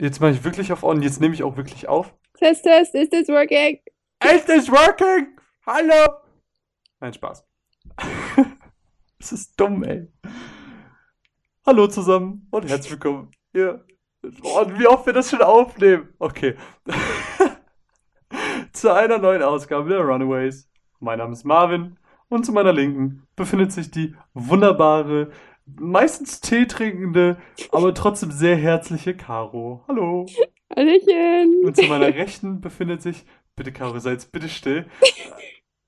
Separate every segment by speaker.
Speaker 1: Jetzt mache ich wirklich auf On. Jetzt nehme ich auch wirklich auf.
Speaker 2: Test, test, is this working?
Speaker 1: Is this working? Hallo? Nein, Spaß. Es ist dumm, ey. Hallo zusammen und herzlich willkommen hier. Oh, und wie oft wir das schon aufnehmen. Okay. zu einer neuen Ausgabe der Runaways. Mein Name ist Marvin und zu meiner Linken befindet sich die wunderbare, meistens Tee trinkende, aber trotzdem sehr herzliche Caro. Hallo.
Speaker 2: Hallöchen.
Speaker 1: Und zu meiner Rechten befindet sich, bitte Caro, sei jetzt bitte still.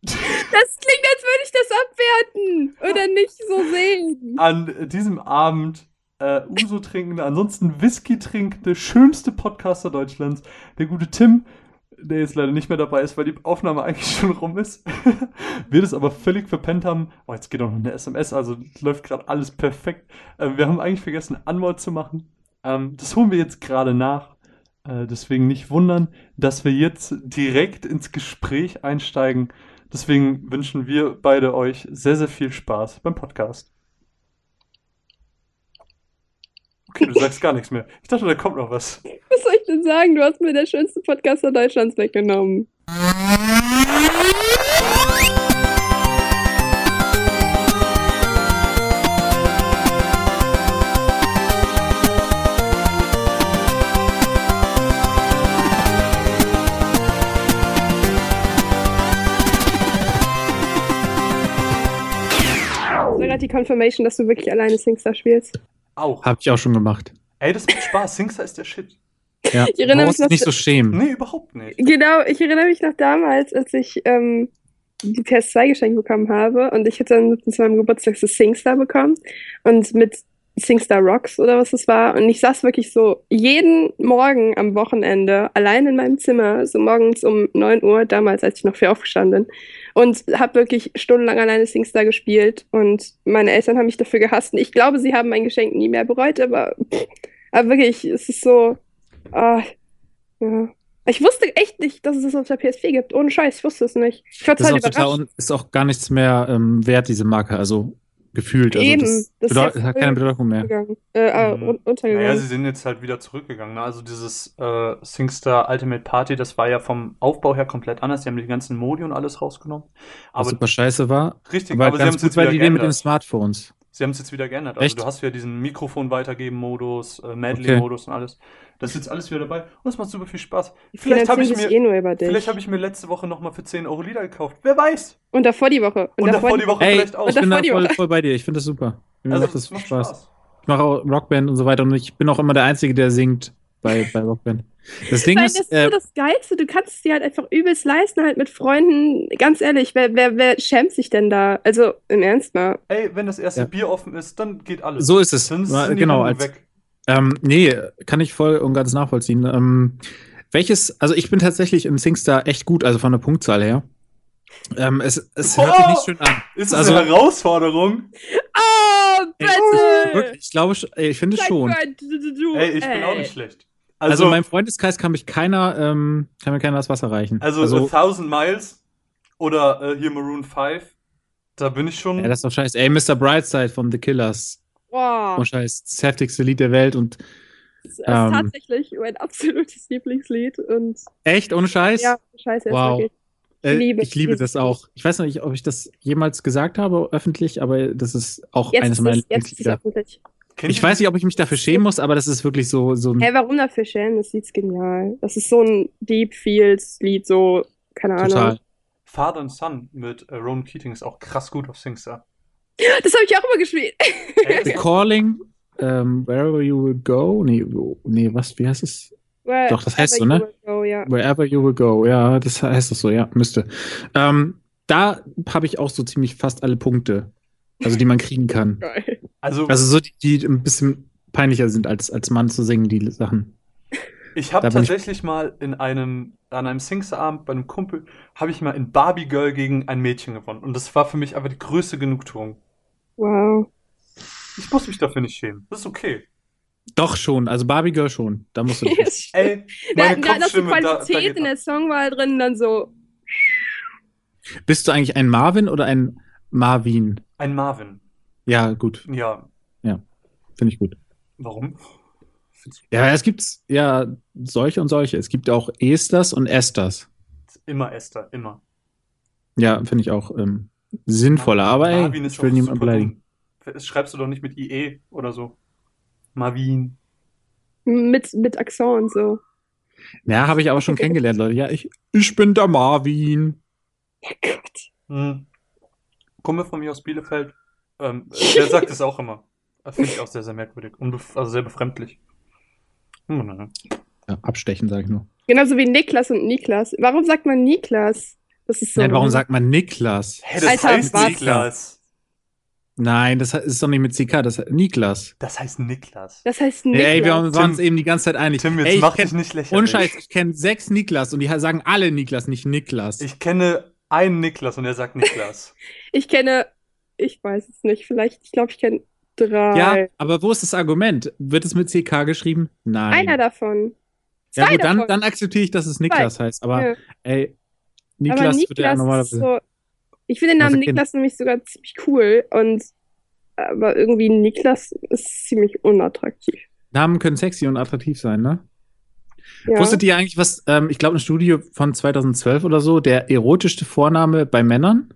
Speaker 2: Das klingt, als würde ich das abwerten oder nicht so sehen.
Speaker 1: An diesem Abend äh, Uso trinkende, ansonsten Whisky trinkende, schönste Podcaster Deutschlands, der gute Tim, der jetzt leider nicht mehr dabei ist, weil die Aufnahme eigentlich schon rum ist. wir das aber völlig verpennt haben. Oh, jetzt geht auch noch eine SMS, also läuft gerade alles perfekt. Äh, wir haben eigentlich vergessen, Anmod zu machen. Ähm, das holen wir jetzt gerade nach. Äh, deswegen nicht wundern, dass wir jetzt direkt ins Gespräch einsteigen. Deswegen wünschen wir beide euch sehr, sehr viel Spaß beim Podcast. Okay, du sagst gar nichts mehr. Ich dachte, da kommt noch was.
Speaker 2: Was soll ich denn sagen? Du hast mir der schönste Podcaster Deutschlands weggenommen. Die Confirmation, dass du wirklich alleine Singstar spielst.
Speaker 1: Auch.
Speaker 3: Hab ich auch schon gemacht.
Speaker 1: Ey, das macht Spaß. Singstar ist der Shit.
Speaker 3: Ja,
Speaker 2: Ich erinnere mich noch-
Speaker 3: nicht so schämen.
Speaker 1: Nee, überhaupt nicht.
Speaker 2: Genau, ich erinnere mich noch damals, als ich ähm, die PS2 geschenkt bekommen habe und ich hatte dann zu meinem Geburtstag das Singstar bekommen und mit Singstar Rocks oder was das war und ich saß wirklich so jeden Morgen am Wochenende allein in meinem Zimmer, so morgens um 9 Uhr, damals, als ich noch früh aufgestanden bin und habe wirklich stundenlang alleine Singstar gespielt und meine Eltern haben mich dafür gehasst und ich glaube, sie haben mein Geschenk nie mehr bereut, aber, aber wirklich, es ist so, ah, ja. Ich wusste echt nicht, dass es das auf der PS4 gibt. Ohne Scheiß, ich wusste es nicht. Ich war
Speaker 3: Das ist
Speaker 2: total
Speaker 3: auch, total ist auch gar nichts mehr ähm, wert, diese Marke. Also gefühlt. Also
Speaker 2: Eben,
Speaker 3: das,
Speaker 2: das ist
Speaker 3: bedeut-
Speaker 2: ja
Speaker 3: hat keine Bedeutung mehr.
Speaker 2: Untergegangen. Äh, äh,
Speaker 1: Mhm.
Speaker 2: untergegangen.
Speaker 1: Naja, sie sind jetzt halt wieder zurückgegangen. Ne? Also dieses äh, Singstar Ultimate Party, das war ja vom Aufbau her komplett anders. Sie haben die ganzen Modi und alles rausgenommen.
Speaker 3: Was
Speaker 1: Aber
Speaker 3: super scheiße war.
Speaker 1: richtig,
Speaker 3: Aber,
Speaker 1: aber sie haben
Speaker 3: ganz
Speaker 1: es
Speaker 3: gut
Speaker 1: jetzt
Speaker 3: war
Speaker 1: wieder
Speaker 3: die Idee mit den. Smartphones.
Speaker 1: Sie haben es jetzt wieder geändert. Also
Speaker 3: Echt?
Speaker 1: du hast ja diesen Mikrofon weitergeben Modus, äh, Medley-Modus und alles. Das ist jetzt alles wieder dabei und das macht super viel Spaß. Vielleicht habe ich mir,
Speaker 2: eh nur über dich.
Speaker 1: vielleicht habe ich mir letzte Woche nochmal für 10 Euro Lieder gekauft. Wer weiß?
Speaker 2: und davor die Woche.
Speaker 1: Und, davor die Woche
Speaker 3: Ey,
Speaker 1: vielleicht auch.
Speaker 3: ich bin da
Speaker 2: davor die
Speaker 3: voll,
Speaker 2: Woche.
Speaker 3: voll bei dir. Ich finde das super. Mir
Speaker 1: Also
Speaker 3: macht das
Speaker 1: es macht
Speaker 3: Spaß.
Speaker 1: Spaß.
Speaker 3: Ich mache auch Rockband und so weiter und ich bin auch immer der Einzige, der singt bei, bei Rockband. Das Ding
Speaker 2: Nein,
Speaker 3: ist,
Speaker 2: das ist
Speaker 3: äh,
Speaker 2: so das Geilste. Du kannst es dir halt einfach übelst leisten, halt mit Freunden. Ganz ehrlich, wer, wer, wer schämt sich denn da? Also, im Ernst mal.
Speaker 1: Ey, wenn das erste
Speaker 3: Ja.
Speaker 1: Bier offen ist, dann geht alles.
Speaker 3: so ist es.
Speaker 1: Dann
Speaker 3: Na, genau,
Speaker 1: Hände
Speaker 3: als,
Speaker 1: weg.
Speaker 3: Ähm, nee, kann ich voll und ganz nachvollziehen. Ähm, welches, also ich bin tatsächlich im Singstar echt gut, also von der Punktzahl her. Ähm, es es hört sich
Speaker 1: Oh!
Speaker 3: nicht schön an.
Speaker 1: Ist das
Speaker 3: also-
Speaker 1: eine Herausforderung?
Speaker 2: Oh,
Speaker 3: Ey,
Speaker 2: bitte!
Speaker 3: Wirklich, ich glaube, ich finde
Speaker 2: Zeig
Speaker 3: schon.
Speaker 1: Ey, ich bin auch nicht schlecht.
Speaker 3: Also,
Speaker 1: Also,
Speaker 3: in meinem Freundeskreis kann mich keiner, ähm, kann mir keiner das Wasser reichen.
Speaker 1: also, A Thousand Miles oder äh, hier Maroon 5, da bin ich schon.
Speaker 3: ja, das ist doch scheiße. Ey, Mr. Brightside von The Killers.
Speaker 2: Boah,
Speaker 3: Oh, scheiß. Das heftigste Lied der Welt und
Speaker 2: das ist
Speaker 3: ähm,
Speaker 2: tatsächlich mein absolutes Lieblingslied. Und
Speaker 3: echt, ohne Scheiß?
Speaker 2: ja, scheiße, ist
Speaker 3: Wow.
Speaker 2: wirklich.
Speaker 3: Äh,
Speaker 2: liebe
Speaker 3: ich liebe das auch. Ich weiß noch nicht, ob ich das jemals gesagt habe, öffentlich, aber das ist auch
Speaker 2: Jetzt
Speaker 3: eines
Speaker 2: ist
Speaker 3: meiner
Speaker 2: es, jetzt ist es
Speaker 3: Lieblingslieder.
Speaker 1: Kennt
Speaker 3: Ich weiß nicht, ob ich mich dafür schämen muss, aber das ist wirklich so, so ein
Speaker 2: Hä, warum dafür schämen? Das Lied ist genial. Das ist so ein Deep Feels Lied, so, keine Ahnung.
Speaker 3: total.
Speaker 1: Father and Son mit äh, Ronan Keating ist auch krass gut auf Singstar.
Speaker 2: Das habe ich auch immer gespielt.
Speaker 3: The Calling, ähm, Wherever You Will Go. Nee, nee, was, wie heißt es? Doch, das heißt so, ne?
Speaker 2: Oh, ja.
Speaker 3: Wherever You Will Go. Ja, das heißt das so, ja, müsste. Ähm, da habe ich auch so ziemlich fast alle Punkte, also die man kriegen kann.
Speaker 2: Geil.
Speaker 1: Also,
Speaker 3: Also so die, die ein bisschen peinlicher sind als, als Mann zu singen, die Sachen.
Speaker 1: ich habe
Speaker 3: da bin ich-
Speaker 1: tatsächlich mal in einem, an einem Singstar-Abend bei einem Kumpel, habe ich mal in Barbie Girl gegen ein Mädchen gewonnen. Und das war für mich einfach die größte Genugtuung.
Speaker 2: Wow.
Speaker 1: Ich muss mich dafür nicht schämen. Das ist okay.
Speaker 3: Doch schon, also Barbie Girl schon. Da musst du dich.
Speaker 1: Ey,
Speaker 2: Da,
Speaker 1: meine
Speaker 2: da, das ist die
Speaker 1: da, da
Speaker 2: Qualität
Speaker 1: geht
Speaker 2: in der Songwahl drin, dann so.
Speaker 3: Bist du eigentlich ein Marvin oder ein Marvin?
Speaker 1: ein Marvin.
Speaker 3: Ja, gut,
Speaker 1: Ja,
Speaker 3: finde ich gut.
Speaker 1: warum?
Speaker 3: Ja, es gibt ja solche und solche. Es gibt auch Esters und Esters.
Speaker 1: Immer Esther, immer.
Speaker 3: Ja, finde ich auch ähm, sinnvoller. Aber ey,
Speaker 1: Marvin ist
Speaker 3: ich will niemanden beleidigen.
Speaker 1: Das schreibst du doch nicht mit IE oder so. Marvin.
Speaker 2: Mit, mit Akzent und so.
Speaker 3: Ja, habe ich aber schon kennengelernt, Leute. Ja, ich, ich bin der Marvin.
Speaker 2: Oh Gott.
Speaker 1: Hm. Kumpel von mir aus Bielefeld, ähm, der sagt es auch immer. Das finde ich auch sehr, sehr merkwürdig. Unbef also sehr befremdlich. Hm.
Speaker 3: Ja, abstechen, sage ich nur.
Speaker 2: Genauso wie Niklas und Niklas. Warum sagt man Niklas? Das ist so.
Speaker 3: Nein, warum sagt man Niklas?
Speaker 1: Hä, das
Speaker 2: Alter,
Speaker 1: heißt
Speaker 2: was?
Speaker 1: Niklas.
Speaker 3: Nein, das ist doch nicht mit CK, das ist Niklas.
Speaker 1: Das heißt Niklas.
Speaker 2: Das heißt Niklas.
Speaker 3: Ey, wir waren uns eben die ganze Zeit einig.
Speaker 1: Tim, jetzt
Speaker 3: Ey, ich
Speaker 1: mach
Speaker 3: kenn-
Speaker 1: dich nicht lächerlich.
Speaker 3: Ohne Scheiß, ich kenne sechs Niklas und die sagen alle Niklas, nicht Niklas.
Speaker 1: Ich kenne einen Niklas und er sagt Niklas.
Speaker 2: Ich kenne, ich weiß es nicht, vielleicht, ich glaube, ich kenne drei.
Speaker 3: ja, aber wo ist das Argument? Wird es mit CK geschrieben? Nein.
Speaker 2: Einer davon.
Speaker 3: ja,
Speaker 2: Zwei
Speaker 3: gut, dann,
Speaker 2: davon.
Speaker 3: dann akzeptiere ich, dass es Niklas heißt. Aber
Speaker 2: Ja.
Speaker 3: ey,
Speaker 2: aber
Speaker 3: Niklas, wird ja
Speaker 2: Niklas
Speaker 3: normalerweise.
Speaker 2: so. Ich finde den Namen
Speaker 3: Also,
Speaker 2: Niklas nämlich sogar ziemlich cool und aber irgendwie Niklas ist ziemlich unattraktiv.
Speaker 3: Namen können sexy und attraktiv sein, ne?
Speaker 2: Ja.
Speaker 3: Wusstet ihr eigentlich, was, ähm, ich glaube, eine Studie von 2012 oder so, der erotischste Vorname bei Männern?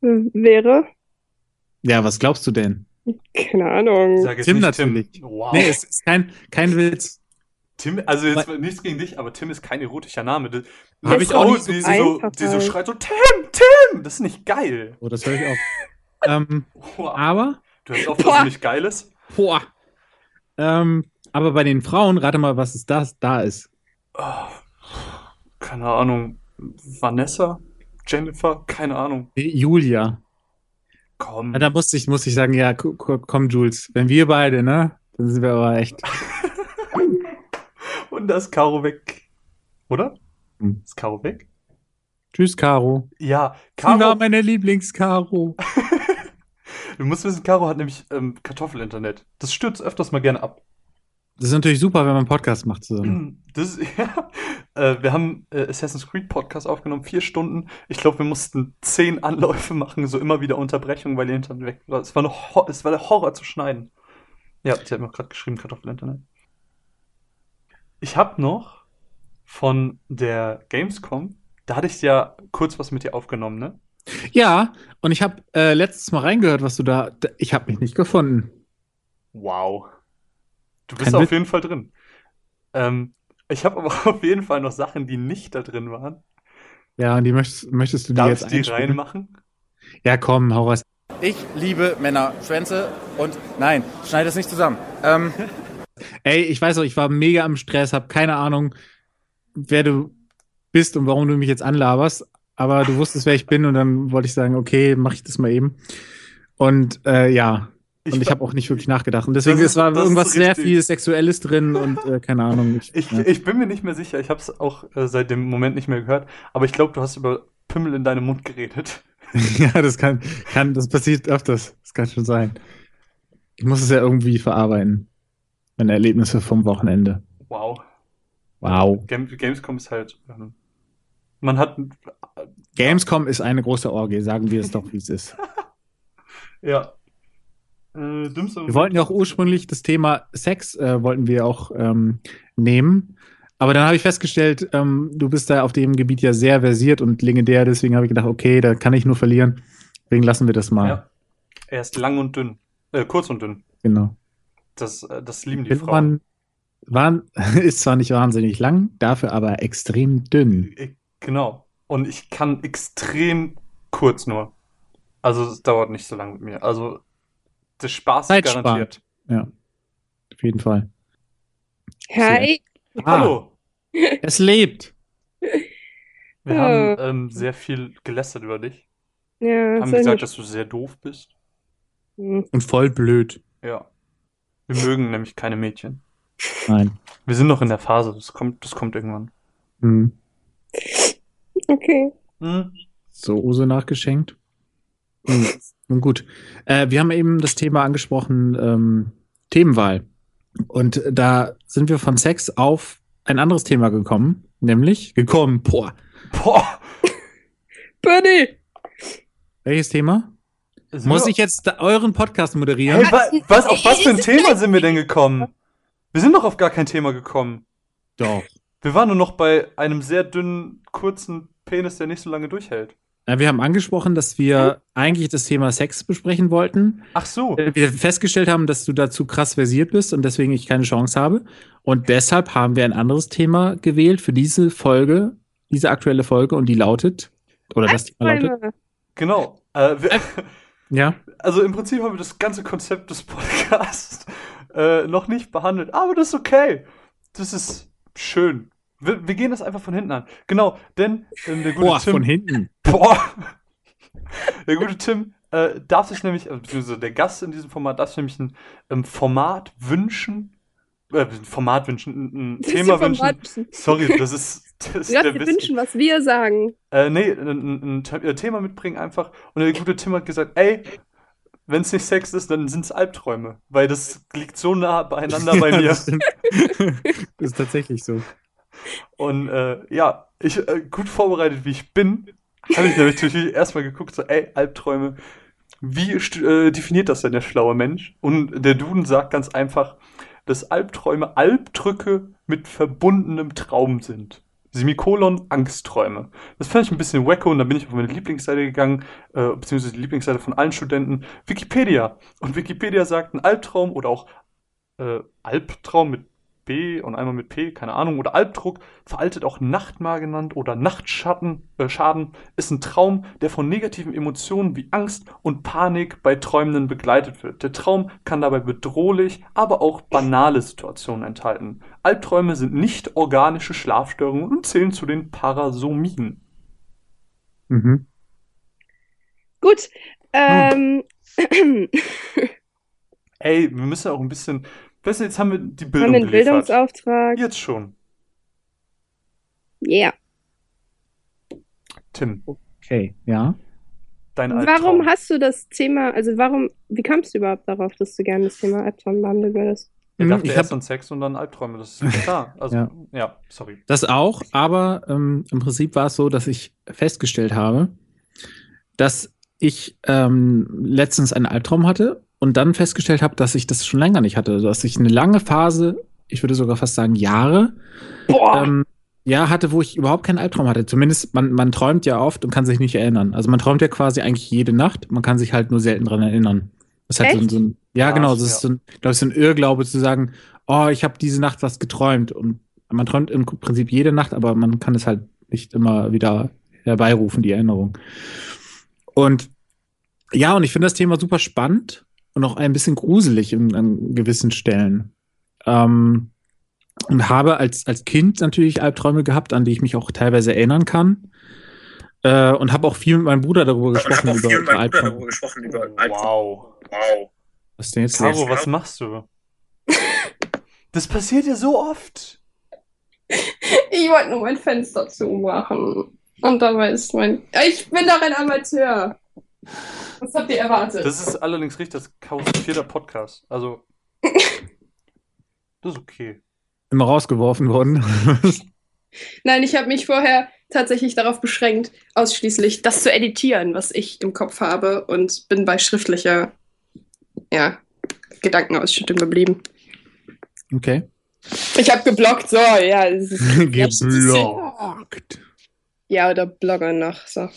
Speaker 2: Wäre?
Speaker 3: Ja, was glaubst du denn?
Speaker 2: Keine Ahnung.
Speaker 1: Sag jetzt
Speaker 3: Tim
Speaker 1: nicht
Speaker 3: natürlich.
Speaker 1: Tim. Wow.
Speaker 3: Nee, es ist kein, kein Witz.
Speaker 1: Tim, also jetzt nichts gegen dich, aber Tim ist kein erotischer Name. Das,
Speaker 3: Hab
Speaker 1: eine
Speaker 3: ich auch nicht
Speaker 1: die,
Speaker 2: so
Speaker 1: so, die so
Speaker 2: halt.
Speaker 1: schreit so, Tim, Tim! Das ist nicht geil.
Speaker 3: Oh, das höre ich auch. ähm,
Speaker 1: Wow.
Speaker 3: aber,
Speaker 1: Du hast
Speaker 2: Boah.
Speaker 1: es nicht geil ist.
Speaker 3: boah. Ähm, aber bei den Frauen, rate mal, was es das da ist.
Speaker 1: Oh, keine Ahnung. Vanessa? Jennifer? Keine Ahnung.
Speaker 3: Julia.
Speaker 1: Komm.
Speaker 3: Ja, da musste ich, musste ich sagen, ja, ko- ko- komm, Jules, wenn wir beide, ne? Dann sind wir aber echt.
Speaker 1: Und da ist Caro weg. Oder?
Speaker 3: Hm.
Speaker 1: Ist Caro weg?
Speaker 3: Tschüss, Caro.
Speaker 1: Ja,
Speaker 3: Sie war
Speaker 1: Caro.
Speaker 3: meine Lieblings-Caro.
Speaker 1: Du musst wissen, Caro hat nämlich ähm, Kartoffelinternet. Das stürzt öfters mal gerne ab.
Speaker 3: Das ist natürlich super, wenn man einen Podcast macht zusammen.
Speaker 1: Das, ja, äh, wir haben äh, Assassin's Creed Podcast aufgenommen, vier Stunden. Ich glaube, wir mussten zehn Anläufe machen, so immer wieder Unterbrechungen, weil ihr Internet weg war. Es war, es war der Horror zu schneiden. Ja, sie hat mir auch gerade geschrieben, Kartoffelinternet. Ich habe noch von der Gamescom, da hatte ich ja kurz was mit dir aufgenommen, ne?
Speaker 3: Ja, und ich habe äh, letztes Mal reingehört, was du da. da ich habe mich nicht gefunden.
Speaker 1: Wow. Du bist
Speaker 3: Kein
Speaker 1: auf
Speaker 3: Witz.
Speaker 1: jeden Fall drin. Ähm, ich habe aber auf jeden Fall noch Sachen, die nicht da drin waren.
Speaker 3: Ja, und die möchtest, möchtest du die
Speaker 1: Darf
Speaker 3: jetzt
Speaker 1: ich die
Speaker 3: einspielen?
Speaker 1: reinmachen?
Speaker 3: Ja, komm, hau raus.
Speaker 4: Ich liebe Männer, Schwänze und nein, schneid das nicht zusammen. Ähm,
Speaker 3: Ey, ich weiß auch, ich war mega am Stress, habe keine Ahnung, wer du bist und warum du mich jetzt anlaberst. Aber du wusstest, wer ich bin und dann wollte ich sagen, okay, mach ich das mal eben. Und äh, ja, und ich habe auch nicht wirklich nachgedacht. Und deswegen,
Speaker 1: ist-
Speaker 3: es war irgendwas sehr viel Sexuelles drin und äh, keine Ahnung. Ich,
Speaker 1: Ich,
Speaker 3: ja.
Speaker 1: ich bin mir nicht mehr sicher. Ich habe es auch äh, seit dem Moment nicht mehr gehört. Aber ich glaube, du hast über Pimmel in deinem Mund geredet.
Speaker 3: ja, das kann, kann, das passiert öfters. Das kann schon sein. Ich muss es ja irgendwie verarbeiten. Meine Erlebnisse vom Wochenende.
Speaker 1: Wow.
Speaker 3: Wow.
Speaker 1: Game Gamescom ist halt. Ähm, man hat. äh,
Speaker 3: Gamescom ist eine große Orgie, sagen wir es doch, wie es ist.
Speaker 1: Ja. Äh, dümmste
Speaker 3: Wir wollten ja auch ursprünglich das Thema Sex äh, wollten wir auch ähm, nehmen. Aber dann habe ich festgestellt, ähm, du bist da auf dem Gebiet ja sehr versiert und legendär, deswegen habe ich gedacht, okay, da kann ich nur verlieren. Deswegen lassen wir das mal.
Speaker 1: Ja. Er ist lang und dünn. Äh, kurz und dünn.
Speaker 3: Genau.
Speaker 1: Das, äh, das lieben die Frauen.
Speaker 3: man, war, ist zwar nicht wahnsinnig lang, dafür aber extrem dünn.
Speaker 1: Ich, genau. Und ich kann extrem kurz nur. Also es dauert nicht so lange mit mir. Also der Spaß ist
Speaker 3: Zeitsparend.
Speaker 1: garantiert.
Speaker 3: Ja. Auf jeden Fall.
Speaker 2: Hi.
Speaker 3: Ah.
Speaker 1: Hallo.
Speaker 3: Es lebt.
Speaker 1: Wir
Speaker 2: Ja.
Speaker 1: haben ähm, sehr viel gelästert über dich.
Speaker 2: Ja,
Speaker 1: haben gesagt,
Speaker 2: nicht-
Speaker 1: dass du sehr doof bist.
Speaker 2: Hm.
Speaker 3: Und voll blöd.
Speaker 1: Ja. Wir mögen nämlich keine Mädchen.
Speaker 3: Nein.
Speaker 1: Wir sind noch in der Phase. Das kommt, das kommt irgendwann.
Speaker 3: Hm.
Speaker 2: Okay.
Speaker 1: Hm.
Speaker 3: So Uso nachgeschenkt. Hm. Nun gut. Äh, wir haben eben das Thema angesprochen, ähm, Themenwahl. Und da sind wir von Sex auf ein anderes Thema gekommen, nämlich gekommen. Boah.
Speaker 1: Boah.
Speaker 2: Buddy!
Speaker 3: Welches Thema?
Speaker 1: Sind
Speaker 3: Muss
Speaker 1: wir-
Speaker 3: ich jetzt euren Podcast moderieren?
Speaker 1: Hey, wa was, auf was für ein Thema sind wir denn gekommen? Wir sind noch auf gar kein Thema gekommen.
Speaker 3: Doch.
Speaker 1: Wir waren nur noch bei einem sehr dünnen, kurzen Penis, der nicht so lange durchhält.
Speaker 3: Ja, wir haben angesprochen, dass wir eigentlich das Thema Sex besprechen wollten.
Speaker 1: Ach so.
Speaker 3: Äh, Wir festgestellt haben, dass du dazu krass versiert bist und deswegen ich keine Chance habe. Und deshalb haben wir ein anderes Thema gewählt für diese Folge, diese aktuelle Folge und die lautet, oder das Thema lautet.
Speaker 1: Genau. Äh, wir,
Speaker 3: ja,
Speaker 1: also im Prinzip haben wir das ganze Konzept des Podcasts äh, noch nicht behandelt, aber das ist okay. Das ist schön. Wir, wir gehen das einfach von hinten an. Genau, denn ähm, der gute
Speaker 3: boah,
Speaker 1: Tim.
Speaker 3: von hinten.
Speaker 1: Boah. Der gute Tim äh, darf sich nämlich, also, beziehungsweise der Gast in diesem Format darf sich nämlich ein ähm, Format wünschen. Äh, ein Format wünschen, ein, ein Thema wünschen. Sorry, das ist, das
Speaker 2: Du darfst dir wünschen, was wir sagen.
Speaker 1: Äh, nee, ein, ein, ein äh, Thema mitbringen einfach. Und der gute Tim hat gesagt, ey, wenn es nicht Sex ist, dann sind es Albträume. Weil das liegt so nah beieinander bei
Speaker 3: Ja,
Speaker 1: mir.
Speaker 3: das, das ist tatsächlich so.
Speaker 1: Und äh, ja, ich äh, gut vorbereitet wie ich bin, habe ich natürlich erstmal geguckt, so, ey, Albträume, wie äh, definiert das denn der schlaue Mensch? Und der Duden sagt ganz einfach, dass Albträume Albdrücke mit verbundenem Traum sind. Semikolon Angstträume. Das fand ich ein bisschen wacko und da bin ich auf meine Lieblingsseite gegangen, äh, beziehungsweise die Lieblingsseite von allen Studenten, Wikipedia. Und Wikipedia sagt, ein Albtraum oder auch äh, Albtraum mit B und einmal mit P, keine Ahnung, oder Albdruck, veraltet auch Nachtmar genannt oder Nachtschatten, äh, Schaden, ist ein Traum, der von negativen Emotionen wie Angst und Panik bei Träumenden begleitet wird. Der Traum kann dabei bedrohlich, aber auch banale Situationen enthalten. Albträume sind nicht organische Schlafstörungen und zählen zu den Parasomien.
Speaker 3: Mhm.
Speaker 2: Gut. Ähm,
Speaker 1: Ey, wir müssen auch ein bisschen, weißt du, jetzt haben wir die
Speaker 2: haben
Speaker 1: Bildung
Speaker 2: wir einen
Speaker 1: geliefert.
Speaker 2: Bildungsauftrag?
Speaker 1: Jetzt schon.
Speaker 2: Ja.
Speaker 1: Tim,
Speaker 3: Okay, ja.
Speaker 1: dein Albtraum.
Speaker 2: Warum hast du das Thema, also warum, wie kamst du überhaupt darauf, dass du gerne das Thema Albtraum behandeln würdest?
Speaker 1: Er
Speaker 3: Mhm,
Speaker 1: dachte
Speaker 3: ich
Speaker 1: erst
Speaker 3: hab-
Speaker 1: an Sex und dann Albträume, das ist klar. Also, ja,
Speaker 3: Ja.
Speaker 1: sorry.
Speaker 3: Das auch, aber ähm, im Prinzip war es so, dass ich festgestellt habe, dass ich ähm, letztens einen Albtraum hatte und dann festgestellt habe, dass ich das schon länger nicht hatte. Also, Dass ich eine lange Phase, ich würde sogar fast sagen Jahre, ähm, ja, hatte, wo ich überhaupt keinen Albtraum hatte. Zumindest, man, man träumt ja oft und kann sich nicht erinnern. Also man träumt ja quasi eigentlich jede Nacht, man kann sich halt nur selten dran erinnern. Das ist halt so, so ein, ja,
Speaker 1: Ja,
Speaker 3: genau, das
Speaker 1: ja.
Speaker 3: ist so ein, glaube ich, so ein Irrglaube zu sagen, oh, ich habe diese Nacht was geträumt. Und man träumt im Prinzip jede Nacht, aber man kann es halt nicht immer wieder herbeirufen, die Erinnerung. Und ja, und ich finde das Thema super spannend und auch ein bisschen gruselig in, an gewissen Stellen. Ähm, und habe als, als Kind natürlich Albträume gehabt, an die ich mich auch teilweise erinnern kann. Äh, und habe auch viel mit meinem Bruder darüber gesprochen, über, über Albträume.
Speaker 5: gesprochen, über
Speaker 1: Wow.
Speaker 5: Wow.
Speaker 3: Was denn jetzt
Speaker 1: Caro, was machst du? Das passiert ja so oft.
Speaker 2: Ich wollte nur mein Fenster zumachen. Und dabei ist mein. Ich bin doch ein Amateur. Was habt ihr erwartet?
Speaker 1: Das ist allerdings richtig, das ist vierter Podcast. Also, das ist okay.
Speaker 3: Immer rausgeworfen worden.
Speaker 2: Nein, ich habe mich vorher tatsächlich darauf beschränkt, ausschließlich das zu editieren, was ich im Kopf habe und bin bei schriftlicher ja, Gedankenausschüttung geblieben.
Speaker 3: okay.
Speaker 2: Ich habe geblockt, so, ja.
Speaker 3: Geblockt.
Speaker 2: Ja, oder Blogger noch, so.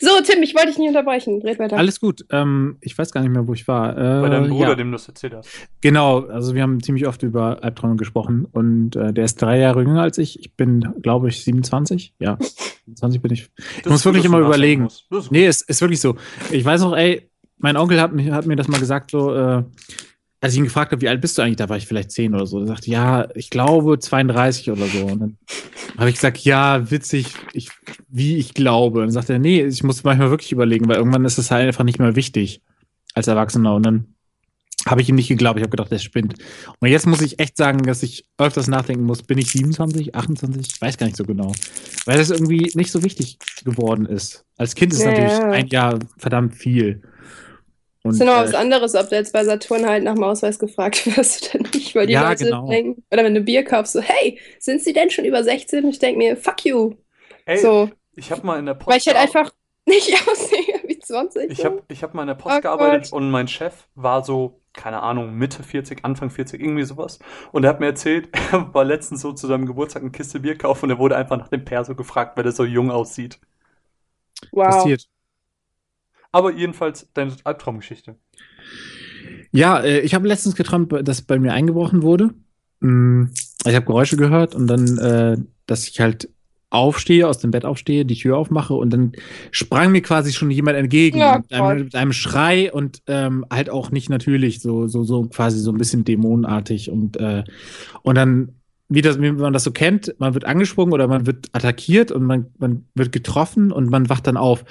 Speaker 2: So, Tim, ich wollte dich nicht unterbrechen. Red weiter.
Speaker 3: Alles gut. Ähm, ich weiß gar nicht mehr, wo ich war. Äh,
Speaker 1: Bei deinem Bruder,
Speaker 3: ja.
Speaker 1: dem du das erzählt hast.
Speaker 3: Genau, also wir haben ziemlich oft über Albträume gesprochen und äh, der ist drei Jahre jünger als ich. Ich bin, glaube ich, 27. Ja, 27 bin ich.
Speaker 1: Das
Speaker 3: muss
Speaker 1: ist gut,
Speaker 3: wirklich immer überlegen.
Speaker 1: musst. Das ist
Speaker 3: Nee, ist, ist wirklich so. Ich weiß noch, ey, mein Onkel hat, mich, hat mir das mal gesagt, so, äh, als ich ihn gefragt habe, wie alt bist du eigentlich, da war ich vielleicht 10 oder so. Er sagte, ja, ich glaube 32 oder so. Und dann habe ich gesagt, ja, witzig, ich, wie ich glaube. Und dann sagte er, nee, ich muss manchmal wirklich überlegen, weil irgendwann ist es halt einfach nicht mehr wichtig als Erwachsener. Und dann habe ich ihm nicht geglaubt. Ich habe gedacht, der spinnt. Und jetzt muss ich echt sagen, dass ich öfters nachdenken muss, bin ich 27, 28? Ich weiß gar nicht so genau. Weil das irgendwie nicht so wichtig geworden ist. Als Kind ist
Speaker 2: Ja,
Speaker 3: natürlich
Speaker 2: ja.
Speaker 3: ein Jahr verdammt viel. Und,
Speaker 2: Das ist noch
Speaker 3: äh,
Speaker 2: was anderes, ob du jetzt bei Saturn halt nach dem Ausweis gefragt wirst oder nicht, weil die
Speaker 3: Ja,
Speaker 2: Leute
Speaker 3: genau.
Speaker 2: denken, oder wenn du Bier kaufst, so, hey, sind sie denn schon über 16? Und ich denke mir, fuck you.
Speaker 1: Ey,
Speaker 2: so,
Speaker 1: ich habe mal in der Post
Speaker 2: weil ich halt einfach nicht aussehe wie 20.
Speaker 1: Ich habe ich hab mal in der Post
Speaker 2: Oh
Speaker 1: gearbeitet
Speaker 2: Gott.
Speaker 1: und mein Chef war so keine Ahnung, Mitte 40, Anfang 40, irgendwie sowas. Und er hat mir erzählt, er war letztens so zu seinem Geburtstag eine Kiste Bier kaufen und er wurde einfach nach dem Perso gefragt, weil er so jung aussieht.
Speaker 2: Wow.
Speaker 3: Passiert.
Speaker 1: Aber jedenfalls deine Albtraumgeschichte.
Speaker 3: Ja, äh, ich habe letztens geträumt, dass bei mir eingebrochen wurde. Mm, Ich habe Geräusche gehört und dann, äh, dass ich halt aufstehe, aus dem Bett aufstehe, die Tür aufmache und dann sprang mir quasi schon jemand entgegen
Speaker 2: Ja,
Speaker 3: mit, einem, mit einem Schrei und ähm, halt auch nicht natürlich, so, so, so quasi so ein bisschen dämonenartig und, äh, und dann, wie, das, wie man das so kennt, man wird angesprungen oder man wird attackiert und man, man wird getroffen und man wacht dann auf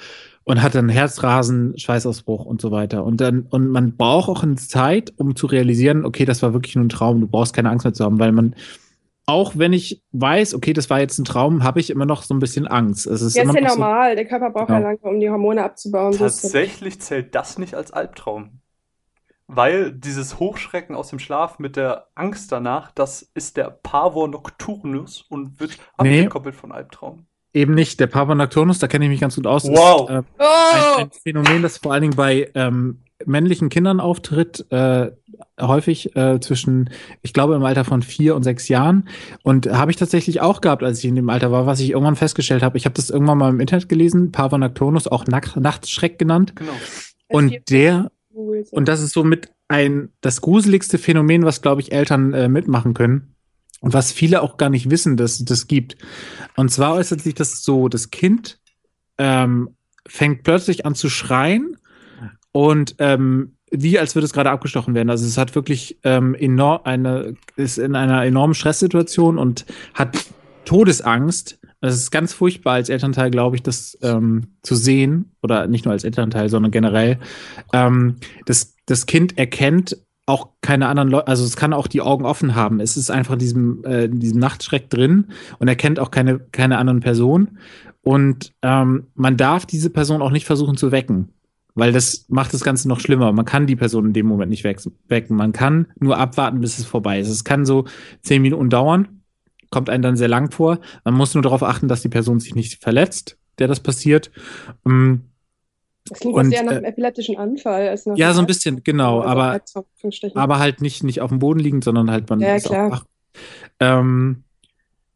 Speaker 3: und hat dann Herzrasen, Schweißausbruch und so weiter. Und dann, und man braucht auch eine Zeit, um zu realisieren, okay, das war wirklich nur ein Traum, du brauchst keine Angst mehr zu haben, weil man, auch wenn ich weiß, okay, das war jetzt ein Traum, habe ich immer noch so ein bisschen Angst. Es ist
Speaker 2: Ja,
Speaker 3: immer
Speaker 2: ist ja
Speaker 3: noch so,
Speaker 2: normal. Der Körper braucht
Speaker 3: Genau.
Speaker 2: ja lange, um die Hormone abzubauen.
Speaker 1: Tatsächlich zählt das nicht als Albtraum. Weil dieses Hochschrecken aus dem Schlaf mit der Angst danach, das ist der Pavor Nocturnus und wird
Speaker 3: Nee.
Speaker 1: abgekoppelt von Albtraum.
Speaker 3: eben nicht der Papa Nocturnus, da kenne ich mich ganz gut aus.
Speaker 1: Wow.
Speaker 3: Ist, äh,
Speaker 2: Oh!
Speaker 3: ein, ein Phänomen, das vor allen Dingen bei ähm, männlichen Kindern auftritt, äh, häufig äh, zwischen, ich glaube, im Alter von vier und sechs Jahren. Und habe ich tatsächlich auch gehabt, als ich in dem Alter war, was ich irgendwann festgestellt habe. Ich habe das irgendwann mal im Internet gelesen, Papa Nocturnus, auch Nacht Nachtschreck genannt.
Speaker 1: Genau.
Speaker 3: Und der Und das ist somit ein das gruseligste Phänomen, was, glaube ich, Eltern äh, mitmachen können. Und was viele auch gar nicht wissen, dass das gibt. Und zwar äußert sich das so, das Kind ähm, fängt plötzlich an zu schreien und ähm, wie als würde es gerade abgestochen werden. Also es hat wirklich ähm, enorm eine, ist in einer enormen Stresssituation und hat Todesangst. Das ist ganz furchtbar als Elternteil, glaube ich, das ähm, zu sehen. Oder nicht nur als Elternteil, sondern generell. Ähm, das, das Kind erkennt auch keine anderen Leute, also es kann auch die Augen offen haben. Es ist einfach in diesem, äh, diesem Nachtschreck drin und erkennt auch keine, keine anderen Personen. Und ähm, man darf diese Person auch nicht versuchen zu wecken, weil das macht das Ganze noch schlimmer. Man kann die Person in dem Moment nicht weck- wecken. Man kann nur abwarten, bis es vorbei ist. Es kann so zehn Minuten dauern, kommt einem dann sehr lang vor. Man muss nur darauf achten, dass die Person sich nicht verletzt, der das passiert. Ähm,
Speaker 2: Das klingt
Speaker 3: und,
Speaker 2: sehr nach
Speaker 3: äh,
Speaker 2: einem epileptischen Anfall. Als nach
Speaker 3: ja, so ein bisschen, genau,
Speaker 2: Also
Speaker 3: aber aber halt nicht, nicht auf dem Boden liegend, sondern halt man
Speaker 2: Ja,
Speaker 3: ist
Speaker 2: klar.
Speaker 3: auch. Ähm,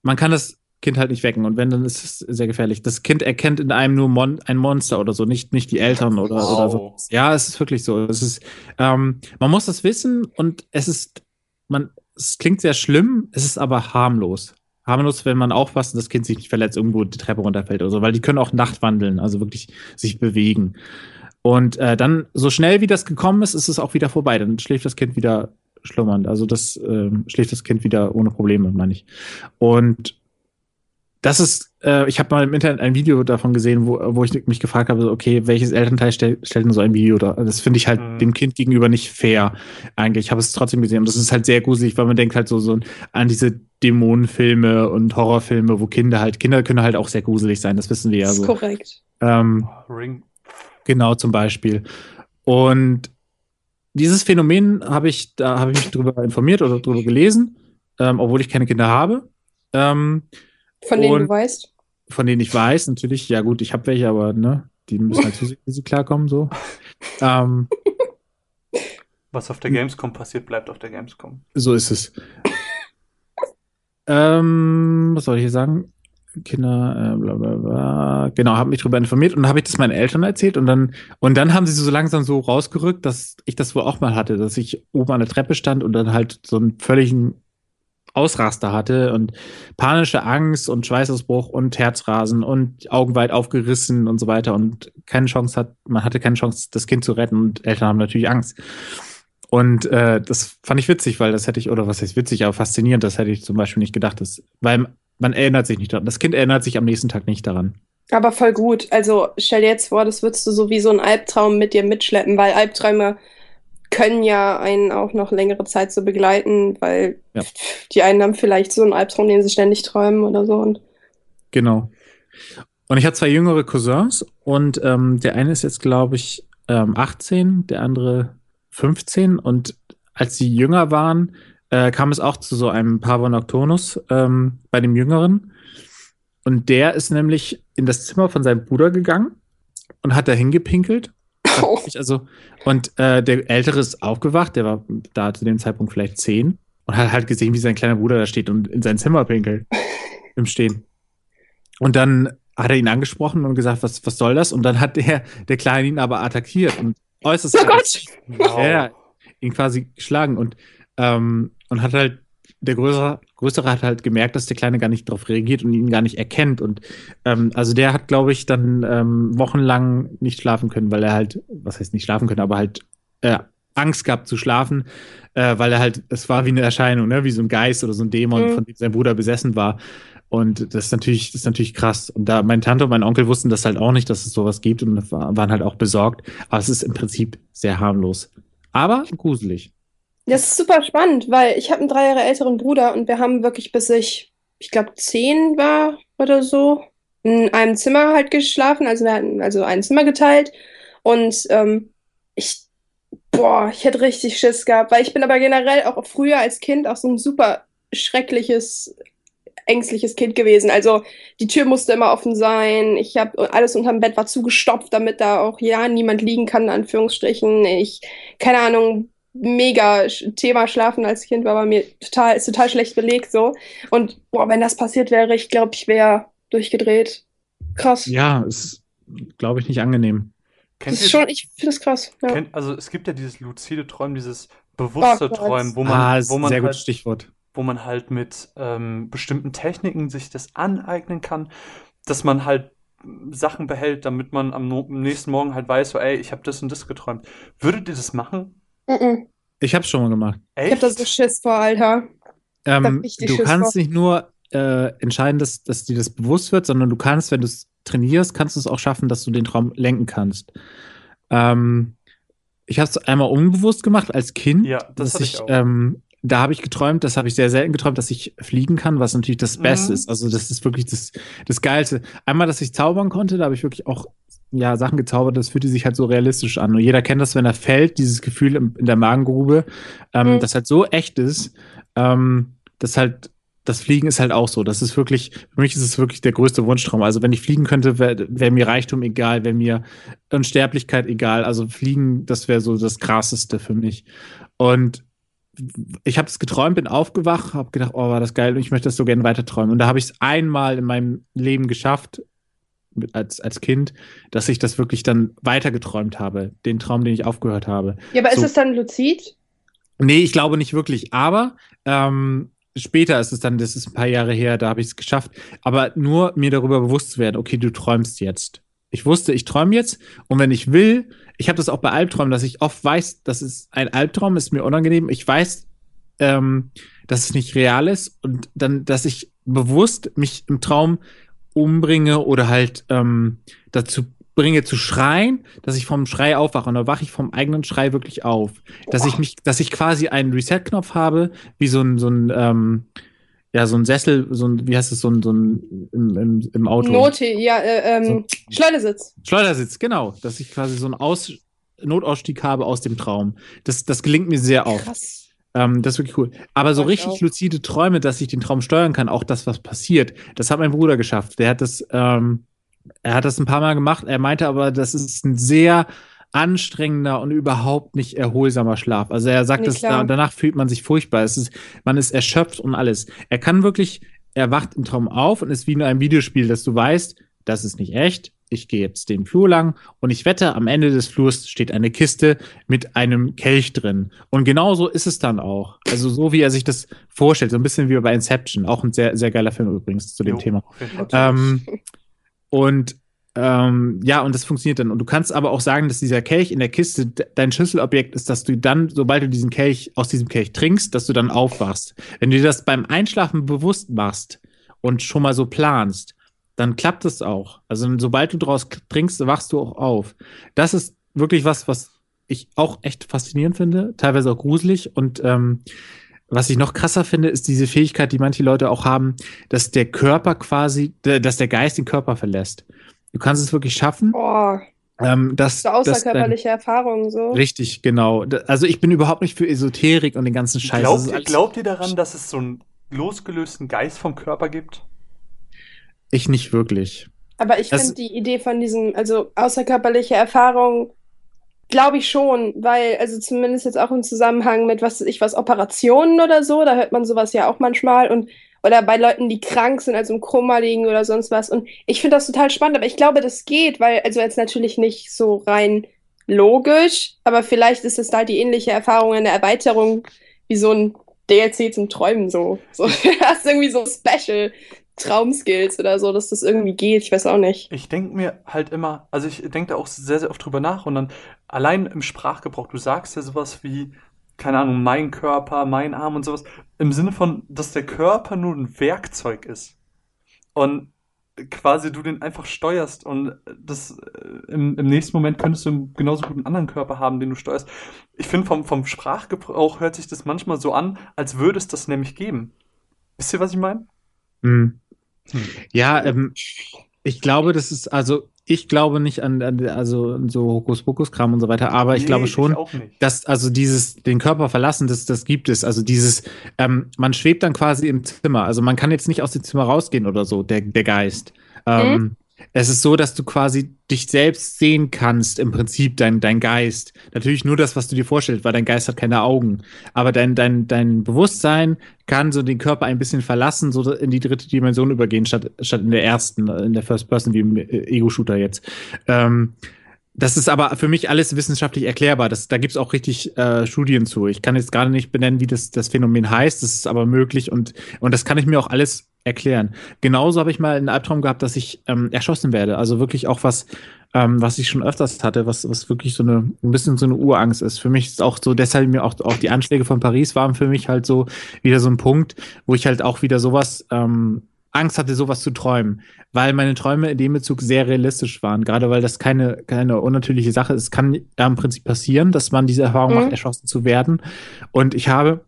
Speaker 3: man kann das Kind halt nicht wecken und wenn, dann ist es sehr gefährlich. Das Kind erkennt in einem nur Mon ein Monster oder so, nicht, nicht die Eltern oder,
Speaker 1: Wow.
Speaker 3: oder so. Ja, es ist wirklich so. Es ist, ähm, man muss das wissen und es ist, man, es klingt sehr schlimm, es ist aber harmlos. Harmlos, wenn man aufpasst und das Kind sich nicht verletzt, irgendwo die Treppe runterfällt oder so, weil die können auch nachtwandeln, also wirklich sich bewegen. Und äh, dann, so schnell wie das gekommen ist, ist es auch wieder vorbei. Dann schläft das Kind wieder schlummernd. Also das ähm, schläft das Kind wieder ohne Probleme, meine ich. Und das ist, äh, ich habe mal im Internet ein Video davon gesehen, wo, wo ich mich gefragt habe, so, okay, welches Elternteil stell, stellt denn so ein Video da? Das finde ich halt
Speaker 1: Mhm.
Speaker 3: dem Kind gegenüber nicht fair. Eigentlich Ich habe es trotzdem gesehen. Und das ist halt sehr gruselig, weil man denkt halt so, so an diese Dämonenfilme und Horrorfilme, wo Kinder halt, Kinder können halt auch sehr gruselig sein, das wissen wir ja
Speaker 2: das ist
Speaker 3: so.
Speaker 2: korrekt.
Speaker 3: Ähm,
Speaker 1: Ring.
Speaker 3: Genau, zum Beispiel. Und dieses Phänomen habe ich, da habe ich mich drüber informiert oder drüber gelesen, ähm, obwohl ich keine Kinder habe. Ähm,
Speaker 2: Von denen du
Speaker 3: Und-
Speaker 2: weißt.
Speaker 3: von denen ich weiß, natürlich, ja gut, ich habe welche, aber ne, die müssen halt wie sie klarkommen, so. Ähm,
Speaker 1: Was auf der Gamescom passiert, bleibt auf der Gamescom.
Speaker 3: so ist es. ähm, was soll ich hier sagen? Kinder, äh, bla bla bla. Genau, habe mich darüber informiert und dann habe ich das meinen Eltern erzählt und dann und dann haben sie so langsam so rausgerückt, dass ich das wohl auch mal hatte, dass ich oben an der Treppe stand und dann halt so einen völligen Ausraster hatte und panische Angst und Schweißausbruch und Herzrasen und Augen weit aufgerissen und so weiter und keine Chance hat, man hatte keine Chance, das Kind zu retten und Eltern haben natürlich Angst. Und äh, das fand ich witzig, weil das hätte ich, oder was heißt witzig, aber faszinierend, das hätte ich zum Beispiel nicht gedacht, dass, weil man erinnert sich nicht daran. Das Kind erinnert sich am nächsten Tag nicht daran.
Speaker 2: Aber voll gut. Also stell dir jetzt vor, das würdest du so wie so ein Albtraum mit dir mitschleppen, weil Albträume können ja einen auch noch längere Zeit so begleiten, weil
Speaker 3: Ja.
Speaker 2: die einen haben vielleicht so einen Albtraum, den sie ständig träumen oder so. Und
Speaker 3: Genau. Und ich habe zwei jüngere Cousins und ähm, der eine ist jetzt, glaube ich, ähm, 18, der andere 15. Und als sie jünger waren, äh, kam es auch zu so einem Pavor Nocturnus ähm, bei dem Jüngeren. Und der ist nämlich in das Zimmer von seinem Bruder gegangen und hat da hingepinkelt wirklich, also, und äh, der Ältere ist aufgewacht, der war da zu dem Zeitpunkt vielleicht zehn und hat halt gesehen, wie sein kleiner Bruder da steht und in sein Zimmer pinkelt. Im Stehen. Und dann hat er ihn angesprochen und gesagt, was, was soll das? Und dann hat der, der Kleine ihn aber attackiert und äußerst
Speaker 2: Oh Gott!
Speaker 1: Wow.
Speaker 3: ja, ihn quasi geschlagen und, ähm, und hat halt, der Größere, Größere hat halt gemerkt, dass der Kleine gar nicht darauf reagiert und ihn gar nicht erkennt. Und ähm, also der hat, glaube ich, dann ähm, wochenlang nicht schlafen können, weil er halt, was heißt nicht schlafen können, aber halt äh, Angst gehabt zu schlafen, äh, weil er halt, es war wie eine Erscheinung, ne? wie so ein Geist oder so ein Dämon,
Speaker 2: Mhm.
Speaker 3: von dem sein Bruder besessen war. Und das ist natürlich, das ist natürlich krass. Und da meine Tante und mein Onkel wussten das halt auch nicht, dass es sowas gibt und war- waren halt auch besorgt. Aber es ist im Prinzip sehr harmlos. Aber gruselig.
Speaker 2: Das ist super spannend, weil ich habe einen drei Jahre älteren Bruder und wir haben wirklich bis ich, ich glaube, zehn war oder so, in einem Zimmer halt geschlafen. Also wir hatten also ein Zimmer geteilt und ähm, ich, boah, ich hätte richtig Schiss gehabt, weil ich bin aber generell auch früher als Kind auch so ein super schreckliches, ängstliches Kind gewesen. Also die Tür musste immer offen sein. Ich habe alles unterm Bett war zugestopft, damit da auch ja niemand liegen kann, in Anführungsstrichen. Ich, keine Ahnung, mega Thema Schlafen als Kind war bei mir total, ist total schlecht belegt so. Und boah, wenn das passiert wäre, ich glaube, ich wäre durchgedreht. Krass.
Speaker 3: Ja, ist, glaube ich, nicht angenehm.
Speaker 2: Das
Speaker 1: Kennt
Speaker 2: ist
Speaker 1: ihr,
Speaker 2: schon, ich finde das krass. Ja.
Speaker 1: kennt, also es gibt ja dieses luzide Träumen, dieses bewusste
Speaker 2: Oh.
Speaker 1: Träumen, wo man,
Speaker 3: ah, ist
Speaker 1: wo man
Speaker 3: sehr
Speaker 1: halt
Speaker 3: gutes Stichwort.
Speaker 1: wo man halt mit ähm, bestimmten Techniken sich das aneignen kann, dass man halt Sachen behält, damit man am no nächsten Morgen halt weiß, so, ey, ich habe das und das geträumt. Würdet ihr das machen?
Speaker 2: Mhm.
Speaker 3: Ich habe schon mal gemacht.
Speaker 2: Ich
Speaker 1: Echt?
Speaker 2: habe da so Schiss vor, Alter.
Speaker 3: Ähm,
Speaker 2: hab
Speaker 3: du
Speaker 2: Schiss
Speaker 3: kannst
Speaker 2: vor.
Speaker 3: nicht nur äh, entscheiden, dass, dass dir das bewusst wird, sondern du kannst, wenn du es trainierst, kannst du es auch schaffen, dass du den Traum lenken kannst. Ähm, ich habe es einmal unbewusst gemacht als Kind.
Speaker 1: Ja, das
Speaker 3: dass
Speaker 1: hab ich auch.
Speaker 3: Ähm, da habe ich geträumt, das habe ich sehr selten geträumt, dass ich fliegen kann, was natürlich das Beste
Speaker 1: Mhm.
Speaker 3: ist. Also das ist wirklich das, das Geilste. Einmal, dass ich zaubern konnte, da habe ich wirklich auch ja, Sachen gezaubert, das fühlte sich halt so realistisch an. Und jeder kennt das, wenn er fällt, dieses Gefühl im, in der Magengrube, ähm,
Speaker 2: Mhm.
Speaker 3: das halt so echt ist, ähm, das halt, das Fliegen ist halt auch so. Das ist wirklich, für mich ist es wirklich der größte Wunschtraum. Also wenn ich fliegen könnte, wäre wär mir Reichtum egal, wäre mir Unsterblichkeit egal. Also Fliegen, das wäre so das Krasseste für mich. Und ich habe das geträumt, bin aufgewacht, habe gedacht, oh, war das geil und ich möchte das so gerne weiter träumen. Und da habe ich es einmal in meinem Leben geschafft, als, als Kind, dass ich das wirklich dann weiter geträumt habe, den Traum, den ich aufgehört habe.
Speaker 2: Ja, aber ist
Speaker 3: So.
Speaker 2: es dann luzid?
Speaker 3: Nee, ich glaube nicht wirklich, aber ähm, später ist es dann, das ist ein paar Jahre her, da habe ich es geschafft, aber nur mir darüber bewusst zu werden, okay, du träumst jetzt. Ich wusste, ich träume jetzt. Und wenn ich will, ich habe das auch bei Albträumen, dass ich oft weiß, das ist ein Albtraum, ist mir unangenehm. Ich weiß, ähm, dass es nicht real ist und dann, dass ich bewusst mich im Traum umbringe oder halt ähm, dazu bringe zu schreien, dass ich vom Schrei aufwache. Und dann wache ich vom eigenen Schrei wirklich auf, dass ich mich, dass ich quasi einen Reset-Knopf habe, wie so ein so ein ähm, ja so ein Sessel, so ein wie heißt es so ein so ein im, im, im Auto
Speaker 2: Note, ja, äh, ähm, Schleudersitz.
Speaker 3: Schleudersitz, genau, dass ich quasi so einen Aus Notausstieg habe aus dem Traum. Das das gelingt mir sehr oft.
Speaker 2: Krass.
Speaker 3: Ähm, das ist wirklich cool. Aber so richtig
Speaker 2: auch.
Speaker 3: luzide Träume, dass ich den Traum steuern kann, auch das, was passiert, das hat mein Bruder geschafft. Der hat das, ähm, er hat das ein paar Mal gemacht. Er meinte aber, das ist ein sehr anstrengender und überhaupt nicht erholsamer Schlaf. Also er sagt,
Speaker 2: Nee,
Speaker 3: dass da, danach fühlt man sich furchtbar. Es ist, man ist erschöpft und alles. Er kann wirklich, er wacht im Traum auf und ist wie in einem Videospiel, dass du weißt, das ist nicht echt. Ich gehe jetzt den Flur lang und ich wette, am Ende des Flurs steht eine Kiste mit einem Kelch drin. Und genauso ist es dann auch. Also so wie er sich das vorstellt, so ein bisschen wie bei Inception, auch ein sehr, sehr geiler Film übrigens zu dem
Speaker 1: Jo,
Speaker 3: Thema. Ähm, und ähm, ja, und das funktioniert dann. Und du kannst aber auch sagen, dass dieser Kelch in der Kiste de- dein Schlüsselobjekt ist, dass du dann, sobald du diesen Kelch aus diesem Kelch trinkst, dass du dann aufwachst. Wenn du dir das beim Einschlafen bewusst machst und schon mal so planst, dann klappt es auch. Also sobald du draus trinkst, wachst du auch auf. Das ist wirklich was, was ich auch echt faszinierend finde, teilweise auch gruselig. Und ähm, was ich noch krasser finde, ist diese Fähigkeit, die manche Leute auch haben, dass der Körper quasi, dass der Geist den Körper verlässt. Du kannst es wirklich schaffen,
Speaker 2: Boah,
Speaker 3: ähm, dass,
Speaker 2: so
Speaker 3: dein,
Speaker 2: außerkörperliche Erfahrungen so.
Speaker 3: richtig, genau. Also ich bin überhaupt nicht für Esoterik und den ganzen Scheiß. Das
Speaker 1: Glaubt, glaubt ihr daran, dass es so einen losgelösten Geist vom Körper gibt?
Speaker 3: ich nicht wirklich.
Speaker 2: Aber ich
Speaker 3: Das-
Speaker 2: finde die Idee von diesem, also außerkörperliche Erfahrung, Glaube ich schon, weil, also zumindest jetzt auch im Zusammenhang mit, was weiß ich, was Operationen oder so, da hört man sowas ja auch manchmal und oder bei Leuten, die krank sind, also im Koma liegen oder sonst was. Und ich finde das total spannend, aber ich glaube, das geht, weil, also jetzt natürlich nicht so rein logisch, aber vielleicht ist es da die ähnliche Erfahrung in der Erweiterung wie so ein DLC zum Träumen so. so du hast irgendwie so Special Traumskills oder so, dass das irgendwie geht. Ich weiß auch nicht.
Speaker 1: Ich denke mir halt immer, also ich denke da auch sehr, sehr oft drüber nach und dann allein im Sprachgebrauch, du sagst ja sowas wie, keine Ahnung, mein Körper, mein Arm und sowas, im Sinne von, dass der Körper nur ein Werkzeug ist. Und quasi du den einfach steuerst und das äh, im, im nächsten Moment könntest du genauso gut einen anderen Körper haben, den du steuerst. Ich finde, vom, vom Sprachgebrauch hört sich das manchmal so an, als würde es das nämlich geben. Wisst ihr, was ich meine?
Speaker 3: Hm. Hm. Ja, ähm, ich glaube, das ist, also ich glaube nicht an, an also so Hokuspokus-Kram und so weiter, aber ich nee, glaube schon, ich dass also dieses den Körper verlassen, das, das gibt es. Also dieses, ähm, man schwebt dann quasi im Zimmer. Also man kann jetzt nicht aus dem Zimmer rausgehen oder so, der, der Geist. Ähm, mhm. Es ist so, dass du quasi dich selbst sehen kannst, im Prinzip, dein, dein Geist. Natürlich nur das, was du dir vorstellst, weil dein Geist hat keine Augen. Aber dein, dein, dein Bewusstsein kann so den Körper ein bisschen verlassen, so in die dritte Dimension übergehen, statt, statt in der ersten, in der First Person, wie im Ego-Shooter jetzt. Ähm, das ist aber für mich alles wissenschaftlich erklärbar. Das, da gibt's auch richtig äh, Studien zu. Ich kann jetzt gerade nicht benennen, wie das, das Phänomen heißt. Das ist aber möglich und, und das kann ich mir auch alles erklären. Genauso habe ich mal einen Albtraum gehabt, dass ich ähm, erschossen werde. Also wirklich auch was, ähm, was ich schon öfters hatte, was, was wirklich so eine, ein bisschen so eine Urangst ist. Für mich ist auch so, deshalb mir auch, auch die Anschläge von Paris waren für mich halt so wieder so ein Punkt, wo ich halt auch wieder sowas, ähm, Angst hatte, sowas zu träumen, weil meine Träume in dem Bezug sehr realistisch waren, gerade weil das keine, keine unnatürliche Sache ist. Es kann da im Prinzip passieren, dass man diese Erfahrung mhm. macht, erschossen zu werden. Und ich habe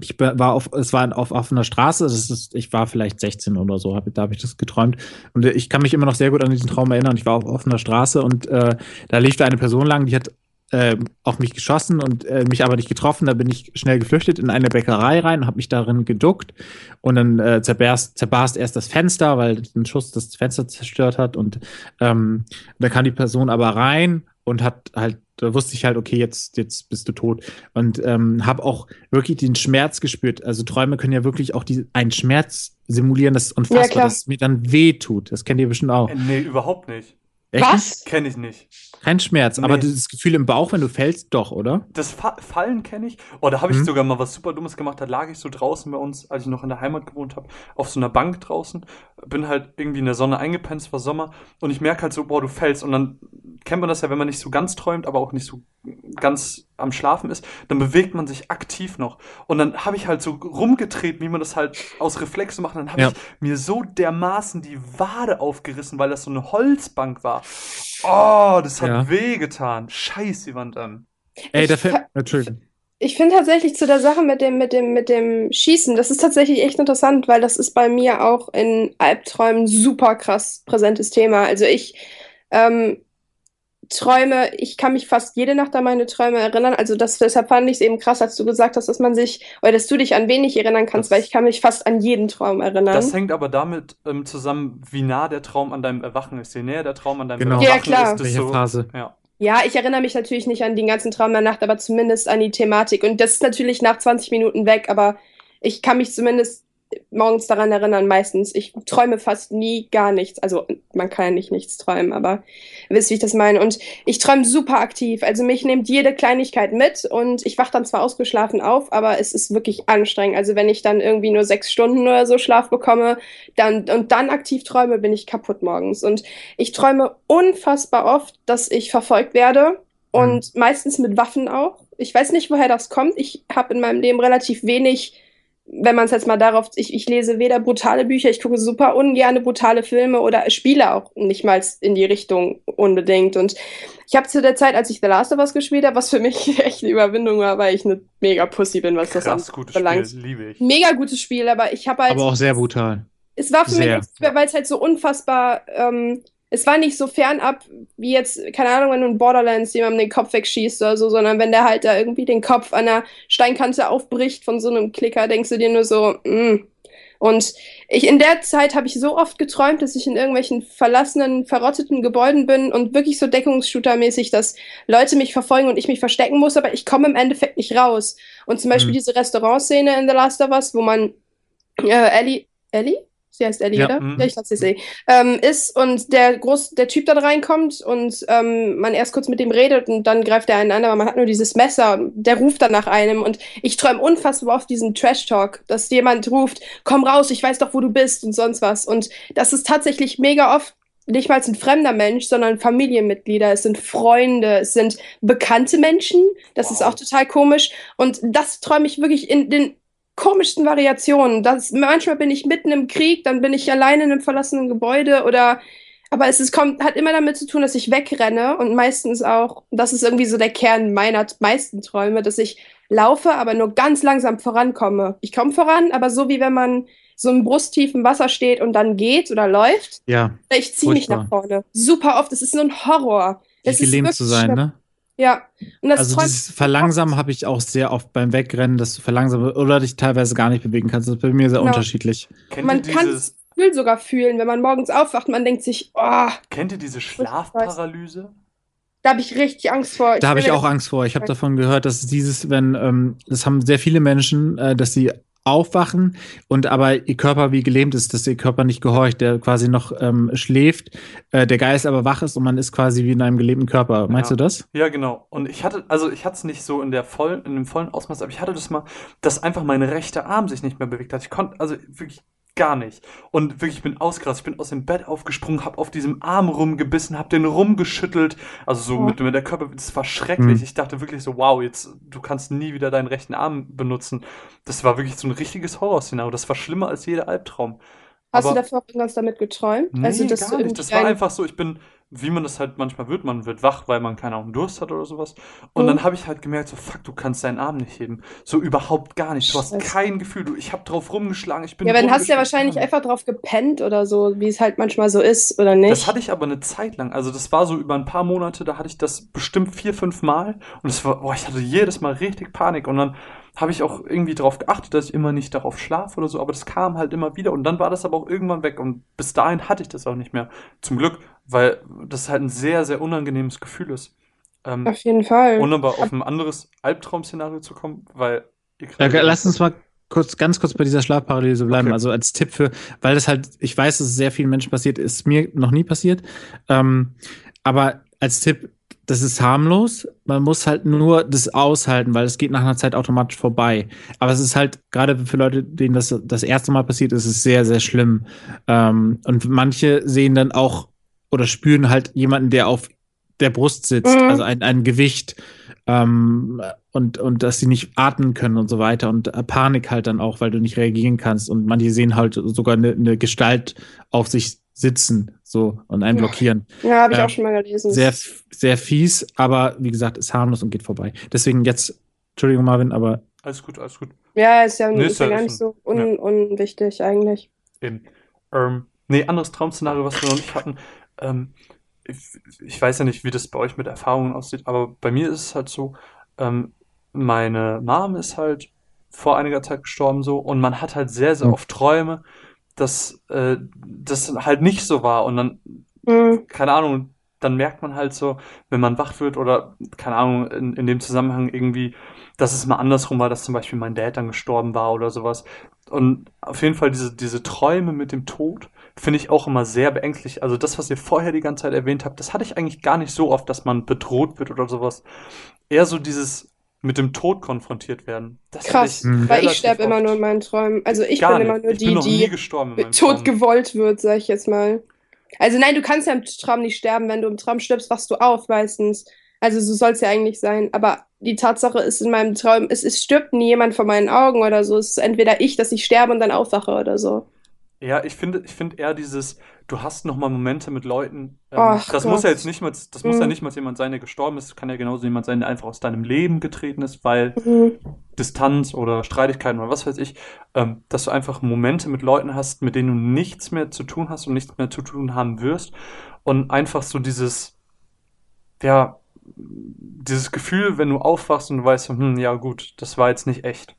Speaker 3: ich war auf, es war auf offener Straße, das ist, ich war vielleicht 16 oder so, hab, da habe ich das geträumt. Und ich kann mich immer noch sehr gut an diesen Traum erinnern. Ich war auf offener Straße und äh, da lief da eine Person lang, die hat äh, auf mich geschossen und äh, mich aber nicht getroffen. Da bin ich schnell geflüchtet in eine Bäckerei rein und habe mich darin geduckt. Und dann äh, zerbarst, zerbarst erst das Fenster, weil ein Schuss das Fenster zerstört hat. Und ähm, da kam die Person aber rein und hat halt, da wusste ich halt, okay, jetzt, jetzt bist du tot. Und ähm, habe auch wirklich den Schmerz gespürt. Also Träume können ja wirklich auch die, einen Schmerz simulieren, das ist unfassbar, ja, dass es mir dann weh tut. Das kennt ihr bestimmt auch. Äh,
Speaker 1: nee, überhaupt nicht.
Speaker 2: Echt? Was?
Speaker 1: Kenne ich nicht.
Speaker 3: Kein Schmerz, nee. aber das Gefühl im Bauch, wenn du fällst, doch, oder?
Speaker 1: Das Fa Fallen kenne ich. Oh, da habe ich mhm. sogar mal was super Dummes gemacht. Da lag ich so draußen bei uns, als ich noch in der Heimat gewohnt habe, auf so einer Bank draußen. Bin halt irgendwie in der Sonne eingepennt, es war Sommer. Und ich merke halt so, boah, du fällst. Und dann kennt man das ja, wenn man nicht so ganz träumt, aber auch nicht so ganz am Schlafen ist, dann bewegt man sich aktiv noch. Und dann habe ich halt so rumgetreten, wie man das halt aus Reflex macht. Dann habe ja. ich mir so dermaßen die Wade aufgerissen, weil das so eine Holzbank war. Oh, das hat ja. wehgetan. Scheiß die Wand an.
Speaker 3: Ey, da fällt. Entschuldigung.
Speaker 2: Ich finde tatsächlich zu der Sache mit dem, mit dem, mit dem Schießen, das ist tatsächlich echt interessant, weil das ist bei mir auch in Albträumen super krass präsentes Thema. Also ich ähm, Träume, ich kann mich fast jede Nacht an meine Träume erinnern. Also das, deshalb fand ich es eben krass, als du gesagt hast, dass man sich, oder dass du dich an wenig erinnern kannst, das, weil ich kann mich fast an jeden Traum erinnern.
Speaker 1: Das hängt aber damit ähm, zusammen, wie nah der Traum an deinem Erwachen ist. Je näher der Traum an deinem
Speaker 3: genau.
Speaker 1: Erwachen
Speaker 2: ja, klar.
Speaker 1: ist, desto,
Speaker 3: Phase.
Speaker 1: Ja.
Speaker 2: Ja, ich erinnere mich natürlich nicht an den ganzen Traum der Nacht, aber zumindest an die Thematik. Und das ist natürlich nach 20 Minuten weg, aber ich kann mich zumindest morgens daran erinnern, meistens. Ich träume fast nie gar nichts. Also man kann ja nicht nichts träumen, aber ihr wisst, wie ich das meine. Und ich träume super aktiv. Also mich nimmt jede Kleinigkeit mit und ich wache dann zwar ausgeschlafen auf, aber es ist wirklich anstrengend. Also wenn ich dann irgendwie nur sechs Stunden oder so Schlaf bekomme dann, und dann aktiv träume, bin ich kaputt morgens. Und ich träume unfassbar oft, dass ich verfolgt werde und mhm. meistens mit Waffen auch. Ich weiß nicht, woher das kommt. Ich habe in meinem Leben relativ wenig wenn man es jetzt mal darauf, ich, ich lese weder brutale Bücher, ich gucke super ungerne brutale Filme oder spiele auch nicht mal in die Richtung unbedingt. Und ich habe zu der Zeit, als ich The Last of Us gespielt habe, was für mich echt eine Überwindung war, weil ich eine mega Pussy bin, was
Speaker 1: Krass,
Speaker 2: das
Speaker 1: anbelangt. Spiel, liebe ich.
Speaker 2: Mega gutes Spiel, aber ich habe halt.
Speaker 3: Aber auch sehr brutal.
Speaker 2: Es war für sehr. mich, weil es halt so unfassbar ähm, es war nicht so fernab wie jetzt, keine Ahnung, wenn du in Borderlands jemandem den Kopf wegschießt oder so, sondern wenn der halt da irgendwie den Kopf an der Steinkante aufbricht von so einem Klicker, denkst du dir nur so, mm. Und ich in der Zeit habe ich so oft geträumt, dass ich in irgendwelchen verlassenen, verrotteten Gebäuden bin und wirklich so Deckungsshooter-mäßig, dass Leute mich verfolgen und ich mich verstecken muss, aber ich komme im Endeffekt nicht raus. Und zum Beispiel
Speaker 3: Mhm.
Speaker 2: diese Restaurantszene in The Last of Us, wo man äh, Ellie, Ellie? Sie heißt Ellie,
Speaker 3: Ja,
Speaker 2: oder?
Speaker 1: mhm.
Speaker 2: Ja, ich glaube, sie ist Ellie. Ähm, ist und der groß, der Typ dann reinkommt und ähm, man erst kurz mit ihm redet und dann greift er einen an, aber man hat nur dieses Messer und der ruft dann nach einem und ich träume unfassbar oft diesen Trash-Talk, dass jemand ruft, komm raus, ich weiß doch, wo du bist und sonst was. Und das ist tatsächlich mega oft nicht mal ein fremder Mensch, sondern Familienmitglieder, es sind Freunde, es sind bekannte Menschen. Das ist
Speaker 1: Wow.
Speaker 2: auch total komisch. Und das träume ich wirklich in den komischsten Variationen. Das, manchmal bin ich mitten im Krieg, dann bin ich alleine in einem verlassenen Gebäude oder aber es ist, kommt, hat immer damit zu tun, dass ich wegrenne und meistens auch, das ist irgendwie so der Kern meiner meisten Träume, dass ich laufe, aber nur ganz langsam vorankomme. Ich komme voran, aber so wie wenn man so im brusttiefen Wasser steht und dann geht oder läuft,
Speaker 3: Ja,
Speaker 2: ich ziehe mich nach vorne. Super oft, es ist so ein Horror.
Speaker 3: wie
Speaker 2: Es ist
Speaker 3: gelähmt zu sein,
Speaker 2: schlimm.
Speaker 3: ne?
Speaker 2: Ja, und das
Speaker 3: Also dieses Verlangsamen habe ich auch sehr oft beim Wegrennen, dass du verlangsamen oder dich teilweise gar nicht bewegen kannst. Das ist bei mir sehr
Speaker 2: Genau.
Speaker 3: unterschiedlich.
Speaker 1: Kennt
Speaker 2: man kann
Speaker 1: dieses,
Speaker 2: das Gefühl sogar fühlen, wenn man morgens aufwacht, man denkt sich, oh,
Speaker 1: kennt ihr diese. Schlafparalyse?
Speaker 2: da habe ich richtig Angst vor.
Speaker 3: Da habe ich auch
Speaker 2: das-
Speaker 3: Angst vor. Ich habe davon gehört, dass dieses, wenn, ähm, das haben sehr viele Menschen, äh, dass sie aufwachen und aber ihr Körper wie gelähmt ist, dass ihr Körper nicht gehorcht, der quasi noch ähm, schläft, äh, der Geist aber wach ist und man ist quasi wie in einem gelähmten Körper. Meinst
Speaker 1: Ja.
Speaker 3: du das?
Speaker 1: Ja, genau. Und ich hatte, also ich hatte es nicht so in der vollen, in dem vollen Ausmaß, aber ich hatte das mal, dass einfach mein rechter Arm sich nicht mehr bewegt hat. Ich konnte, also wirklich gar nicht. Und wirklich, ich bin ausgerastet. Ich bin aus dem Bett aufgesprungen, hab auf diesem Arm rumgebissen, hab den rumgeschüttelt. Also so
Speaker 2: Oh.
Speaker 1: mit, mit der Körper, das war schrecklich.
Speaker 3: Hm.
Speaker 1: Ich dachte wirklich so, wow, jetzt, du kannst nie wieder deinen rechten Arm benutzen. Das war wirklich so ein richtiges Horrorszenario. Das war schlimmer als jeder Albtraum.
Speaker 2: Hast du
Speaker 1: Aber-
Speaker 2: davor irgendwas damit geträumt?
Speaker 1: Nee,
Speaker 2: also, dass
Speaker 1: gar
Speaker 2: du
Speaker 1: nicht. Das war
Speaker 2: ein-
Speaker 1: einfach so, ich bin, wie man das halt manchmal wird, man wird wach, weil man keine Ahnung, Durst hat oder sowas. Und
Speaker 2: Mhm.
Speaker 1: dann habe ich halt gemerkt, so, fuck, du kannst deinen Arm nicht heben. So überhaupt gar nicht. Du hast
Speaker 2: Scheiße.
Speaker 1: kein Gefühl. Du, ich habe drauf rumgeschlagen, ich bin
Speaker 2: Ja, dann hast du ja wahrscheinlich einfach drauf gepennt oder so, wie es halt manchmal so ist, oder nicht?
Speaker 1: Das hatte ich aber eine Zeit lang. Also das war so über ein paar Monate, da hatte ich das bestimmt vier, fünf Mal. Und es war, boah, ich hatte jedes Mal richtig Panik. Und dann habe ich auch irgendwie darauf geachtet, dass ich immer nicht darauf schlafe oder so. Aber das kam halt immer wieder. Und dann war das aber auch irgendwann weg. Und bis dahin hatte ich das auch nicht mehr. Zum Glück, weil das halt ein sehr, sehr unangenehmes Gefühl ist. Ähm,
Speaker 2: Auf jeden Fall.
Speaker 1: und aber auf ein anderes Albtraum-Szenario zu kommen, weil ihr
Speaker 3: Ja, lass uns mal kurz, ganz kurz bei dieser Schlafparalyse bleiben.
Speaker 1: Okay.
Speaker 3: Also als Tipp für, weil das halt, ich weiß, dass es sehr vielen Menschen passiert, ist mir noch nie passiert. Ähm, aber als Tipp, das ist harmlos. Man muss halt nur das aushalten, weil es geht nach einer Zeit automatisch vorbei. Aber es ist halt, gerade für Leute, denen das das erste Mal passiert, ist es sehr, sehr schlimm. Ähm, und manche sehen dann auch oder spüren halt jemanden, der auf der Brust sitzt,
Speaker 2: Mhm.
Speaker 3: also ein, ein Gewicht ähm, und, und dass sie nicht atmen können und so weiter und äh, Panik halt dann auch, weil du nicht reagieren kannst und manche sehen halt sogar eine, eine Gestalt auf sich sitzen so und einen
Speaker 2: Ja.
Speaker 3: blockieren.
Speaker 2: ja, habe ich
Speaker 3: ja.
Speaker 2: auch schon mal gelesen.
Speaker 3: Sehr, sehr fies, aber wie gesagt, ist harmlos und geht vorbei. Deswegen jetzt, Entschuldigung Marvin, aber
Speaker 1: Alles gut, alles gut.
Speaker 2: ja, ist ja,
Speaker 1: Nee,
Speaker 2: ist ja
Speaker 1: ja-
Speaker 2: gar nicht so un unwichtig eigentlich.
Speaker 1: Eben. Ähm, nee, anderes Traum-Szenario, was wir noch nicht hatten. Ähm, ich, ich weiß ja nicht, wie das bei euch mit Erfahrungen aussieht, aber bei mir ist es halt so, ähm, meine Mom ist halt vor einiger Zeit gestorben so und man hat halt sehr, sehr
Speaker 3: Mhm.
Speaker 1: oft Träume, dass äh, das halt nicht so war und dann,
Speaker 2: Mhm.
Speaker 1: keine Ahnung, dann merkt man halt so, wenn man wach wird oder, keine Ahnung, in, in dem Zusammenhang irgendwie, dass es mal andersrum war, dass zum Beispiel mein Dad dann gestorben war oder sowas. Und auf jeden Fall diese, diese Träume mit dem Tod finde ich auch immer sehr beängstlich. Also das, was ihr vorher die ganze Zeit erwähnt habt, das hatte ich eigentlich gar nicht so oft, dass man bedroht wird oder sowas. Eher so dieses mit dem Tod konfrontiert werden. Das
Speaker 2: Krass,
Speaker 1: ich
Speaker 2: weil ich sterbe immer nur in meinen Träumen. Also ich
Speaker 1: Gar
Speaker 2: bin immer nur
Speaker 1: ich
Speaker 2: die, die Tod
Speaker 1: Traum.
Speaker 2: gewollt wird, sag ich jetzt mal. Also nein, du kannst ja im Traum nicht sterben. Wenn du im Traum stirbst, wachst du auf meistens. Also so soll es ja eigentlich sein. Aber die Tatsache ist in meinem Traum, es, es stirbt nie jemand vor meinen Augen oder so. Es ist entweder ich, dass ich sterbe und dann aufwache oder so.
Speaker 1: Ja, ich finde, ich finde eher dieses, du hast noch mal Momente mit Leuten. Ähm, das muss ja
Speaker 2: Gott.
Speaker 1: jetzt nicht mal, das muss ja
Speaker 2: Mhm.
Speaker 1: nicht mal jemand sein, der gestorben ist. Kann ja genauso jemand sein, der einfach aus deinem Leben getreten ist, weil
Speaker 2: Mhm.
Speaker 1: Distanz oder Streitigkeiten oder was weiß ich, ähm, dass du einfach Momente mit Leuten hast, mit denen du nichts mehr zu tun hast und nichts mehr zu tun haben wirst und einfach so dieses, ja, dieses Gefühl, wenn du aufwachst und du weißt, hm, ja gut, das war jetzt nicht echt.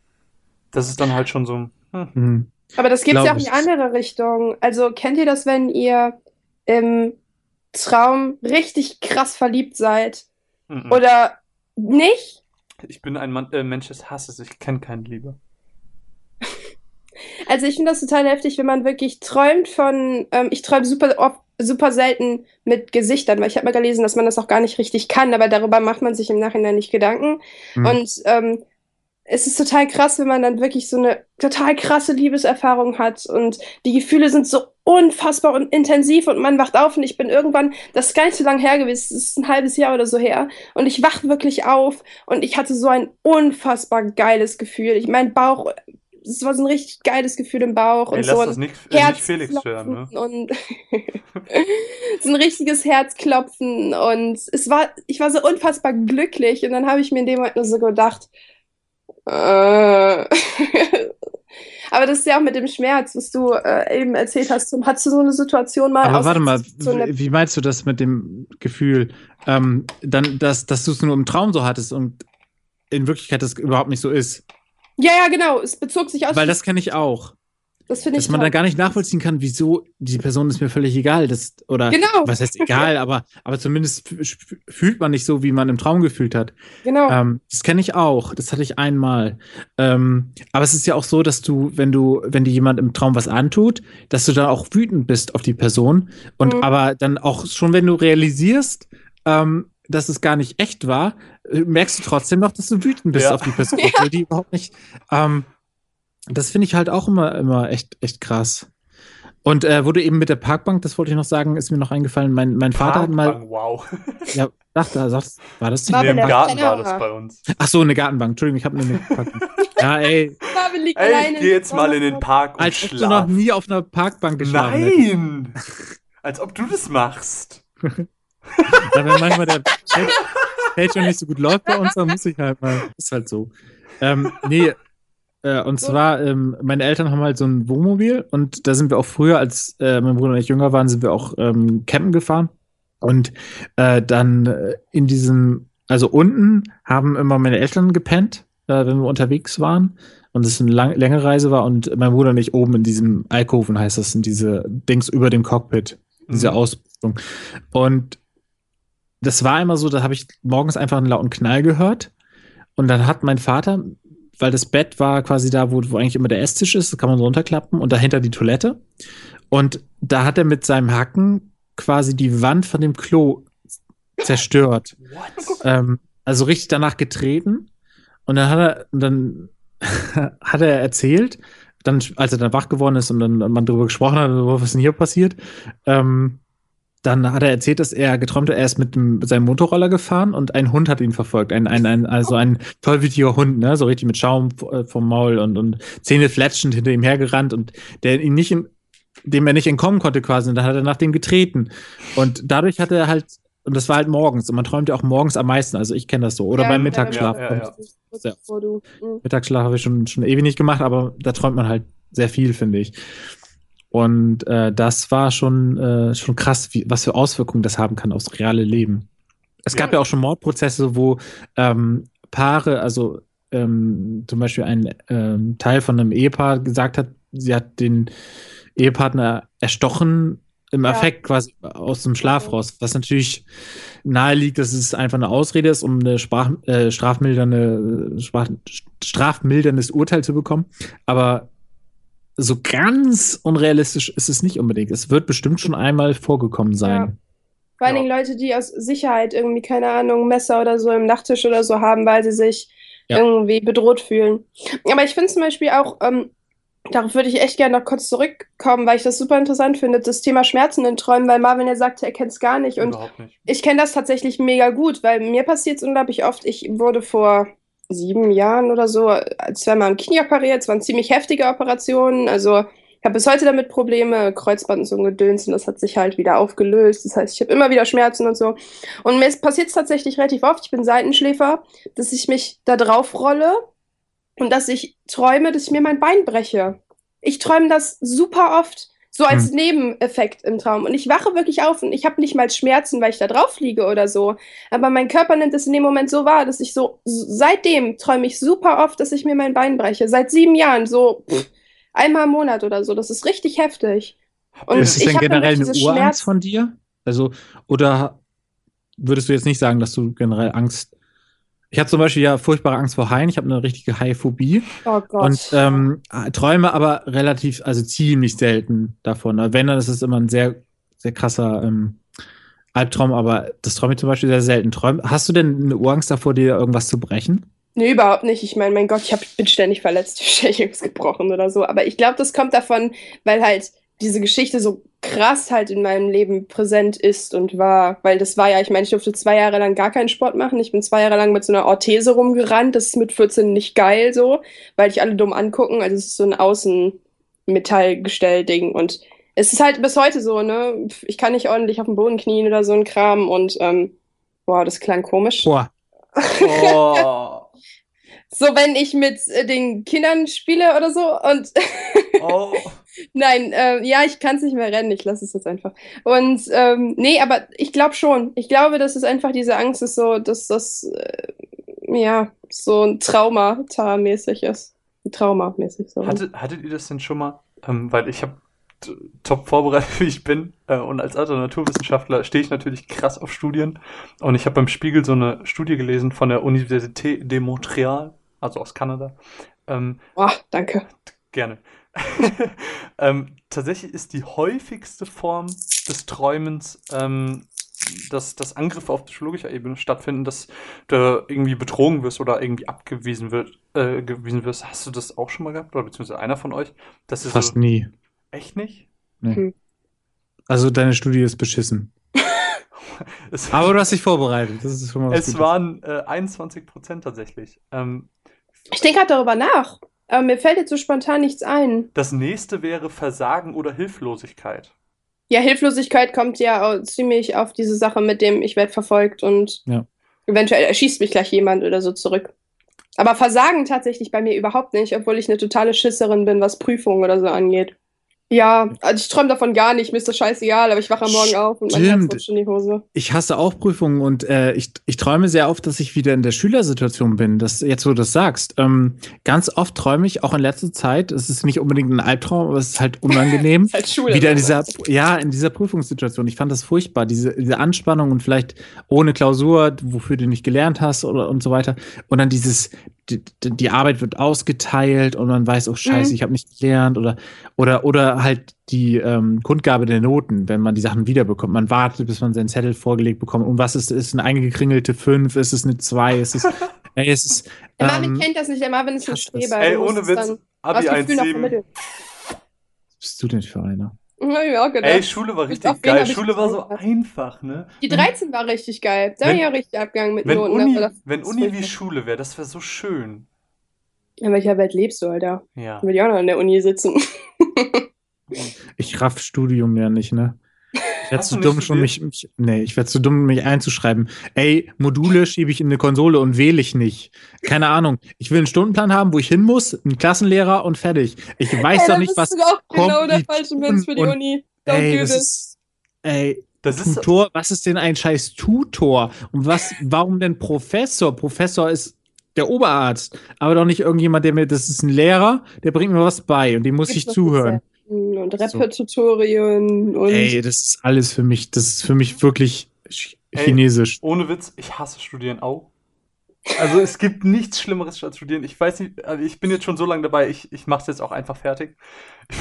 Speaker 1: Das ist dann halt schon so, hm,
Speaker 3: hm.
Speaker 2: Aber das gibt es ja auch in die andere Richtung. Also kennt ihr das, wenn ihr im Traum richtig krass verliebt seid?
Speaker 1: Mhm.
Speaker 2: Oder nicht?
Speaker 1: Ich bin ein Mann, äh, Mensch des Hasses, ich kenne keine Liebe.
Speaker 2: Also ich finde das total heftig, wenn man wirklich träumt von, ähm, ich träume super oft, super selten mit Gesichtern, weil ich habe mal gelesen, dass man das auch gar nicht richtig kann, aber darüber macht man sich im Nachhinein nicht Gedanken.
Speaker 3: Mhm.
Speaker 2: Und ähm, es ist total krass, wenn man dann wirklich so eine total krasse Liebeserfahrung hat und die Gefühle sind so unfassbar und intensiv und man wacht auf und ich bin irgendwann, das ist gar nicht so lange her gewesen, das ist ein halbes Jahr oder so her und ich wach wirklich auf und ich hatte so ein unfassbar geiles Gefühl. Ich mein Bauch, es war so ein richtig geiles Gefühl im Bauch
Speaker 1: Ey,
Speaker 2: und
Speaker 1: lass
Speaker 2: so
Speaker 1: das nicht, äh, nicht
Speaker 2: Herz
Speaker 1: Felix hören, ne?
Speaker 2: und so ein richtiges Herzklopfen und es war, ich war so unfassbar glücklich und dann habe ich mir in dem Moment nur so gedacht, äh, aber das ist ja auch mit dem Schmerz, was du äh, eben erzählt hast. Hattest du so eine Situation mal?
Speaker 3: Aber
Speaker 2: aus-
Speaker 3: warte mal,
Speaker 2: so
Speaker 3: wie meinst du das mit dem Gefühl, ähm, dann, dass, dass du es nur im Traum so hattest und in Wirklichkeit das überhaupt nicht so ist?
Speaker 2: Ja, ja, genau. Es bezog sich aus.
Speaker 3: Weil das kenne ich auch.
Speaker 2: das finde ich
Speaker 3: Dass man
Speaker 2: toll.
Speaker 3: dann gar nicht nachvollziehen kann, wieso die Person ist mir völlig egal. Das, oder
Speaker 2: Genau.
Speaker 3: was heißt egal, aber, aber zumindest fühlt man nicht so, wie man im Traum gefühlt hat.
Speaker 2: Genau.
Speaker 3: Ähm, das kenne ich auch. Das hatte ich einmal. Ähm, aber es ist ja auch so, dass du, wenn du, wenn dir jemand im Traum was antut, dass du dann auch wütend bist auf die Person. Und
Speaker 2: Mhm.
Speaker 3: aber dann auch schon, wenn du realisierst, ähm, dass es gar nicht echt war, äh, merkst du trotzdem noch, dass du wütend bist
Speaker 1: Ja.
Speaker 3: auf die Person, obwohl die überhaupt nicht. Ähm, das finde ich halt auch immer, immer echt, echt krass. Und äh, wurde eben mit der Parkbank, das wollte ich noch sagen, ist mir noch eingefallen. Mein, mein Vater hat mal,
Speaker 1: Parkbank, Wow.
Speaker 3: ja, dachte, sagst, war das nicht?
Speaker 1: Nee, Im
Speaker 2: der
Speaker 1: Garten war das bei uns.
Speaker 3: Ach so, eine Gartenbank. Entschuldigung, ich habe nur eine Parkbank. ja, ey,
Speaker 2: Marvin liegt
Speaker 1: Ey, ich geh jetzt mal in den Park und
Speaker 3: als ob du noch
Speaker 1: schlaf.
Speaker 3: nie auf einer Parkbank geschlafen.
Speaker 1: Nein! Als ob du das machst.
Speaker 3: Ja, wenn manchmal der Page nicht so gut läuft bei uns, dann muss ich halt mal. Ist halt so. Ähm, nee, äh, und zwar, ähm, meine Eltern haben halt so ein Wohnmobil und da sind wir auch früher, als äh, mein Bruder und ich jünger waren, sind wir auch ähm, campen gefahren. Und äh, dann äh, in diesem, also unten haben immer meine Eltern gepennt, äh, wenn wir unterwegs waren. Und es eine lang, längere Reise war und mein Bruder und ich oben in diesem Alkoven heißt das, in diese Dings über dem Cockpit, diese
Speaker 1: Mhm.
Speaker 3: Ausrüstung. Und das war immer so, da habe ich morgens einfach einen lauten Knall gehört. Und dann hat mein Vater, weil das Bett war quasi da, wo, wo eigentlich immer der Esstisch ist, das kann man runterklappen und dahinter die Toilette. Und da hat er mit seinem Hacken quasi die Wand von dem Klo zerstört. Ähm, also richtig danach getreten. Und dann hat er, dann hat er erzählt, dann, als er dann wach geworden ist und dann man darüber gesprochen hat, was ist denn hier passiert, ähm, dann hat er erzählt, dass er geträumt hat, er ist mit, dem, mit seinem Motorroller gefahren und ein Hund hat ihn verfolgt. Ein, ein, ein, also ein tollwütiger Hund, ne? So richtig mit Schaum äh, vom Maul und, und Zähne fletschend hinter ihm hergerannt und der ihn nicht im, dem er nicht entkommen konnte quasi. Und dann hat er nach dem getreten. Und dadurch hat er halt, und das war halt morgens, und man träumt ja auch morgens am meisten, also ich kenne das so. Oder
Speaker 2: Ja,
Speaker 3: beim Mittagsschlaf.
Speaker 1: ja, ja.
Speaker 3: Ja. Mittagsschlaf habe ich schon, schon ewig nicht gemacht, aber da träumt man halt sehr viel, finde ich. Und äh, das war schon, äh, schon krass, wie, was für Auswirkungen das haben kann aufs reale Leben. Es gab
Speaker 1: Ja.
Speaker 3: ja auch schon Mordprozesse, wo ähm, Paare, also ähm, zum Beispiel ein ähm, Teil von einem Ehepaar gesagt hat, sie hat den Ehepartner erstochen im
Speaker 2: Ja.
Speaker 3: Affekt quasi aus dem Schlaf raus, was natürlich nahe liegt, dass es einfach eine Ausrede ist, um eine Sprach, äh, strafmildernde, Sprach, strafmilderndes Urteil zu bekommen. Aber so ganz unrealistisch ist es nicht unbedingt. Es wird bestimmt schon einmal vorgekommen sein.
Speaker 2: Vor allen
Speaker 1: Ja.
Speaker 2: Dingen Leute, die aus Sicherheit irgendwie, keine Ahnung, Messer oder so im Nachttisch oder so haben, weil sie sich
Speaker 3: Ja.
Speaker 2: irgendwie bedroht fühlen. Aber ich finde zum Beispiel auch, ähm, darauf würde ich echt gerne noch kurz zurückkommen, weil ich das super interessant finde, das Thema Schmerzen in Träumen, weil Marvin ja sagte, er kennt es gar nicht. Und
Speaker 1: nicht.
Speaker 2: ich kenne das tatsächlich mega gut, weil mir passiert es unglaublich oft. Ich wurde vor sieben Jahren oder so zweimal im Knie operiert. Es waren ziemlich heftige Operationen. Also ich habe bis heute damit Probleme, Kreuzband und so ein Gedöns und das hat sich halt wieder aufgelöst. Das heißt, ich habe immer wieder Schmerzen und so. Und mir passiert es tatsächlich relativ oft. Ich bin Seitenschläfer, dass ich mich da drauf rolle und dass ich träume, dass ich mir mein Bein breche. Ich träume das super oft. So als
Speaker 3: Hm.
Speaker 2: Nebeneffekt im Traum. Und ich wache wirklich auf und ich habe nicht mal Schmerzen, weil ich da drauf liege oder so. Aber mein Körper nimmt es in dem Moment so wahr, dass ich so, seitdem träume ich super oft, dass ich mir mein Bein breche. Seit sieben Jahren, so, pff, Einmal im Monat oder so. Das ist richtig heftig. Und
Speaker 3: ist es denn generell eine Urangst von dir? Also, oder würdest du jetzt nicht sagen, dass du generell Angst. Ich habe zum Beispiel ja furchtbare Angst vor Haien. Ich habe eine richtige Haiphobie.
Speaker 2: Oh Gott.
Speaker 3: Und ähm, träume aber relativ, also ziemlich selten davon. Wenn, dann ist es immer ein sehr, sehr krasser ähm, Albtraum, aber das träume ich zum Beispiel sehr selten. Träum, hast du denn eine Urangst davor, dir irgendwas zu brechen?
Speaker 2: Nee, überhaupt nicht. Ich meine, mein Gott, ich hab, bin ständig verletzt, ich habe gebrochen oder so. Aber ich glaube, das kommt davon, weil halt diese Geschichte so krass halt in meinem Leben präsent ist und war. Weil das war ja, ich meine, ich durfte zwei Jahre lang gar keinen Sport machen. Ich bin zwei Jahre lang mit so einer Orthese rumgerannt. Das ist mit 14 nicht geil so, weil dich alle dumm angucken. Also es ist so ein Außenmetallgestell-Ding. Und es ist halt bis heute so, ne? Ich kann nicht ordentlich auf dem Boden knien oder so ein Kram. Und ähm, boah, das klang komisch.
Speaker 3: Boah,
Speaker 1: Oh.
Speaker 2: So, wenn ich mit äh, den Kindern spiele oder so und
Speaker 1: Oh.
Speaker 2: nein, äh, ja, ich kann es nicht mehr rennen, ich lasse es jetzt einfach. Und ähm, nee, aber ich glaube schon. Ich glaube, dass es einfach diese Angst ist, so, dass das äh, ja so ein Traumata-mäßig ist. Traumamäßig so.
Speaker 1: Hattet, hattet ihr das denn schon mal? Ähm, weil ich habe top vorbereitet, wie ich bin. Äh, und als alter Naturwissenschaftler stehe ich natürlich krass auf Studien. Und ich habe beim Spiegel so eine Studie gelesen von der Université de Montréal, also aus Kanada. Ähm,
Speaker 2: Oh, danke.
Speaker 1: gerne. ähm, tatsächlich ist die häufigste Form des Träumens, ähm, dass, dass Angriffe auf psychologischer Ebene stattfinden, dass du irgendwie betrogen wirst oder irgendwie abgewiesen wird, äh, gewiesen wirst. Hast du das auch schon mal gehabt? Oder beziehungsweise einer von euch? Dass
Speaker 3: fast
Speaker 1: so,
Speaker 3: nie.
Speaker 1: echt nicht?
Speaker 3: Nee.
Speaker 2: Hm.
Speaker 3: Also deine Studie ist beschissen.
Speaker 1: Es,
Speaker 3: Aber du hast dich vorbereitet. Das ist schon mal was
Speaker 1: es
Speaker 3: Gutes.
Speaker 1: waren äh, 21 Prozent tatsächlich. Ähm,
Speaker 2: Ich denke gerade darüber nach. Aber mir fällt jetzt so spontan nichts ein.
Speaker 1: das nächste wäre Versagen oder Hilflosigkeit.
Speaker 2: Ja, Hilflosigkeit kommt ja ziemlich auf diese Sache mit dem, ich werde verfolgt und
Speaker 3: Ja.
Speaker 2: eventuell erschießt mich gleich jemand oder so zurück. Aber Versagen tatsächlich bei mir überhaupt nicht, obwohl ich eine totale Schisserin bin, was Prüfungen oder so angeht. Ja, also ich träume davon gar nicht, mir ist das scheißegal, aber ich wache am Morgen auf und mein Herz rutscht in die Hose.
Speaker 3: Ich hasse auch Prüfungen und äh, ich, ich träume sehr oft, dass ich wieder in der Schülersituation bin. Das, jetzt, wo du das sagst. Ähm, ganz oft träume ich, auch in letzter Zeit, es ist nicht unbedingt ein Albtraum, aber es ist halt unangenehm.
Speaker 2: Ist halt Schule.
Speaker 3: wieder in dieser, ja, in dieser Prüfungssituation. Ich fand das furchtbar, diese, diese Anspannung und vielleicht ohne Klausur, wofür du nicht gelernt hast oder und so weiter. Und dann dieses, die, die Arbeit wird ausgeteilt und man weiß, oh Scheiße,
Speaker 2: Mhm.
Speaker 3: ich habe nicht gelernt oder oder oder halt die ähm, Kundgabe der Noten, wenn man die Sachen wiederbekommt. Man wartet, bis man seinen Zettel vorgelegt bekommt. Und was ist, ist eine eingekringelte 5, ist es eine 2, ist es, ey, es ist,
Speaker 2: Der Marvin
Speaker 3: ähm,
Speaker 2: kennt das nicht, der Marvin ist ein. Streber.
Speaker 1: Ey, ohne Witz, Abi
Speaker 2: aus Gefühl noch
Speaker 1: 1,7.
Speaker 2: vermitteln.
Speaker 3: was bist du denn für einer?
Speaker 2: Auch gedacht.
Speaker 1: Ey, Schule war richtig geil. Schule war so einfach, ne?
Speaker 2: Die 13 war richtig geil. Da
Speaker 1: Wenn-
Speaker 2: bin ich auch richtig abgegangen mit
Speaker 1: Wenn
Speaker 2: Noten.
Speaker 1: Uni,
Speaker 2: das-
Speaker 1: wenn Uni wie. Schule wäre, das wäre so schön.
Speaker 2: In welcher Welt lebst du, Alter?
Speaker 1: Ja.
Speaker 2: Will ich auch noch in der Uni sitzen.
Speaker 3: Ich raff Studium ja nicht, ne? Ich werde zu dumm, schon mich, mich, nee, ich werde zu dumm, mich einzuschreiben. Ey, Module schiebe ich in eine Konsole und wähle ich nicht. Keine Ahnung. Ich will einen Stundenplan haben, wo ich hin muss, einen Klassenlehrer und fertig. Ich weiß
Speaker 2: Ey,
Speaker 3: doch nicht,
Speaker 2: bist
Speaker 3: was.
Speaker 2: du auch genau der falsche Mensch für die
Speaker 3: und-
Speaker 2: Uni. Don't
Speaker 3: Ey,
Speaker 2: do
Speaker 3: das
Speaker 2: this.
Speaker 3: ist. Ey,
Speaker 1: Das ist
Speaker 3: Tutor, was ist denn ein scheiß Tutor? Und was, warum denn Professor? Professor ist der Oberarzt, aber doch nicht irgendjemand, der mir, das ist ein Lehrer, der bringt mir was bei und dem muss ich zuhören.
Speaker 2: Und Repertutorien und
Speaker 3: Ey, das ist alles für mich, das ist für mich wirklich ch-
Speaker 1: Ey.
Speaker 3: chinesisch.
Speaker 1: ohne Witz, ich hasse Studieren auch. Also es gibt nichts Schlimmeres als Studieren. Ich weiß nicht, also ich bin jetzt schon so lange dabei, ich, ich mache es jetzt auch einfach fertig.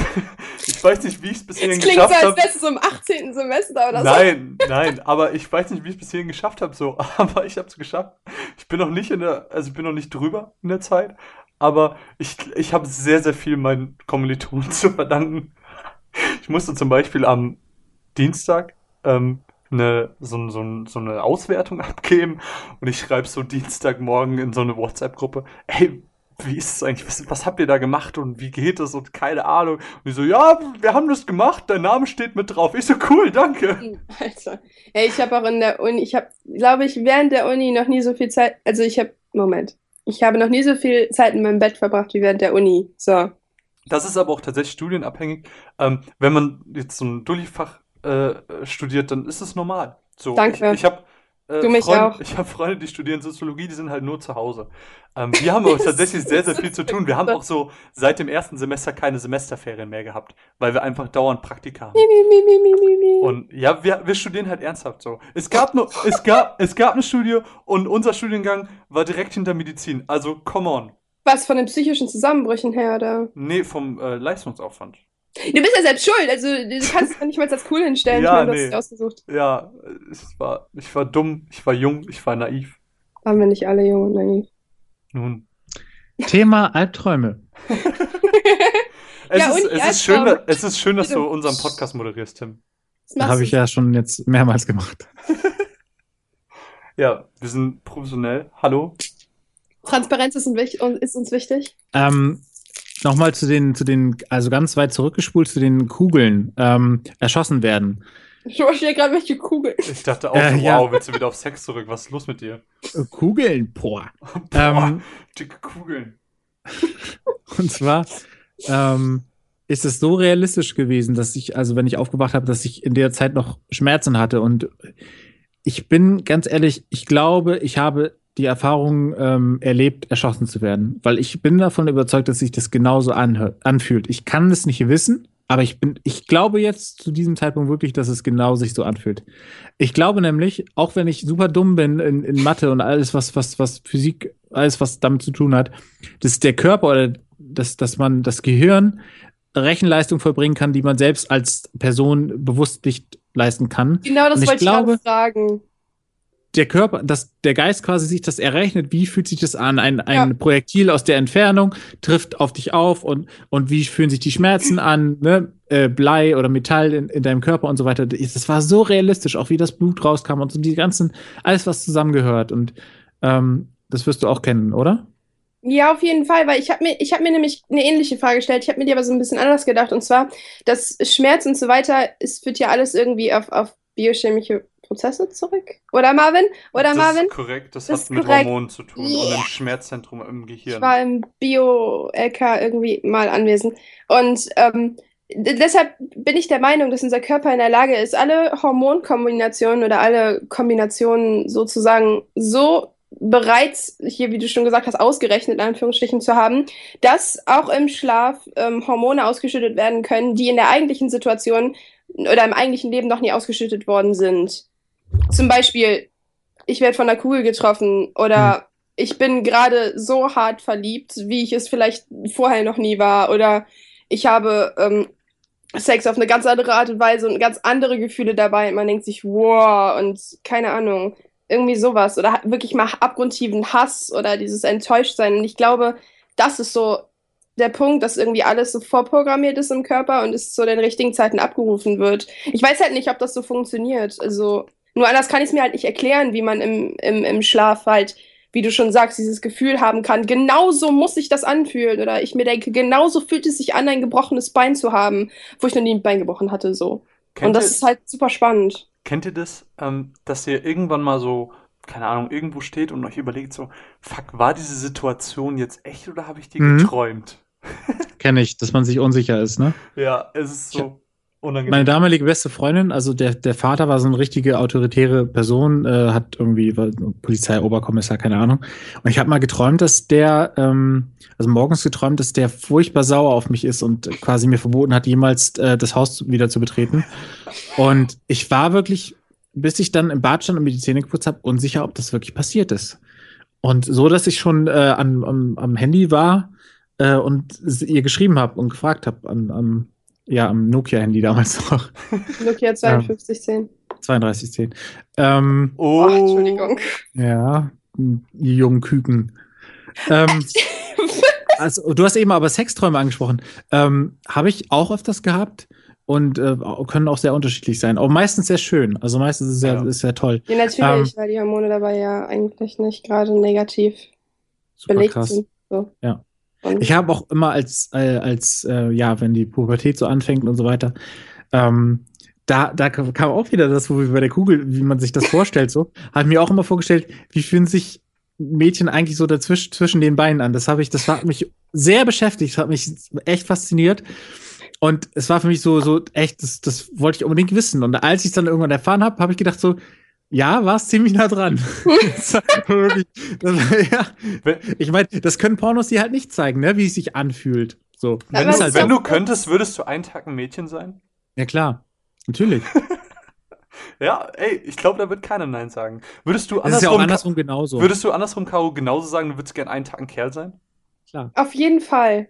Speaker 1: Ich weiß nicht, wie ich es bis hierhin
Speaker 2: Es klingt so,
Speaker 1: geschafft
Speaker 2: als
Speaker 1: habe.
Speaker 2: wärst du so im 18. Semester oder so.
Speaker 1: Nein, nein, aber ich weiß nicht, wie ich es bis hierhin geschafft habe, so. Aber ich habe es geschafft. Ich bin noch nicht in der, also ich bin noch nicht drüber in der Zeit, aber ich, ich habe sehr, sehr viel meinen Kommilitonen zu verdanken. Ich musste zum Beispiel am Dienstag ähm, eine, so, so, so eine Auswertung abgeben und ich schreibe so Dienstagmorgen in so eine WhatsApp-Gruppe, ey, wie ist es eigentlich, was, was habt ihr da gemacht und wie geht es und keine Ahnung. Und die so, ja, wir haben das gemacht, dein Name steht mit drauf. Ich so, cool, danke.
Speaker 2: Alter. Ey, ich habe auch in der Uni, ich habe, glaube ich, während der Uni noch nie so viel Zeit, also ich habe, Moment, ich habe noch nie so viel Zeit in meinem Bett verbracht wie während der Uni. So.
Speaker 1: Das ist aber auch tatsächlich studienabhängig. Ähm, wenn man jetzt so ein Dulli-Fach äh, studiert, dann ist es normal. So,
Speaker 2: Danke.
Speaker 1: Ich, ich habe
Speaker 2: Du mich
Speaker 1: Freunde,
Speaker 2: auch.
Speaker 1: ich habe Freunde, die studieren Soziologie, die sind halt nur zu Hause. Ähm, wir haben aber tatsächlich sehr, sehr viel zu tun. Wir haben auch so seit dem ersten Semester keine Semesterferien mehr gehabt, weil wir einfach dauernd Praktika haben. Und ja, wir, wir studieren halt ernsthaft so. Es gab nur, es gab, es gab eine Studie und unser Studiengang war direkt hinter Medizin. Also, come on.
Speaker 2: Was von den psychischen Zusammenbrüchen her, oder?
Speaker 1: Nee, vom äh, Leistungsaufwand.
Speaker 2: Du bist ja selbst schuld, also du kannst es nicht mal als cool hinstellen.
Speaker 1: Ja,
Speaker 2: ich meine, du hast
Speaker 1: nee.
Speaker 2: ausgesucht.
Speaker 1: Ja, es war, ich war dumm, ich war jung, ich war naiv.
Speaker 2: Waren wir nicht alle jung und naiv.
Speaker 1: Nun.
Speaker 3: Thema Albträume.
Speaker 1: Es,
Speaker 2: Ja,
Speaker 1: ist, es, ist schön, es ist schön, dass du unseren Podcast moderierst, Tim.
Speaker 2: Das
Speaker 3: Habe ich ja schon jetzt mehrmals gemacht.
Speaker 1: Ja, wir sind professionell. Hallo.
Speaker 2: Transparenz ist uns wichtig.
Speaker 3: Ähm, Nochmal zu den, zu den, also ganz weit zurückgespult zu den Kugeln, ähm, erschossen werden.
Speaker 2: Ich verstehe gerade, welche Kugel.
Speaker 1: Ich dachte auch,
Speaker 3: Äh,
Speaker 1: so,
Speaker 3: ja.
Speaker 1: wow, willst du wieder auf Sex zurück? Was ist los mit dir?
Speaker 3: Äh, Kugeln, boah.
Speaker 1: Boah,
Speaker 3: Ähm,
Speaker 1: dicke Kugeln.
Speaker 3: Und zwar ähm, ist es so realistisch gewesen, dass ich, also wenn ich aufgewacht habe, dass ich in der Zeit noch Schmerzen hatte. Und ich bin ganz ehrlich, ich glaube, ich habe die Erfahrung ähm, erlebt, erschossen zu werden. Weil ich bin davon überzeugt, dass sich das genauso anfühlt. Ich kann es nicht wissen, aber ich bin, ich glaube jetzt zu diesem Zeitpunkt wirklich, dass es genau sich so anfühlt. Ich glaube nämlich, auch wenn ich super dumm bin in, in Mathe und alles, was, was, was Physik, alles, was damit zu tun hat, dass der Körper oder dass, dass man das Gehirn Rechenleistung vollbringen kann, die man selbst als Person bewusst nicht leisten kann.
Speaker 2: Genau das
Speaker 3: ich
Speaker 2: wollte ich
Speaker 3: glaube-
Speaker 2: gerade fragen.
Speaker 3: Der Körper, dass der Geist quasi sich das errechnet, wie fühlt sich das an? Ein, ein
Speaker 2: Ja.
Speaker 3: Projektil aus der Entfernung trifft auf dich auf und, und wie fühlen sich die Schmerzen an, ne? äh, Blei oder Metall in, in deinem Körper und so weiter. Das war so realistisch, auch wie das Blut rauskam und so die ganzen, alles, was zusammengehört. Und ähm, das wirst du auch kennen, oder?
Speaker 2: Ja, auf jeden Fall, weil ich habe mir, ich habe mir nämlich eine ähnliche Frage gestellt. Ich habe mir die aber so ein bisschen anders gedacht. Und zwar, dass Schmerz und so weiter, es führt ja alles irgendwie auf, auf biochemische Prozesse zurück. Oder Marvin? Oder
Speaker 1: das
Speaker 2: Marvin?
Speaker 1: ist korrekt, das,
Speaker 2: Das
Speaker 1: hat mit
Speaker 2: korrekt.
Speaker 1: Hormonen zu tun und
Speaker 2: Yeah.
Speaker 1: im Schmerzzentrum im Gehirn.
Speaker 2: Ich war im Bio-LK irgendwie mal anwesend. Und ähm, deshalb bin ich der Meinung, dass unser Körper in der Lage ist, alle Hormonkombinationen oder alle Kombinationen sozusagen so bereits, hier, wie du schon gesagt hast, ausgerechnet, in Anführungsstrichen, zu haben, dass auch im Schlaf ähm, Hormone ausgeschüttet werden können, die in der eigentlichen Situation oder im eigentlichen Leben noch nie ausgeschüttet worden sind. Zum Beispiel, ich werde von einer Kugel getroffen oder ich bin gerade so hart verliebt, wie ich es vielleicht vorher noch nie war. Oder ich habe ähm, Sex auf eine ganz andere Art und Weise und ganz andere Gefühle dabei. Man denkt sich, wow, und keine Ahnung, irgendwie sowas. Oder wirklich mal abgrundtiefen Hass oder dieses Enttäuschtsein. Und ich glaube, das ist so der Punkt, dass irgendwie alles so vorprogrammiert ist im Körper und es zu den richtigen Zeiten abgerufen wird. Ich weiß halt nicht, ob das so funktioniert. Also, nur anders kann ich es mir halt nicht erklären, wie man im, im, im Schlaf halt wie du schon sagst, dieses Gefühl haben kann, genauso muss sich das anfühlen. Oder ich mir denke, genauso fühlt es sich an, ein gebrochenes Bein zu haben, wo ich noch nie ein Bein gebrochen hatte, so.
Speaker 1: Kennt
Speaker 2: Und das
Speaker 1: ihr,
Speaker 2: ist halt super spannend.
Speaker 1: kennt ihr das, ähm, dass ihr irgendwann mal so, keine Ahnung, irgendwo steht und euch überlegt so, fuck, war diese Situation jetzt echt oder habe ich die
Speaker 3: Mhm.
Speaker 1: geträumt?
Speaker 3: Kenne ich, dass man sich unsicher ist, ne?
Speaker 1: Ja, es ist so unangenehm.
Speaker 3: Meine damalige beste Freundin, also der, der Vater war so eine richtige autoritäre Person, äh, hat irgendwie war Polizei, Oberkommissar, keine Ahnung. Und ich habe mal geträumt, dass der, ähm, also morgens geträumt, dass der furchtbar sauer auf mich ist und quasi mir verboten hat, jemals äh, das Haus wieder zu betreten. Und ich war wirklich, bis ich dann im Bad stand und mir die Zähne geputzt habe, unsicher, ob das wirklich passiert ist. Und so, dass ich schon äh, an, am, am Handy war äh, und ihr geschrieben habe und gefragt habe, an, am, ja, am Nokia-Handy damals noch.
Speaker 2: Nokia 5210.
Speaker 3: 3210. Ähm,
Speaker 1: oh,
Speaker 2: Ach, Entschuldigung.
Speaker 3: ja, die jungen Küken. Ähm, also, du hast eben aber Sexträume angesprochen. Ähm, Habe ich auch öfters gehabt und äh, können auch sehr unterschiedlich sein. Auch meistens sehr schön. Also meistens ist es sehr, ist sehr toll.
Speaker 2: Ja, natürlich, weil die Hormone dabei ja eigentlich nicht gerade negativ belegt
Speaker 3: krass.
Speaker 2: sind. So.
Speaker 3: Ja. Ich habe auch immer als, äh, als äh, ja, wenn die Pubertät so anfängt und so weiter, ähm, da, da kam auch wieder das, wo wir bei der Kugel, wie man sich das vorstellt, so, habe mir auch immer vorgestellt, wie fühlen sich Mädchen eigentlich so dazwischen zwischen den Beinen an. Das habe ich, das hat mich sehr beschäftigt, hat mich echt fasziniert. Und es war für mich so, so echt, das, das wollte ich unbedingt wissen. Und als ich es dann irgendwann erfahren habe, habe ich gedacht so, Ja, war es ziemlich nah dran. Ja. Ich meine, das können Pornos dir halt nicht zeigen, ne? wie es sich anfühlt. So.
Speaker 1: wenn, du,
Speaker 2: es ist
Speaker 1: wenn du könntest, würdest du einen Tag ein Mädchen sein?
Speaker 3: Ja, klar. Natürlich.
Speaker 1: Ja, ey, ich glaube, da wird keiner Nein sagen. Würdest du
Speaker 3: Das ist ja auch
Speaker 1: andersrum,
Speaker 3: andersrum genauso.
Speaker 1: würdest du andersrum, Caro, genauso sagen, du würdest gern einen Tag ein Kerl sein?
Speaker 3: klar.
Speaker 2: Auf jeden Fall.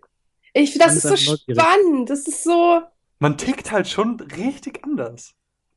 Speaker 2: Ich, das ist
Speaker 3: ist
Speaker 2: so
Speaker 3: neugierig.
Speaker 2: spannend. Das ist so.
Speaker 1: Man tickt halt schon richtig anders.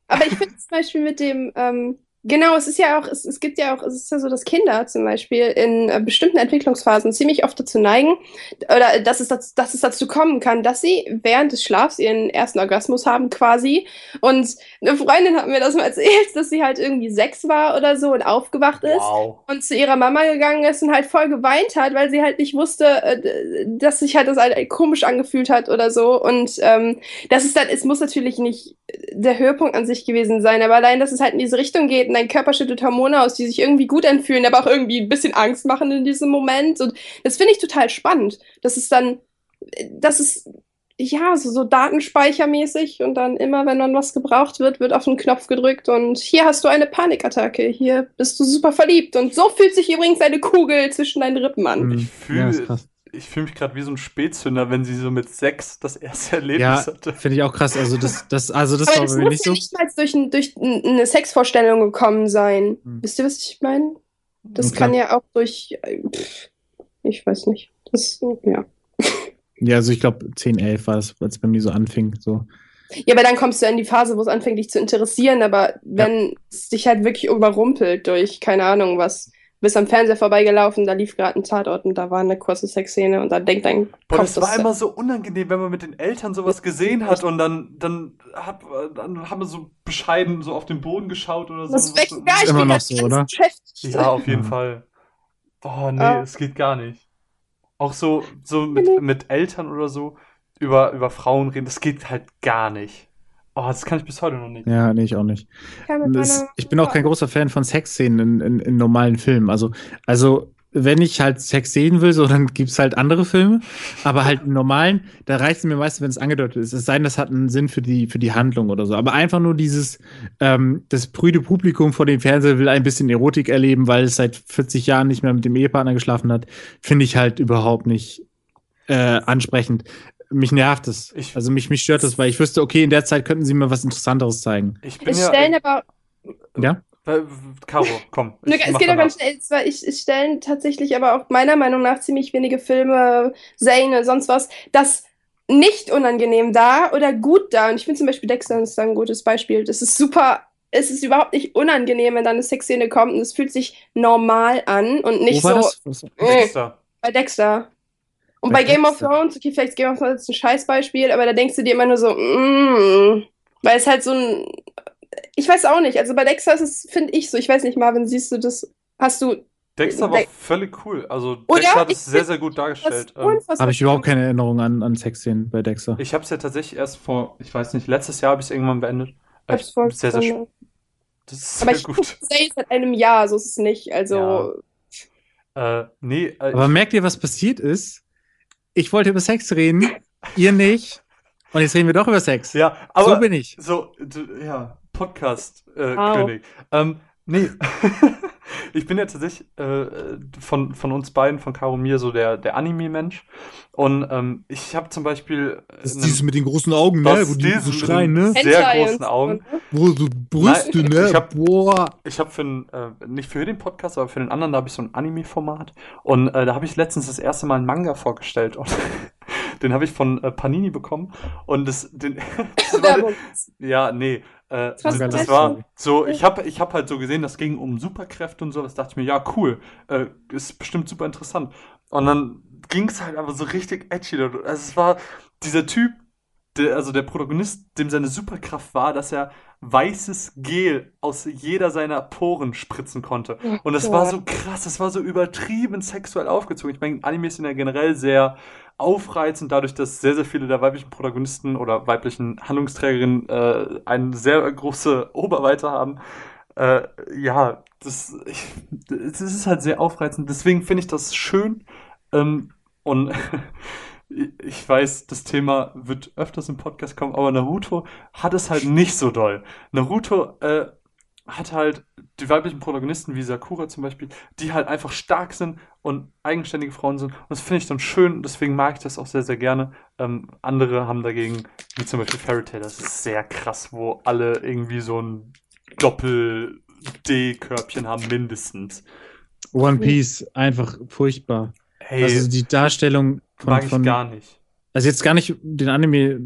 Speaker 2: Aber ich finde zum Beispiel mit dem, ähm, genau, es ist ja auch, es, es gibt ja auch, es ist ja so, dass Kinder zum Beispiel in äh, bestimmten Entwicklungsphasen ziemlich oft dazu neigen, oder dass es, dazu, dass es dazu kommen kann, dass sie während des Schlafs ihren ersten Orgasmus haben quasi. Und eine Freundin hat mir das mal erzählt, dass sie halt irgendwie sechs war oder so und aufgewacht ist.
Speaker 1: Wow.
Speaker 2: und zu ihrer Mama gegangen ist und halt voll geweint hat, weil sie halt nicht wusste, äh, dass sich halt das halt komisch angefühlt hat oder so. Und ähm, das ist dann, es muss natürlich nicht der Höhepunkt an sich gewesen sein, aber allein, dass es halt in diese Richtung geht und dein Körper schüttet Hormone aus, die sich irgendwie gut anfühlen, aber auch irgendwie ein bisschen Angst machen in diesem Moment. Und das finde ich total spannend. Das ist dann, das ist ja, so, so datenspeichermäßig und dann immer, wenn dann was gebraucht wird, wird auf den Knopf gedrückt und hier hast du eine Panikattacke, hier bist du super verliebt und so fühlt sich übrigens eine Kugel zwischen deinen Rippen an.
Speaker 3: Mhm.
Speaker 1: Ich fühl-
Speaker 3: ja.
Speaker 1: Ich fühle mich gerade wie so ein Spätzünder, wenn sie so mit sechs das erste Erlebnis
Speaker 3: Ja,
Speaker 1: hatte.
Speaker 3: finde ich auch krass. Also das, das, also das
Speaker 2: Aber
Speaker 3: war
Speaker 2: das
Speaker 3: mir
Speaker 2: muss
Speaker 3: nicht
Speaker 2: ja
Speaker 3: so.
Speaker 2: nicht mal durch, ein, durch ein- eine Sexvorstellung gekommen sein.
Speaker 3: Hm.
Speaker 2: Wisst ihr, was ich meine? Das
Speaker 3: klar.
Speaker 2: kann ja auch durch, äh, pff, ich weiß nicht. Das, ja.
Speaker 3: Ja, also ich glaube 10, 11 war es, als es bei mir so anfing. So.
Speaker 2: Ja, aber dann kommst du in die Phase, wo es anfängt, dich zu interessieren, aber wenn es dich halt wirklich überrumpelt durch, keine Ahnung, was, bist am Fernseher vorbeigelaufen, da lief gerade ein Tatort und da war eine kurze Sexszene und dann denkt dein
Speaker 1: Boah,
Speaker 2: Kopf,
Speaker 1: das war immer so unangenehm, wenn man mit den Eltern sowas gesehen hat und dann, dann, hat, dann haben wir so bescheiden so auf den Boden geschaut oder so.
Speaker 2: das weg,
Speaker 1: So-
Speaker 2: ja, ich
Speaker 3: immer noch
Speaker 2: da
Speaker 3: so, oder?
Speaker 1: Ja, auf jeden. Fall. Oh, nee,
Speaker 2: Ah.
Speaker 1: es geht gar nicht. Auch so, so mit, mit Eltern oder so über, über Frauen reden, das geht halt gar nicht. Oh, das kann ich bis heute noch nicht.
Speaker 3: Ja, nee, ich auch nicht. Das, ich bin auch kein großer Fan von Sexszenen in, in, in normalen Filmen. Also, also wenn ich halt Sex sehen will, so dann gibt's halt andere Filme. Aber halt in normalen, da reicht es mir meistens, wenn es angedeutet ist. Es sei denn, das hat einen Sinn für die, für die Handlung oder so. Aber einfach nur dieses, ähm, das prüde Publikum vor dem Fernseher will ein bisschen Erotik erleben, weil es seit 40 Jahren nicht mehr mit dem Ehepartner geschlafen hat, finde ich halt überhaupt nicht äh, ansprechend. Mich nervt es.
Speaker 1: Ich-
Speaker 3: also mich, mich stört das, weil ich wüsste, okay, in der Zeit könnten sie mir was Interessanteres zeigen.
Speaker 1: Ich bin
Speaker 2: Es
Speaker 1: ja.
Speaker 2: stellen aber,
Speaker 3: Ja?
Speaker 1: Äh, Caro, komm. Ich
Speaker 2: es geht auch
Speaker 1: danach.
Speaker 2: ganz schnell, es, war- ich, es stellen tatsächlich aber auch meiner Meinung nach ziemlich wenige Filme, Serien, sonst was, das nicht unangenehm da oder gut da. Und ich finde zum Beispiel Dexter ist da ein gutes Beispiel. Das ist super, es ist überhaupt nicht unangenehm, wenn da eine Sexszene kommt und es fühlt sich normal an und nicht
Speaker 3: Wo war
Speaker 2: so
Speaker 3: das? Was-
Speaker 2: äh,
Speaker 1: Dexter.
Speaker 2: bei Dexter. Und
Speaker 3: Bei
Speaker 2: Game of. Thrones, okay, vielleicht ist Game of Thrones ist ein Scheißbeispiel, aber da denkst du dir immer nur so, mm, weil es halt so ein, ich weiß auch nicht, also bei Dexter ist es, finde ich so, ich weiß nicht, Marvin, siehst du das, hast du
Speaker 1: Dexter war
Speaker 2: De-
Speaker 1: völlig cool. Also
Speaker 2: Oder?
Speaker 1: Dexter hat
Speaker 2: Ich
Speaker 1: es sehr, sehr gut dargestellt. Ähm,
Speaker 3: Habe ich überhaupt keine Erinnerung an, an Sexszenen bei Dexter.
Speaker 1: ich habe es ja tatsächlich erst vor, ich weiß nicht, letztes Jahr habe ich es irgendwann beendet. Äh,
Speaker 2: Hab's voll
Speaker 1: sehr, sehr,
Speaker 2: verstanden.
Speaker 1: das ist
Speaker 2: Aber
Speaker 1: sehr
Speaker 2: ich
Speaker 1: gut.
Speaker 2: sehe seit einem Jahr, so ist es nicht. Also,
Speaker 1: Äh, nee, äh,
Speaker 3: Aber merkt ihr, was passiert ist? Ich wollte über Sex reden, ihr nicht. Und jetzt reden wir doch über Sex.
Speaker 1: ja, aber
Speaker 3: so bin ich.
Speaker 1: So, ja, Podcast-König. Äh,
Speaker 2: Wow.
Speaker 1: König. ähm, nee, ich bin ja tatsächlich äh, von, von uns beiden, von Caro und mir, so der, der Anime-Mensch. Und ähm, ich habe zum Beispiel.
Speaker 3: Das ist dieses mit den großen Augen, ne? Wo die so schreien,
Speaker 1: den-
Speaker 3: ne?
Speaker 1: Sehr
Speaker 2: Hentai
Speaker 1: großen Augen.
Speaker 3: Wo so Brüste,
Speaker 1: Nein,
Speaker 3: ne?
Speaker 1: ich hab-
Speaker 3: Boah.
Speaker 1: Ich habe für einen, äh, nicht für den Podcast, aber für den anderen, da habe ich so ein Anime-Format. Und äh, da habe ich letztens das erste Mal einen Manga vorgestellt. Und den habe ich von äh, Panini bekommen. Und das, den, das war. Ja, nee. Äh, das, das war so, ich habe ich hab halt so gesehen, das ging um Superkräfte und so, das dachte ich mir, ja, cool, äh, ist bestimmt super interessant. Und dann ging es halt aber so richtig edgy. Also es war dieser Typ, der, also der Protagonist, dem seine Superkraft war, dass er weißes Gel aus jeder seiner Poren spritzen konnte.
Speaker 2: Oh
Speaker 1: Und das war so krass, das war so übertrieben sexuell aufgezogen. Ich meine, Animes sind ja generell sehr aufreizend, dadurch, dass sehr, sehr viele der weiblichen Protagonisten oder weiblichen Handlungsträgerinnen äh, eine sehr große Oberweite haben. Äh, ja, das, ich, das ist halt sehr aufreizend. Deswegen finde ich das schön. Ähm, und ich weiß, das Thema wird öfters im Podcast kommen, aber Naruto hat es halt nicht so doll. Naruto äh, hat halt die weiblichen Protagonisten wie Sakura zum Beispiel, die halt einfach stark sind und eigenständige Frauen sind. Und das finde ich dann schön, deswegen mag ich das auch sehr, sehr gerne. Ähm, andere haben dagegen, wie zum Beispiel Fairy Tail, das ist sehr krass, wo alle irgendwie so ein Doppel-D-Körbchen haben, mindestens.
Speaker 3: One Piece, einfach furchtbar.
Speaker 1: Hey,
Speaker 3: also die Darstellung von,
Speaker 1: mag ich
Speaker 3: von
Speaker 1: gar nicht.
Speaker 3: Also jetzt gar nicht, den Anime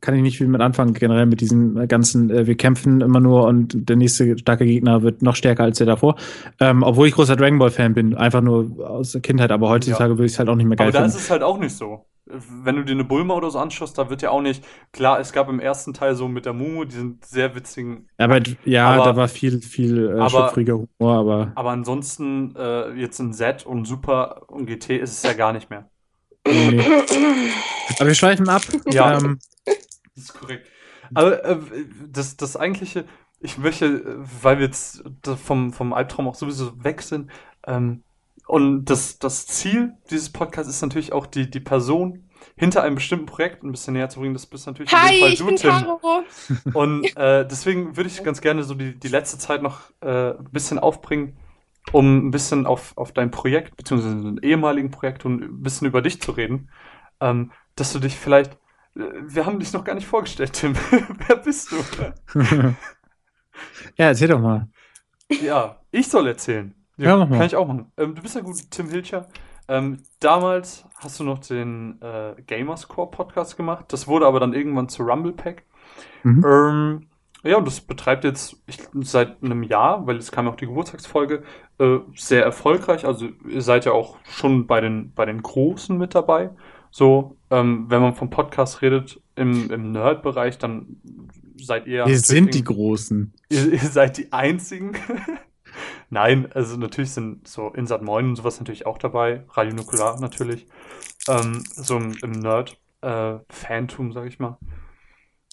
Speaker 3: kann ich nicht viel mit anfangen, generell mit diesen ganzen, äh, wir kämpfen immer nur und der nächste starke Gegner wird noch stärker als der davor. Ähm, obwohl ich großer Dragon Ball Fan bin, einfach nur aus der Kindheit, aber heutzutage würde ich es halt auch nicht mehr geil
Speaker 1: Aber da
Speaker 3: finden.
Speaker 1: ist es halt auch nicht so. Wenn du dir eine Bulma oder so anschaust, da wird ja auch nicht, klar, es gab im ersten Teil so mit der Mumu diesen sehr witzigen,
Speaker 3: aber ja,
Speaker 1: Aber-
Speaker 3: da war viel, viel äh,
Speaker 1: aber-
Speaker 3: Humor, aber
Speaker 1: aber ansonsten äh, jetzt in Z und Super und GT ist es ja gar nicht mehr.
Speaker 3: Nee. Aber wir schweifen ab.
Speaker 1: Ja.
Speaker 3: Ähm,
Speaker 1: Das ist korrekt. Aber äh, das, das eigentliche, ich möchte, äh, weil wir jetzt vom, vom Albtraum auch sowieso weg sind, ähm, und das, das Ziel dieses Podcasts ist natürlich auch die, die Person hinter einem bestimmten Projekt ein bisschen näher zu bringen. Das bist natürlich in dem
Speaker 2: Hi,
Speaker 1: Fall
Speaker 2: ich
Speaker 1: du,
Speaker 2: bin
Speaker 1: Tim.
Speaker 2: Caro.
Speaker 1: Und äh, deswegen würde ich ganz gerne so die, die letzte Zeit noch äh, ein bisschen aufbringen, um ein bisschen auf, auf dein Projekt, beziehungsweise ein ehemaligen Projekt und ein bisschen über dich zu reden. Ähm, dass du dich vielleicht. äh, Wir haben dich noch gar nicht vorgestellt, Tim. Wer bist du?
Speaker 3: ja, erzähl doch mal.
Speaker 1: Ja, ich soll erzählen.
Speaker 3: Ja, mach mal.
Speaker 1: Kann ich auch machen. Ähm, du bist ja gut, Tim Hilcher. Ähm, damals hast du noch den äh, Gamerscore Podcast gemacht. Das wurde aber dann irgendwann zu Rumble Pack.
Speaker 3: Mhm.
Speaker 1: Ja, und das betreibt jetzt ich, seit einem Jahr, weil es kam ja auch die Geburtstagsfolge, äh, sehr erfolgreich. Also ihr seid ja auch schon bei den, bei den Großen mit dabei. So, ähm, wenn man vom Podcast redet im, im Nerd-Bereich, dann seid ihr.
Speaker 3: wir sind die Großen.
Speaker 1: Ihr, ihr seid die einzigen. Nein, also natürlich sind so Insat 9 und sowas natürlich auch dabei. Radio Nukular natürlich. Ähm, so im, im Nerd-Fantum, sag ich mal.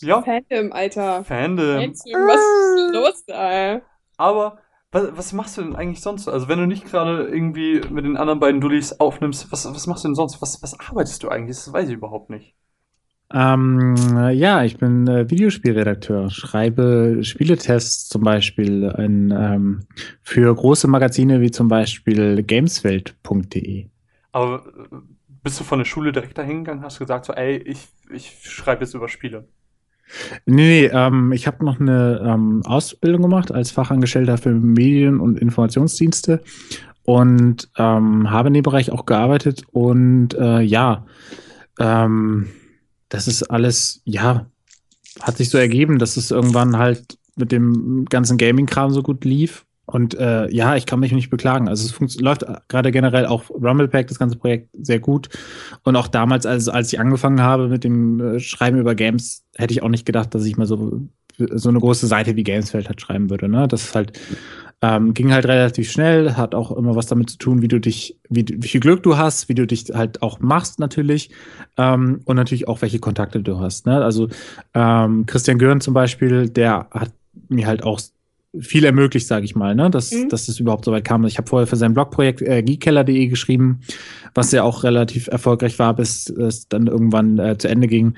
Speaker 1: Ja,
Speaker 2: Fandom, Alter.
Speaker 1: Fandom.
Speaker 2: Was ist los da?
Speaker 1: Aber was, was machst du denn eigentlich sonst? so? Also wenn du nicht gerade irgendwie mit den anderen beiden Dullis aufnimmst, was, was machst du denn sonst? Was, was arbeitest du eigentlich? Das weiß ich überhaupt nicht.
Speaker 3: Ähm, ja, ich bin äh, Videospielredakteur, schreibe Spieletests zum Beispiel in, ähm, für große Magazine wie zum Beispiel gameswelt.de.
Speaker 1: Aber äh, bist du von der Schule direkt dahin gegangen, hast gesagt so, ey, ich, ich schreibe jetzt über Spiele.
Speaker 3: Nee, nee ähm, ich habe noch eine ähm, Ausbildung gemacht als Fachangestellter für Medien- und Informationsdienste und ähm, habe in dem Bereich auch gearbeitet und äh, ja, ähm, das ist alles, ja, hat sich so ergeben, dass es irgendwann halt mit dem ganzen Gaming-Kram so gut lief. Und äh, ja, ich kann mich nicht beklagen. Also es läuft gerade generell auch Rumblepack, das ganze Projekt, sehr gut. Und auch damals, als, als ich angefangen habe mit dem äh, Schreiben über Games, hätte ich auch nicht gedacht, dass ich mal so, so eine große Seite wie Gamesfeld halt schreiben würde. Ne? Das ist halt, ähm, ging halt relativ schnell, hat auch immer was damit zu tun, wie du dich, wie, wie viel Glück du hast, wie du dich halt auch machst natürlich ähm, und natürlich auch, welche Kontakte du hast. Ne? Also ähm, Christian Görn zum Beispiel, der hat mir halt auch viel ermöglicht, sage ich mal, ne? dass,
Speaker 2: Mhm.
Speaker 3: dass es überhaupt so weit kam. Ich habe vorher für sein Blogprojekt äh, geekkeller.de geschrieben, was ja auch relativ erfolgreich war, bis es dann irgendwann äh, zu Ende ging.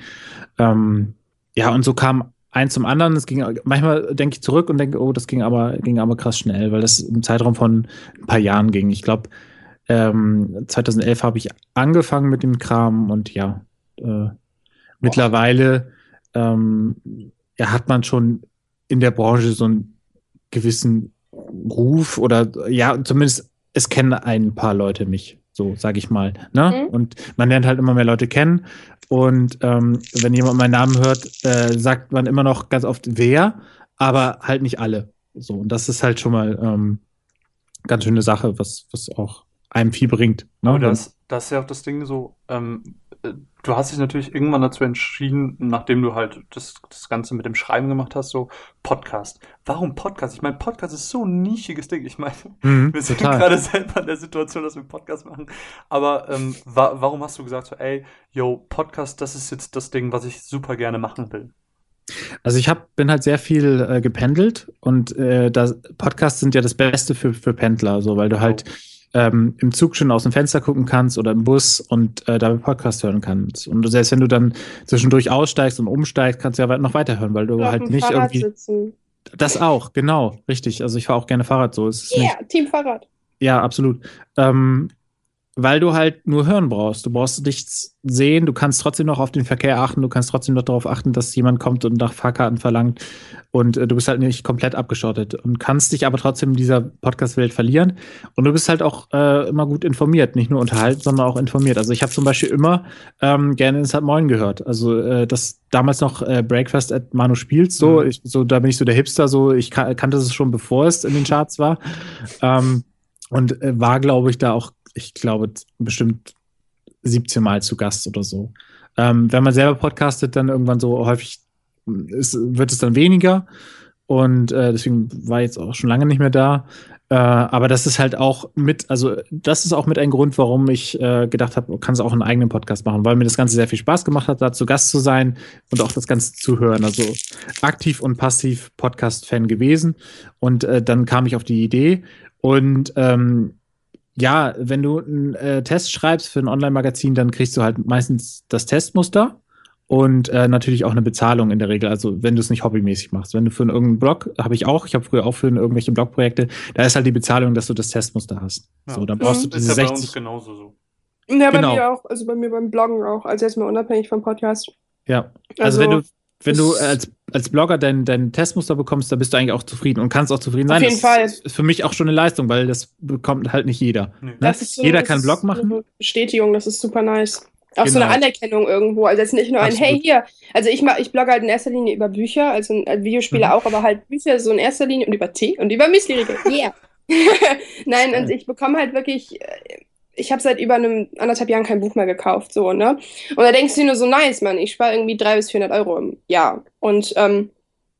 Speaker 3: Ähm, ja, und so kam eins zum anderen. Es ging manchmal denke ich zurück und denke, oh, das ging aber ging aber krass schnell, weil das im Zeitraum von ein paar Jahren ging. Ich glaube, ähm, 2011 habe ich angefangen mit dem Kram und ja, äh, mittlerweile ähm, ja, hat man schon in der Branche so einen gewissen Ruf oder ja, zumindest es kennen ein paar Leute mich, so sage ich mal. Ne?
Speaker 2: Mhm.
Speaker 3: Und man lernt halt immer mehr Leute kennen. Und ähm, wenn jemand meinen Namen hört, äh, sagt man immer noch ganz oft wer, aber halt nicht alle. So, und das ist halt schon mal ähm, ganz schöne Sache, was, was auch einem viel bringt. Ne?
Speaker 1: Aber das, das ist ja auch das Ding so, ähm, äh, du hast dich natürlich irgendwann dazu entschieden, nachdem du halt das, das Ganze mit dem Schreiben gemacht hast, so Podcast. Warum Podcast? Ich meine, Podcast ist so ein nischiges Ding. Ich meine,
Speaker 3: Mhm,
Speaker 1: wir sind
Speaker 3: total.
Speaker 1: gerade selber in der Situation, dass wir Podcast machen. Aber ähm, wa warum hast du gesagt, so, ey, yo, Podcast, das ist jetzt das Ding, was ich super gerne machen will?
Speaker 3: Also ich hab, bin halt sehr viel äh, gependelt und äh, das, Podcasts sind ja das Beste für, für Pendler, so weil du halt ähm, im Zug schon aus dem Fenster gucken kannst oder im Bus und äh, dabei Podcast hören kannst. Und selbst wenn du dann zwischendurch aussteigst und umsteigst, kannst du ja noch weiterhören, weil du
Speaker 2: Oder
Speaker 3: halt nicht
Speaker 2: Fahrrad
Speaker 3: irgendwie.
Speaker 2: sitzen.
Speaker 3: Das auch, genau, richtig. Also ich fahre auch gerne Fahrrad so.
Speaker 2: Ja, yeah, Team Fahrrad.
Speaker 3: ja, absolut. Ähm, weil du halt nur hören brauchst. Du brauchst nichts sehen, du kannst trotzdem noch auf den Verkehr achten, du kannst trotzdem noch darauf achten, dass jemand kommt und nach Fahrkarten verlangt und äh, du bist halt nicht komplett abgeschottet und kannst dich aber trotzdem in dieser Podcast-Welt verlieren und du bist halt auch äh, immer gut informiert, nicht nur unterhalten, sondern auch informiert. Also ich habe zum Beispiel immer ähm, gerne ins Halt Moin gehört. Also äh, das damals noch äh, Breakfast at Manu spielt, so,
Speaker 1: Mhm.
Speaker 3: ich, so da bin ich so der Hipster, so ich kan kannte es schon bevor es in den Charts war. Ähm, und äh, war, glaube ich, da auch, ich glaube, bestimmt 17 Mal zu Gast oder so. Ähm, wenn man selber podcastet, dann irgendwann so häufig ist, wird es dann weniger. Und äh, deswegen war ich jetzt auch schon lange nicht mehr da. Äh, aber das ist halt auch mit, also das ist auch mit ein Grund, warum ich äh, gedacht habe, kann es auch einen eigenen Podcast machen, weil mir das Ganze sehr viel Spaß gemacht hat, da zu Gast zu sein und auch das Ganze zu hören. Also aktiv und passiv Podcast-Fan gewesen. Und äh, dann kam ich auf die Idee. Und ähm, ja, wenn du einen äh, Test schreibst für ein Online-Magazin, dann kriegst du halt meistens das Testmuster und äh, natürlich auch eine Bezahlung in der Regel. Also wenn du es nicht hobbymäßig machst. Wenn du für irgendeinen Blog, habe ich auch, ich habe früher auch für irgendwelche Blogprojekte, da ist halt die Bezahlung, dass du das Testmuster hast.
Speaker 1: Ja.
Speaker 3: So, dann brauchst
Speaker 2: Mhm.
Speaker 3: du
Speaker 1: Ist
Speaker 3: diese
Speaker 1: ja bei uns
Speaker 3: 60.
Speaker 1: genauso so.
Speaker 2: Ja, bei
Speaker 3: Genau.
Speaker 2: mir auch. Also bei mir beim Bloggen auch. Also jetzt mal unabhängig vom Podcast.
Speaker 3: Ja. Also,
Speaker 2: Also,
Speaker 3: wenn du wenn du als, als Blogger dein, dein Testmuster bekommst, dann bist du eigentlich auch zufrieden und kannst auch zufrieden
Speaker 2: Auf
Speaker 3: sein.
Speaker 2: jeden
Speaker 3: das
Speaker 2: Fall.
Speaker 3: ist für mich auch schon eine Leistung, weil das bekommt halt nicht jeder.
Speaker 1: Nee.
Speaker 3: Ne?
Speaker 2: So,
Speaker 3: Jeder
Speaker 2: das
Speaker 3: kann Blog machen.
Speaker 2: so Bestätigung, das ist super nice. Auch so
Speaker 3: Genau.
Speaker 2: eine Anerkennung irgendwo. Also jetzt nicht nur ein,
Speaker 3: Absolut.
Speaker 2: hey, hier. Also ich, mach, ich blogge halt in erster Linie über Bücher, also äh, Videospiele
Speaker 3: Mhm.
Speaker 2: auch, aber halt Bücher so in erster Linie und über Tee und über Müsli-Riegel. Yeah. Nein, und ich bekomme halt wirklich, äh, ich habe seit über einem anderthalb Jahren kein Buch mehr gekauft, so, ne? Und da denkst du dir nur so, nice, Mann, ich spare irgendwie 300 bis 400 Euro im Jahr. Und ähm,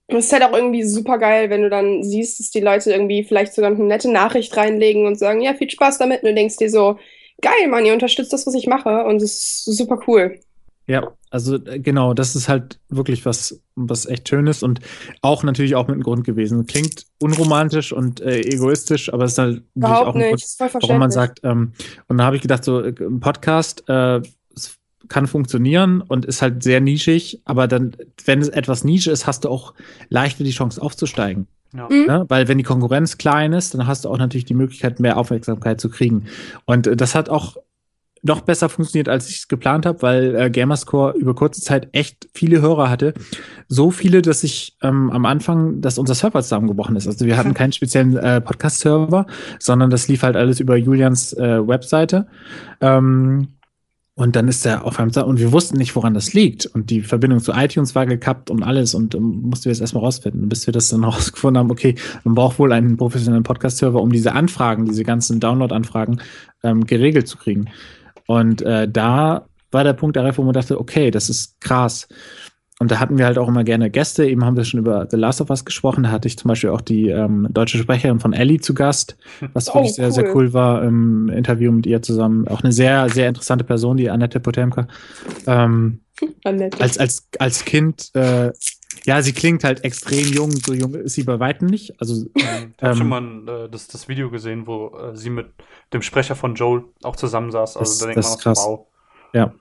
Speaker 2: es ist halt auch irgendwie super geil, wenn du dann siehst, dass die Leute irgendwie vielleicht sogar eine nette Nachricht reinlegen und sagen, ja, viel Spaß damit. Und du denkst dir so, geil, Mann, ihr unterstützt das, was ich mache. Und es ist super cool.
Speaker 3: Ja, also äh, genau, das ist halt wirklich was, was echt Schönes und auch natürlich auch mit einem Grund gewesen. Klingt unromantisch und äh, egoistisch, aber es ist halt natürlich auch
Speaker 2: Überhaupt
Speaker 3: ein
Speaker 2: nicht.
Speaker 3: Grund,
Speaker 2: Ist voll
Speaker 3: warum man sagt, ähm, und da habe ich gedacht, so äh, ein Podcast äh, es kann funktionieren und ist halt sehr nischig, aber dann, wenn es etwas Nische ist, hast du auch leichter die Chance aufzusteigen.
Speaker 1: Ja.
Speaker 2: Mhm.
Speaker 3: Ne? Weil wenn die Konkurrenz klein ist, dann hast du auch natürlich die Möglichkeit, mehr Aufmerksamkeit zu kriegen. Und äh, das hat auch noch besser funktioniert, als ich es geplant habe, weil äh, Gamerscore über kurze Zeit echt viele Hörer hatte. So viele, dass ich ähm, am Anfang, dass unser Server zusammengebrochen ist. Also wir hatten keinen speziellen äh, Podcast-Server, sondern das lief halt alles über Julians äh, Webseite. Ähm, und dann ist er auf einem und wir wussten nicht, woran das liegt. Und die Verbindung zu iTunes war gekappt und alles und ähm, mussten wir jetzt erstmal rausfinden, bis wir das dann rausgefunden haben, okay, man braucht wohl einen professionellen Podcast-Server, um diese Anfragen, diese ganzen Download-Anfragen ähm, geregelt zu kriegen. Und äh, da war der Punkt erreicht, wo man dachte, okay, das ist krass. Und da hatten wir halt auch immer gerne Gäste. Eben haben wir schon über The Last of Us gesprochen. Da hatte ich zum Beispiel auch die ähm, deutsche Sprecherin von Ellie zu Gast, was
Speaker 2: Oh,
Speaker 3: wirklich sehr, sehr
Speaker 2: cool.
Speaker 3: cool war im Interview mit ihr zusammen. Auch eine sehr, sehr interessante Person, die Annette Potemka. Ähm,
Speaker 2: Annette.
Speaker 3: als, als, als Kind, äh, ja, sie klingt halt extrem jung. So jung ist sie bei Weitem nicht. Also,
Speaker 1: Ich habe
Speaker 3: Ähm,
Speaker 1: schon mal äh, das, das Video gesehen, wo äh, sie mit dem Sprecher von Joel auch zusammensaß. Also
Speaker 3: Das-
Speaker 1: da denkt
Speaker 3: das
Speaker 1: man
Speaker 3: ist
Speaker 1: auch
Speaker 3: krass.
Speaker 1: so, wow.
Speaker 3: Ja.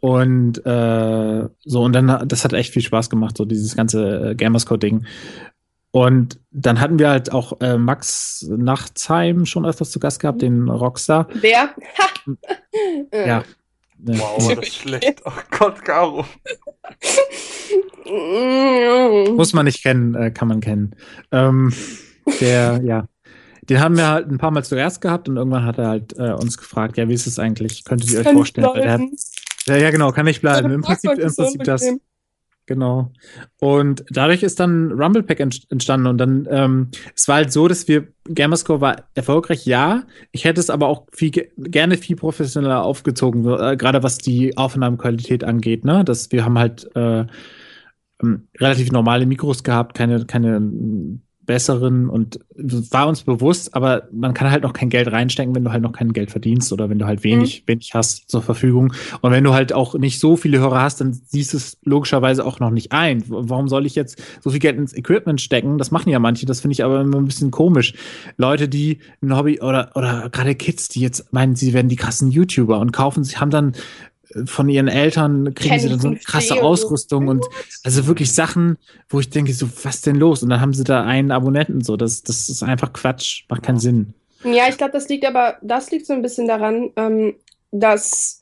Speaker 3: Und äh, so, und dann, das hat echt viel Spaß gemacht, so dieses ganze äh, Gamerscore-Ding. Und dann hatten wir halt auch äh, Max Nachtsheim schon öfters zu Gast gehabt, den Rockstar.
Speaker 2: Wer? Ha! Äh,
Speaker 3: Ja.
Speaker 1: Wow, war das schlecht. Oh Gott, Caro.
Speaker 3: Muss man nicht kennen, äh, kann man kennen. Ähm, der, ja. Den haben wir halt ein paar Mal zuerst gehabt und irgendwann hat er halt äh, uns gefragt, ja, wie ist es eigentlich? Könntet ihr euch
Speaker 2: Kann
Speaker 3: vorstellen? Hat, ja, ja, genau, kann ich bleiben. Im Prinzip, im Prinzip das.
Speaker 2: unbequem.
Speaker 3: Genau. Und dadurch ist dann Rumble Pack ent- entstanden. Und dann, ähm, es war halt so, dass wir, Gamerscore war erfolgreich, ja. Ich hätte es aber auch viel, ge- gerne viel professioneller aufgezogen, äh, gerade was die Aufnahmequalität angeht, ne? Dass wir haben halt äh, ähm, relativ normale Mikros gehabt, keine, keine besseren und war uns bewusst, aber man kann halt noch kein Geld reinstecken, wenn du halt noch kein Geld verdienst oder wenn du halt wenig, wenig hast zur Verfügung. Und wenn du halt auch nicht so viele Hörer hast, dann siehst du es logischerweise auch noch nicht ein. Warum soll ich jetzt so viel Geld ins Equipment stecken? Das machen ja manche, das finde ich aber immer ein bisschen komisch. Leute, die ein Hobby oder, oder gerade Kids, die jetzt meinen, sie werden die krassen YouTuber und kaufen sich, haben dann von ihren Eltern kriegen
Speaker 2: Kennen
Speaker 3: sie dann so eine
Speaker 2: 5D
Speaker 3: krasse. Ausrüstung und also wirklich Sachen, wo ich denke, so, was denn los? Und dann haben sie da einen Abonnenten so. Das, das ist einfach Quatsch, macht keinen Sinn.
Speaker 2: Ja, ich glaube, das liegt aber, das liegt so ein bisschen daran, ähm, dass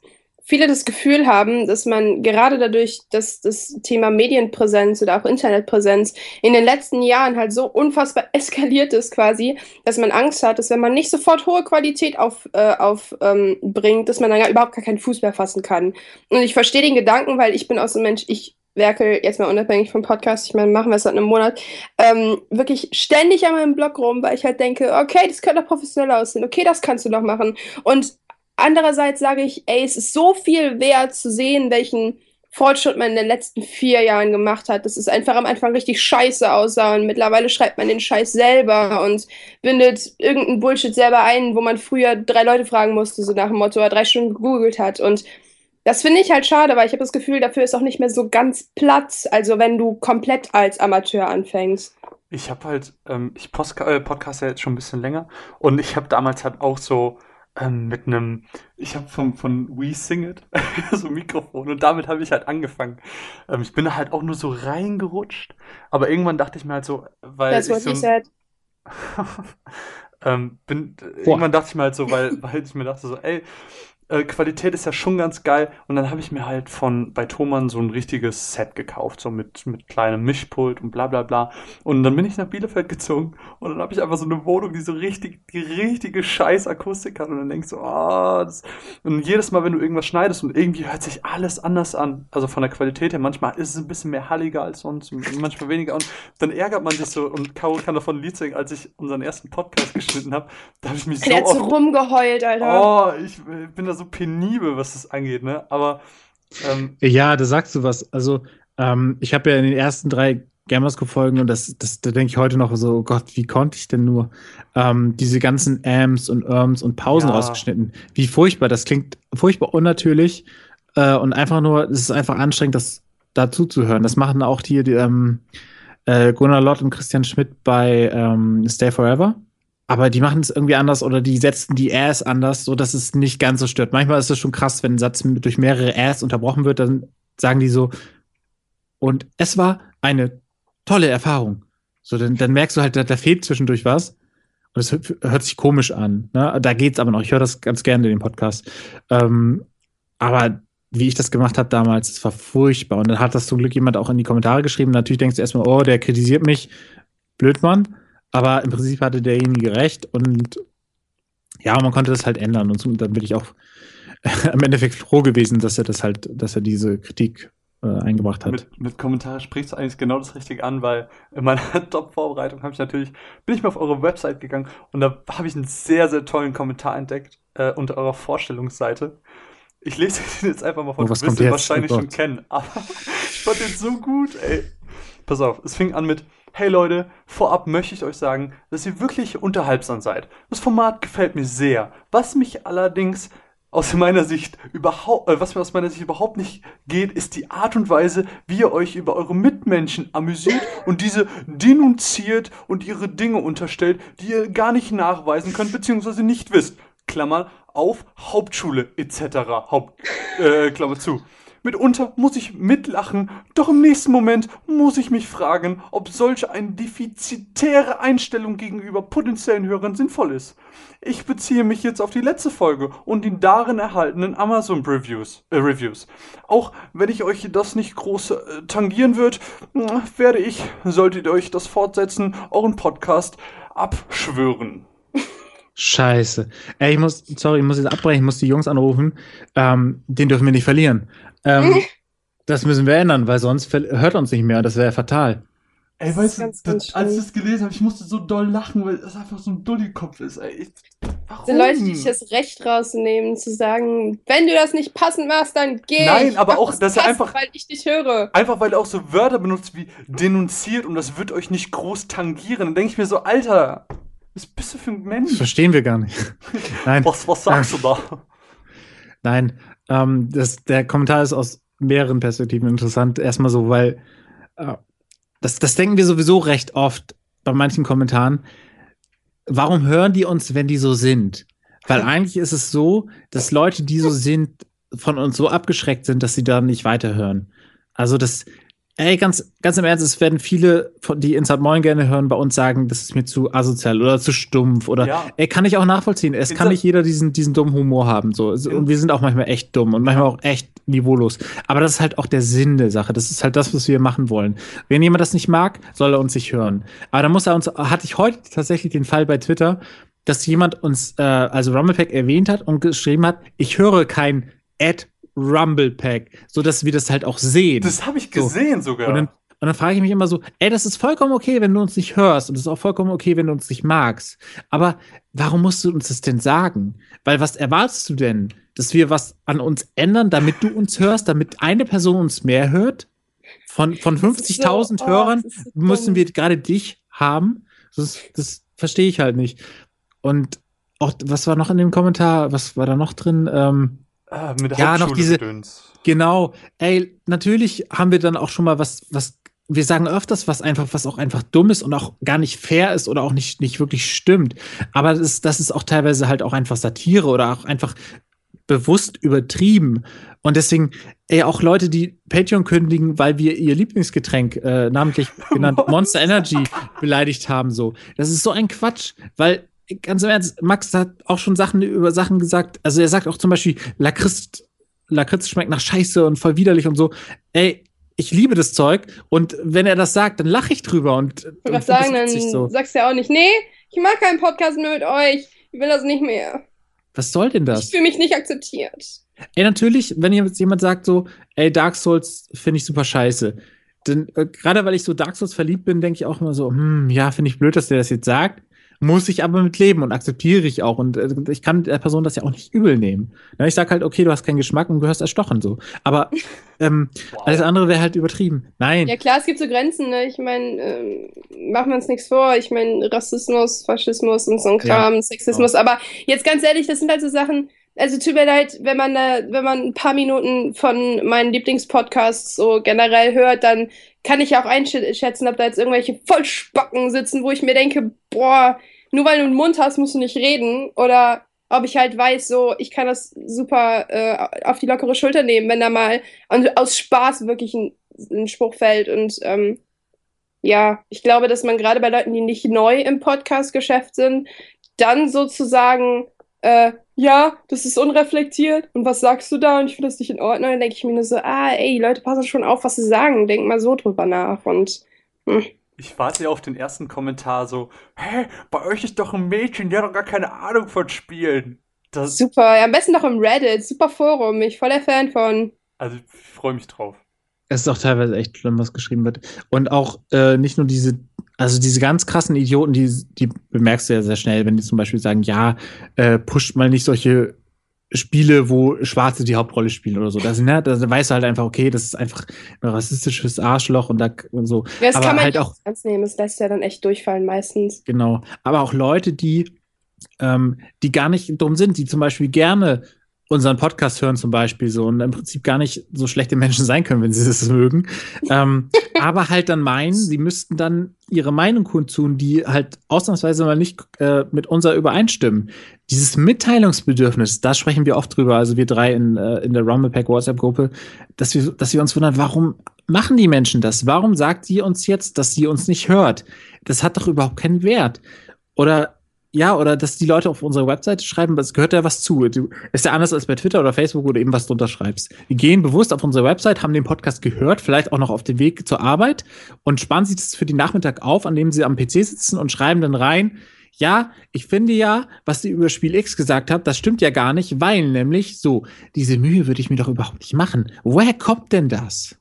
Speaker 2: viele das Gefühl haben, dass man gerade dadurch, dass das Thema Medienpräsenz oder auch Internetpräsenz in den letzten Jahren halt so unfassbar eskaliert ist quasi, dass man Angst hat, dass wenn man nicht sofort hohe Qualität auf, äh, auf, ähm, bringt, dass man dann überhaupt gar keinen Fuß mehr fassen kann. Und ich verstehe den Gedanken, weil ich bin auch so ein Mensch, ich werke jetzt mal unabhängig vom Podcast, ich meine, machen wir es seit einem Monat, ähm, wirklich ständig an meinem Blog rum, weil ich halt denke, okay, das könnte doch professionell aussehen, okay, das kannst du doch machen. Und andererseits sage ich, ey, es ist so viel wert zu sehen, welchen Fortschritt man in den letzten vier Jahren gemacht hat. Das ist einfach am Anfang richtig scheiße aussah und mittlerweile schreibt man den Scheiß selber und bindet irgendeinen Bullshit selber ein, wo man früher drei Leute fragen musste, so nach dem Motto, er drei Stunden gegoogelt hat. Und das finde ich halt schade, weil ich habe das Gefühl, dafür ist auch nicht mehr so ganz Platz, also wenn du komplett als Amateur anfängst.
Speaker 1: Ich habe halt, ähm, ich äh, podcast ja jetzt schon ein bisschen länger und ich habe damals halt auch so ähm, mit einem, ich habe von, von We Sing It so ein Mikrofon und damit habe ich halt angefangen. Ähm, ich bin da halt auch nur so reingerutscht, aber irgendwann dachte ich mir halt so, weil
Speaker 2: That's
Speaker 1: ich
Speaker 2: what
Speaker 1: so
Speaker 2: said.
Speaker 1: ähm, bin, irgendwann dachte ich mir halt so, weil, weil ich mir dachte so, ey, äh, Qualität ist ja schon ganz geil. Und dann habe ich mir halt von bei Thomann so ein richtiges Set gekauft, so mit, mit kleinem Mischpult und bla bla bla. Und dann bin ich nach Bielefeld gezogen und dann habe ich einfach so eine Wohnung, die so richtig, die richtige scheiß Akustik hat. Und dann denkst du, ah, das. Und jedes Mal, wenn du irgendwas schneidest und irgendwie hört sich alles anders an, also von der Qualität her, manchmal ist es ein bisschen mehr halliger als sonst, manchmal weniger. Und dann ärgert man sich so und Caro kann davon ein Lied singen, als ich unseren ersten Podcast geschnitten habe. Da habe ich mich so
Speaker 2: Der hat so rumgeheult, Alter.
Speaker 1: Oh, ich bin da so penibel, was das angeht, ne? Aber ähm,
Speaker 3: Ja, da sagst du was. Also, ähm, ich habe ja in den ersten drei Gamerscope-Folgen und das, das, da denke ich heute noch so, oh Gott, wie konnte ich denn nur ähm, diese ganzen Ams und Irms und Pausen
Speaker 1: Ja.
Speaker 3: rausgeschnitten? Wie furchtbar, das klingt furchtbar unnatürlich äh, und einfach nur, es ist einfach anstrengend, das dazu zu hören. Das machen auch hier die, ähm, äh, Gunnar Lott und Christian Schmidt bei ähm, Stay Forever. Aber die machen es irgendwie anders oder die setzen die Äs anders, so dass es nicht ganz so stört. Manchmal ist es schon krass, wenn ein Satz durch mehrere Äs unterbrochen wird, dann sagen die so, und es war eine tolle Erfahrung. So, dann, dann merkst du halt, da, da fehlt zwischendurch was. Und es hört, hört sich komisch an. Ne? Da geht's aber noch. Ich höre das ganz gerne in dem Podcast. Ähm, aber wie ich das gemacht habe damals, es war furchtbar. Und dann hat das zum Glück jemand auch in die Kommentare geschrieben. Natürlich denkst du erstmal, oh, der kritisiert mich. Blödmann. Aber im Prinzip hatte derjenige recht. Und ja, man konnte das halt ändern. Und dann bin ich auch im Endeffekt froh gewesen, dass er das halt, dass er diese Kritik äh, eingebracht hat.
Speaker 1: mit, mit Kommentare sprichst du eigentlich genau das Richtige an, weil in meiner Top-Vorbereitung habe ich natürlich, bin ich mal auf eure Website gegangen und da habe ich einen sehr, sehr tollen Kommentar entdeckt äh, unter eurer Vorstellungsseite. Ich lese den jetzt einfach mal vor,
Speaker 3: Oh,
Speaker 1: du
Speaker 3: was
Speaker 1: wirst
Speaker 3: kommt
Speaker 1: ihn
Speaker 3: jetzt?
Speaker 1: wahrscheinlich
Speaker 3: Oh
Speaker 1: schon kennen, aber ich fand den so gut, ey. Pass auf, es fing an mit, hey Leute, vorab möchte ich euch sagen, dass ihr wirklich unterhaltsam seid. Das Format gefällt mir sehr. Was mich allerdings aus meiner Sicht überhaupt, äh, was mir aus meiner Sicht überhaupt nicht geht, ist die Art und Weise, wie ihr euch über eure Mitmenschen amüsiert und diese denunziert und ihre Dinge unterstellt, die ihr gar nicht nachweisen könnt, beziehungsweise nicht wisst. Klammer auf, Hauptschule etc. Haupt, äh, Klammer zu. Mitunter muss ich mitlachen, doch im nächsten Moment muss ich mich fragen, ob solch eine defizitäre Einstellung gegenüber potenziellen Hörern sinnvoll ist. Ich beziehe mich jetzt auf die letzte Folge und die darin erhaltenen Amazon Reviews. Äh, Reviews. Auch wenn ich euch das nicht groß äh, tangieren wird, werde ich, solltet ihr euch das fortsetzen, euren Podcast abschwören.
Speaker 3: Scheiße. Ey, ich muss, sorry, ich muss jetzt abbrechen, ich muss die Jungs anrufen. Ähm, den dürfen wir nicht verlieren. Ähm, das müssen wir ändern, weil sonst hört uns nicht mehr. Das wäre fatal.
Speaker 1: Ey, weißt du,
Speaker 2: ganz,
Speaker 1: das,
Speaker 2: ganz
Speaker 1: als ich das gelesen habe, ich musste so doll lachen, weil das einfach so ein Dulli-Kopf ist. Ey, ich, warum?
Speaker 2: Sind Leute, die sich das Recht rausnehmen, zu sagen, wenn du das nicht passend machst, dann geh.
Speaker 1: Nein,
Speaker 2: ich
Speaker 1: aber auch,
Speaker 2: das
Speaker 1: dass er
Speaker 2: passend,
Speaker 1: einfach-
Speaker 2: Weil ich dich höre.
Speaker 1: Einfach weil er auch so Wörter benutzt wie denunziert und das wird euch nicht groß tangieren. Dann denke ich mir so, Alter, was bist du für ein
Speaker 3: Das
Speaker 1: Mensch?
Speaker 3: verstehen wir gar nicht. Nein,
Speaker 1: Was, was sagst du da?
Speaker 3: nein. Ähm, das, der Kommentar ist aus mehreren Perspektiven interessant. Erstmal so, weil äh, das, das denken wir sowieso recht oft bei manchen Kommentaren. Warum hören die uns, wenn die so sind? Weil eigentlich ist es so, dass Leute, die so sind, von uns so abgeschreckt sind, dass sie da nicht weiterhören. Also das, ey, ganz, ganz im Ernst, es werden viele, von, die Inside Moin gerne hören, bei uns sagen, das ist mir zu asozial oder zu stumpf oder,
Speaker 1: Ja.
Speaker 3: ey, kann ich auch nachvollziehen. Es kann
Speaker 1: Inside-
Speaker 3: nicht jeder diesen, diesen dummen Humor haben, so. Und wir sind auch manchmal echt dumm und manchmal auch echt niveaulos. Aber das ist halt auch der Sinn der Sache. Das ist halt das, was wir machen wollen. Wenn jemand das nicht mag, soll er uns nicht hören. Aber da muss er uns, hatte ich heute tatsächlich den Fall bei Twitter, dass jemand uns, äh, also Rumblepack erwähnt hat und geschrieben hat, ich höre kein Ad Rumblepack, so dass wir das halt auch sehen.
Speaker 1: Das habe ich
Speaker 3: So.
Speaker 1: gesehen sogar.
Speaker 3: Und dann, und dann frage ich mich immer so, ey, das ist vollkommen okay, wenn du uns nicht hörst und es ist auch vollkommen okay, wenn du uns nicht magst. Aber warum musst du uns das denn sagen? Weil was erwartest du denn? Dass wir was an uns ändern, damit du uns hörst, damit eine Person uns mehr hört? Von, von
Speaker 2: Das ist
Speaker 3: 50.000
Speaker 2: so- oh,
Speaker 3: Hörern
Speaker 2: so
Speaker 3: müssen wir gerade dich haben? Das, das verstehe ich halt nicht. Und auch, was war noch in dem Kommentar? Was war da noch drin? Ähm,
Speaker 1: ah, mit
Speaker 3: Ja, noch diese-. Genau, ey, natürlich haben wir dann auch schon mal was, was, wir sagen öfters was einfach, was auch einfach dumm ist und auch gar nicht fair ist oder auch nicht, nicht wirklich stimmt. Aber das ist, das ist auch teilweise halt auch einfach Satire oder auch einfach bewusst übertrieben. Und deswegen, ey, auch Leute, die Patreon kündigen, weil wir ihr Lieblingsgetränk, äh, namentlich genannt Monster Energy, beleidigt haben, so. Das ist so ein Quatsch, weil, ganz im Ernst, Max hat auch schon Sachen über Sachen gesagt. Also er sagt auch zum Beispiel, Lakritz, Lakritz schmeckt nach Scheiße und voll widerlich und so. Ey, ich liebe das Zeug und wenn er das sagt, dann lache ich drüber und,
Speaker 2: Ich
Speaker 3: find
Speaker 2: sagen, dann
Speaker 3: so.
Speaker 2: sagst du ja auch nicht, nee, ich mag keinen Podcast mehr mit euch. Ich will das nicht mehr.
Speaker 3: Was soll denn das?
Speaker 2: Ich fühle mich nicht akzeptiert.
Speaker 3: Ey, natürlich, wenn jetzt jemand sagt so, ey, Dark Souls finde ich super scheiße. Denn äh, gerade weil ich so Dark Souls verliebt bin, denke ich auch immer so, hm, ja, finde ich blöd, dass der das jetzt sagt. Muss ich aber mit leben und akzeptiere ich auch. Und äh, ich kann der Person das ja auch nicht übel nehmen. Ja, ich sag halt, okay, du hast keinen Geschmack und gehörst erstochen so. Aber ähm, alles andere wäre halt übertrieben. Nein.
Speaker 2: Ja klar, es gibt so Grenzen, ne? Ich meine, ähm, machen wir uns nichts vor. Ich meine, Rassismus, Faschismus und so ein Kram, Sexismus. Aber jetzt ganz ehrlich, das sind halt so Sachen. Also tut mir leid, wenn man da, wenn man ein paar Minuten von meinen Lieblingspodcasts so generell hört, dann kann ich auch einschätzen, ob da jetzt irgendwelche Vollspacken sitzen, wo ich mir denke, boah, nur weil du einen Mund hast, musst du nicht reden. Oder ob ich halt weiß, so, ich kann das super äh, auf die lockere Schulter nehmen, wenn da mal aus Spaß wirklich ein, ein Spruch fällt. Und ähm, ja, ich glaube, dass man gerade bei Leuten, die nicht neu im Podcast-Geschäft sind, dann sozusagen, äh, ja, das ist unreflektiert und was sagst du da und ich finde das nicht in Ordnung, dann denke ich mir nur so, ah, ey, die Leute passen schon auf, was sie sagen, denk mal so drüber nach und hm.
Speaker 1: Ich warte ja auf den ersten Kommentar so, hä, bei euch ist doch ein Mädchen, die hat doch gar keine Ahnung von Spielen. Das,
Speaker 2: super, ja, am besten noch im Reddit, super Forum, ich voll der Fan von.
Speaker 1: also ich freue mich drauf.
Speaker 3: Es ist auch teilweise echt schlimm, was geschrieben wird. Und auch äh, nicht nur diese, also diese ganz krassen Idioten, die, die bemerkst du ja sehr schnell, wenn die zum Beispiel sagen, ja, äh, pusht mal nicht solche Spiele, wo Schwarze die Hauptrolle spielen oder so. Das, ne, da weißt du halt einfach, okay, das ist einfach ein rassistisches Arschloch und da und so.
Speaker 2: Das
Speaker 3: Aber
Speaker 2: kann man
Speaker 3: halt
Speaker 2: nicht
Speaker 3: auch-
Speaker 2: ernst nehmen, es lässt ja dann echt durchfallen meistens.
Speaker 3: Genau. Aber auch Leute, die, ähm, die gar nicht dumm sind, die zum Beispiel gerne unseren Podcast hören zum Beispiel so und im Prinzip gar nicht so schlechte Menschen sein können, wenn sie das mögen. ähm, aber halt dann meinen, sie müssten dann ihre Meinung kundtun, die halt ausnahmsweise mal nicht äh, mit unserer übereinstimmen. Dieses Mitteilungsbedürfnis, da sprechen wir oft drüber, also wir drei in, äh, in der Rumblepack WhatsApp-Gruppe, dass wir, dass wir uns wundern, warum machen die Menschen das? Warum sagt sie uns jetzt, dass sie uns nicht hört? Das hat doch überhaupt keinen Wert. Oder ja, oder dass die Leute auf unserer Webseite schreiben, es gehört ja was zu. Du, ist ja anders als bei Twitter oder Facebook, wo du eben was drunter schreibst. Die gehen bewusst auf unsere Website, haben den Podcast gehört, vielleicht auch noch auf dem Weg zur Arbeit und sparen sich das für den Nachmittag auf, an dem sie am PC sitzen und schreiben dann rein, ja, ich finde ja, was ihr über Spiel X gesagt habt, das stimmt ja gar nicht, weil nämlich so, diese Mühe würde ich mir doch überhaupt nicht machen. Woher kommt denn das?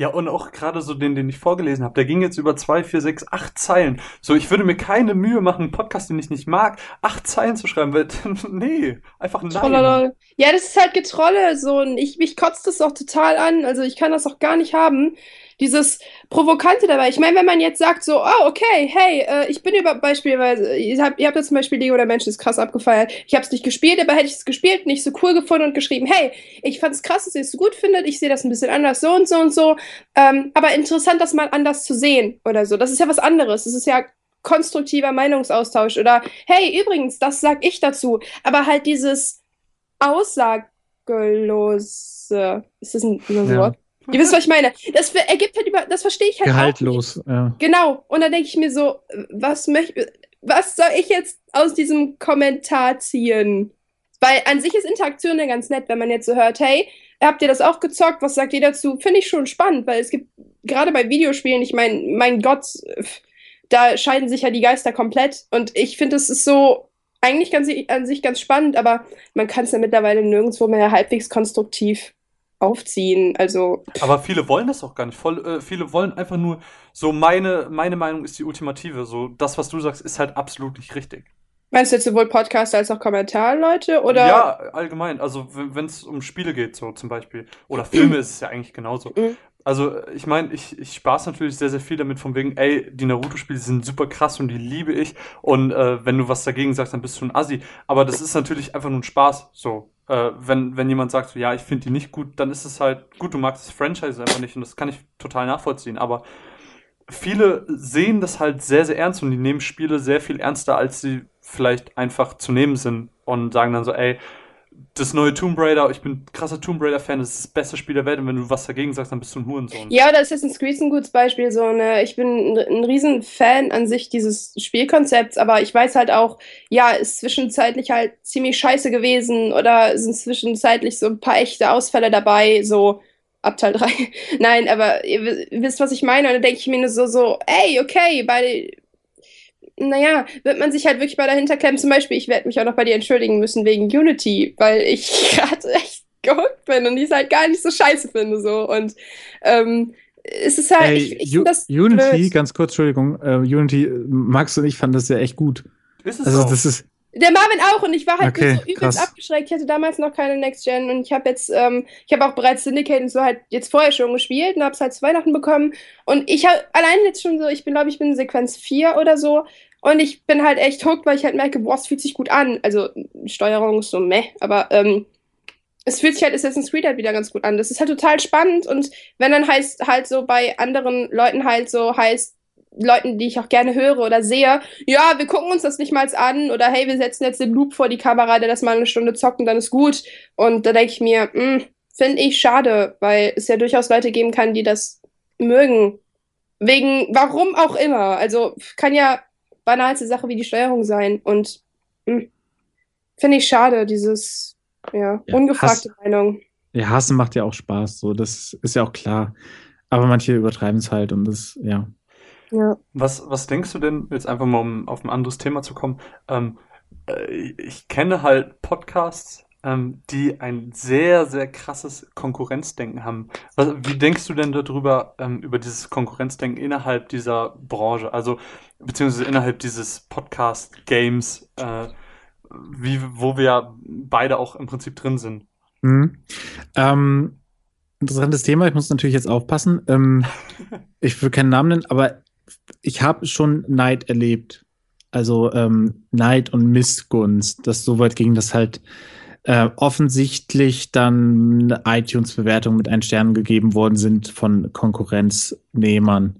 Speaker 1: Ja, und auch gerade so den, den ich vorgelesen habe, der ging jetzt über zwei, vier, sechs, acht Zeilen. So, ich würde mir keine Mühe machen, einen Podcast, den ich nicht mag, acht Zeilen zu schreiben, weil, nee, einfach nein.
Speaker 2: Trollolol. Ja, das ist halt Getrolle, so, und ich, mich kotzt das auch total an, also ich kann das auch gar nicht haben. Dieses Provokante dabei. Ich meine, wenn man jetzt sagt so, oh, okay, hey, äh, ich bin über beispielsweise, ihr habt, ihr habt ja zum Beispiel Lego der Mensch ist krass abgefeiert. Ich habe es nicht gespielt, aber hätte ich es gespielt, nicht so cool gefunden und geschrieben, hey, ich fand es krass, dass ihr es so gut findet, ich sehe das ein bisschen anders, so und so und so. Ähm, aber interessant, das mal anders zu sehen oder so. Das ist ja was anderes. Das ist ja konstruktiver Meinungsaustausch oder hey, übrigens, das sag ich dazu. Aber halt dieses sorglose. Ist das ein, ein
Speaker 3: Ja.
Speaker 2: Wort? Ihr wisst, was ich meine. Das ergibt halt über, das verstehe ich halt auch nicht.
Speaker 3: Gehaltlos. Ja.
Speaker 2: Genau. Und dann denke ich mir so, was möchte, was soll ich jetzt aus diesem Kommentar ziehen? Weil an sich ist Interaktion ja ganz nett, wenn man jetzt so hört, hey, habt ihr das auch gezockt? Was sagt ihr dazu? Finde ich schon spannend, weil es gibt gerade bei Videospielen, ich meine, mein Gott, da scheiden sich ja die Geister komplett. Und ich finde, es ist so eigentlich ganz, an sich ganz spannend, aber man kann es ja mittlerweile nirgendwo mehr halbwegs konstruktiv aufziehen. Also,
Speaker 1: Aber viele wollen das auch gar nicht. Voll, äh, viele wollen einfach nur so meine, meine Meinung ist die ultimative. So das, was du sagst, ist halt absolut nicht richtig.
Speaker 2: meinst du jetzt sowohl Podcast als auch Kommentarleute? Oder?
Speaker 1: Ja, allgemein. Also wenn es um Spiele geht, so zum Beispiel. Oder Filme ist es ja eigentlich genauso. Also ich meine, ich, ich spaß natürlich sehr, sehr viel damit von wegen, ey, die Naruto-Spiele sind super krass und die liebe ich. Und äh, wenn du was dagegen sagst, dann bist du ein Assi. Aber das ist natürlich einfach nur ein Spaß. So, äh, wenn, wenn jemand sagt, so, ja, ich finde die nicht gut, dann ist es halt, gut, du magst das Franchise einfach nicht und das kann ich total nachvollziehen. Aber viele sehen das halt sehr, sehr ernst und die nehmen Spiele sehr viel ernster, als sie vielleicht einfach zu nehmen sind und sagen dann so, ey, das neue Tomb Raider, ich bin krasser Tomb Raider-Fan, das ist das beste Spiel der Welt und wenn du was dagegen sagst, dann bist du ein Hurensohn.
Speaker 2: Ja, oder Assassin's Creed ist ein gutes Beispiel. So, ne? Ich bin ein, ein riesen Fan an sich dieses Spielkonzepts, aber ich weiß halt auch, ja, ist zwischenzeitlich halt ziemlich scheiße gewesen oder sind zwischenzeitlich so ein paar echte Ausfälle dabei, so ab Teil 3. Nein, aber ihr wi- wisst, was ich meine. Und dann denke ich mir nur so, so, ey, okay, bei, naja, wird man sich halt wirklich mal dahinter klemmen. Zum Beispiel, ich werde mich auch noch bei dir entschuldigen müssen wegen Unity, weil ich gerade echt gehuckt bin und die es halt gar nicht so scheiße finde, so. Und ähm, es ist halt,
Speaker 3: Ey,
Speaker 2: ich, ich das
Speaker 3: Unity,
Speaker 2: blöd.
Speaker 3: ganz kurz, Entschuldigung, äh, Unity, Max und ich fanden das ja echt gut.
Speaker 1: Ist es
Speaker 3: Also
Speaker 1: auch.
Speaker 3: das ist,
Speaker 2: Der Marvin auch und ich war halt
Speaker 3: Okay,
Speaker 2: so übelst
Speaker 3: krass.
Speaker 2: abgeschreckt. Ich hatte damals noch keine Next Gen und ich habe jetzt, ähm, ich habe auch bereits Syndicate und so halt jetzt vorher schon gespielt und habe es halt zu Weihnachten bekommen. Und ich habe allein jetzt schon so, ich bin, glaube ich, bin in Sequenz 4 oder so. Und ich bin halt echt hooked, weil ich halt merke, boah, es fühlt sich gut an. Also Steuerung ist so meh, aber ähm, es fühlt sich halt Assassin's Creed halt wieder ganz gut an. Das ist halt total spannend und wenn dann heißt halt so bei anderen Leuten halt so heißt, Leuten, die ich auch gerne höre oder sehe, ja, wir gucken uns das nicht mal an oder hey, wir setzen jetzt den Loop vor die Kamera, der das mal eine Stunde zockt und dann ist gut. Und da denke ich mir, finde ich schade, weil es ja durchaus Leute geben kann, die das mögen. Wegen, warum auch immer. Also kann ja banalste Sache wie die Steuerung sein. Und mh, finde ich schade, dieses, ja,
Speaker 3: Ja,
Speaker 2: ungefragte Meinung.
Speaker 3: ja, Hassen macht ja auch Spaß, so, das ist ja auch klar. Aber manche übertreiben es halt und das, ja.
Speaker 2: Ja.
Speaker 1: Was, was denkst du denn, jetzt einfach mal um auf ein anderes Thema zu kommen, ähm, äh, ich kenne halt Podcasts, ähm, die ein sehr, sehr krasses Konkurrenzdenken haben. Was, wie denkst du denn darüber, ähm, über dieses Konkurrenzdenken innerhalb dieser Branche, also beziehungsweise innerhalb dieses Podcast-Games, äh, wie, wo wir ja beide auch im Prinzip drin sind?
Speaker 3: Mhm. Ähm, interessantes Thema, ich muss natürlich jetzt aufpassen. Ähm, ich will keinen Namen nennen, aber ich habe schon Neid erlebt. Also ähm, Neid und Missgunst, das so weit ging, dass halt äh, offensichtlich dann iTunes-Bewertungen mit ein Stern gegeben worden sind von Konkurrenznehmern.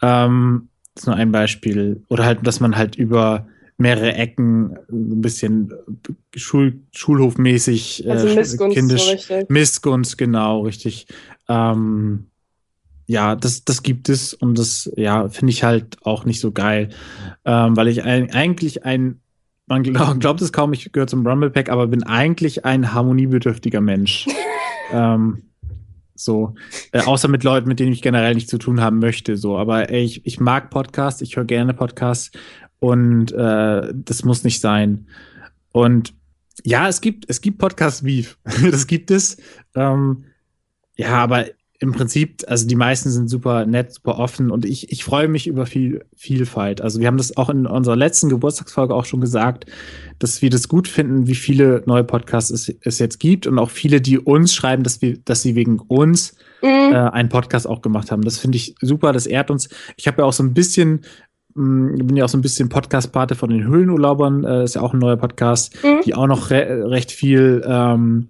Speaker 3: Ähm, das ist nur ein Beispiel. Oder halt, dass man halt über mehrere Ecken ein bisschen Schul schulhofmäßig
Speaker 2: Also
Speaker 3: äh,
Speaker 2: Missgunst
Speaker 3: kindisch
Speaker 2: so.
Speaker 3: Missgunst, genau, richtig. Ähm, ja, das, das gibt es und das, ja, finde ich halt auch nicht so geil, ähm, weil ich ein, eigentlich ein, man glaub, glaubt es kaum, ich gehöre zum Rumble Pack, aber bin eigentlich ein harmoniebedürftiger Mensch. ähm, so, äh, außer mit Leuten, mit denen ich generell nichts zu tun haben möchte, so. Aber ey, ich, ich mag Podcasts, ich höre gerne Podcasts und äh, das muss nicht sein. Und ja, es gibt, es gibt Podcast Beef. das gibt es. Ähm, ja, aber im Prinzip, also die meisten sind super nett, super offen und ich, ich freue mich über viel Vielfalt. Also wir haben das auch in unserer letzten Geburtstagsfolge auch schon gesagt, dass wir das gut finden, wie viele neue Podcasts es, es jetzt gibt und auch viele, die uns schreiben, dass wir, dass sie wegen uns
Speaker 2: Mhm.
Speaker 3: äh, einen Podcast auch gemacht haben. Das finde ich super, das ehrt uns. Ich habe ja auch so ein bisschen, mh, bin ja auch so ein bisschen Podcast-Pate von den Höhlenurlaubern, äh, ist ja auch ein neuer Podcast,
Speaker 2: Mhm.
Speaker 3: die auch noch re recht viel ähm,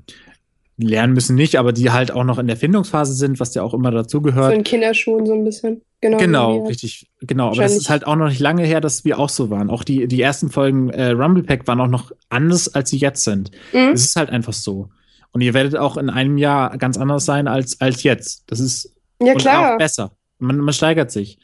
Speaker 3: lernen müssen, nicht, aber die halt auch noch in der Findungsphase sind, was ja auch immer
Speaker 2: So
Speaker 3: dazugehört.
Speaker 2: in Kinderschuhen so ein bisschen. Genau.
Speaker 3: Genau, richtig, genau. Aber das ist halt auch noch nicht lange her, dass wir auch so waren. Auch die, die ersten Folgen äh, Rumble Pack waren auch noch anders, als sie jetzt sind.
Speaker 2: Mhm.
Speaker 3: Es ist halt einfach so. Und ihr werdet auch in einem Jahr ganz anders sein als, als jetzt. Das ist
Speaker 2: Ja, klar.
Speaker 3: auch besser. Man, man steigert sich.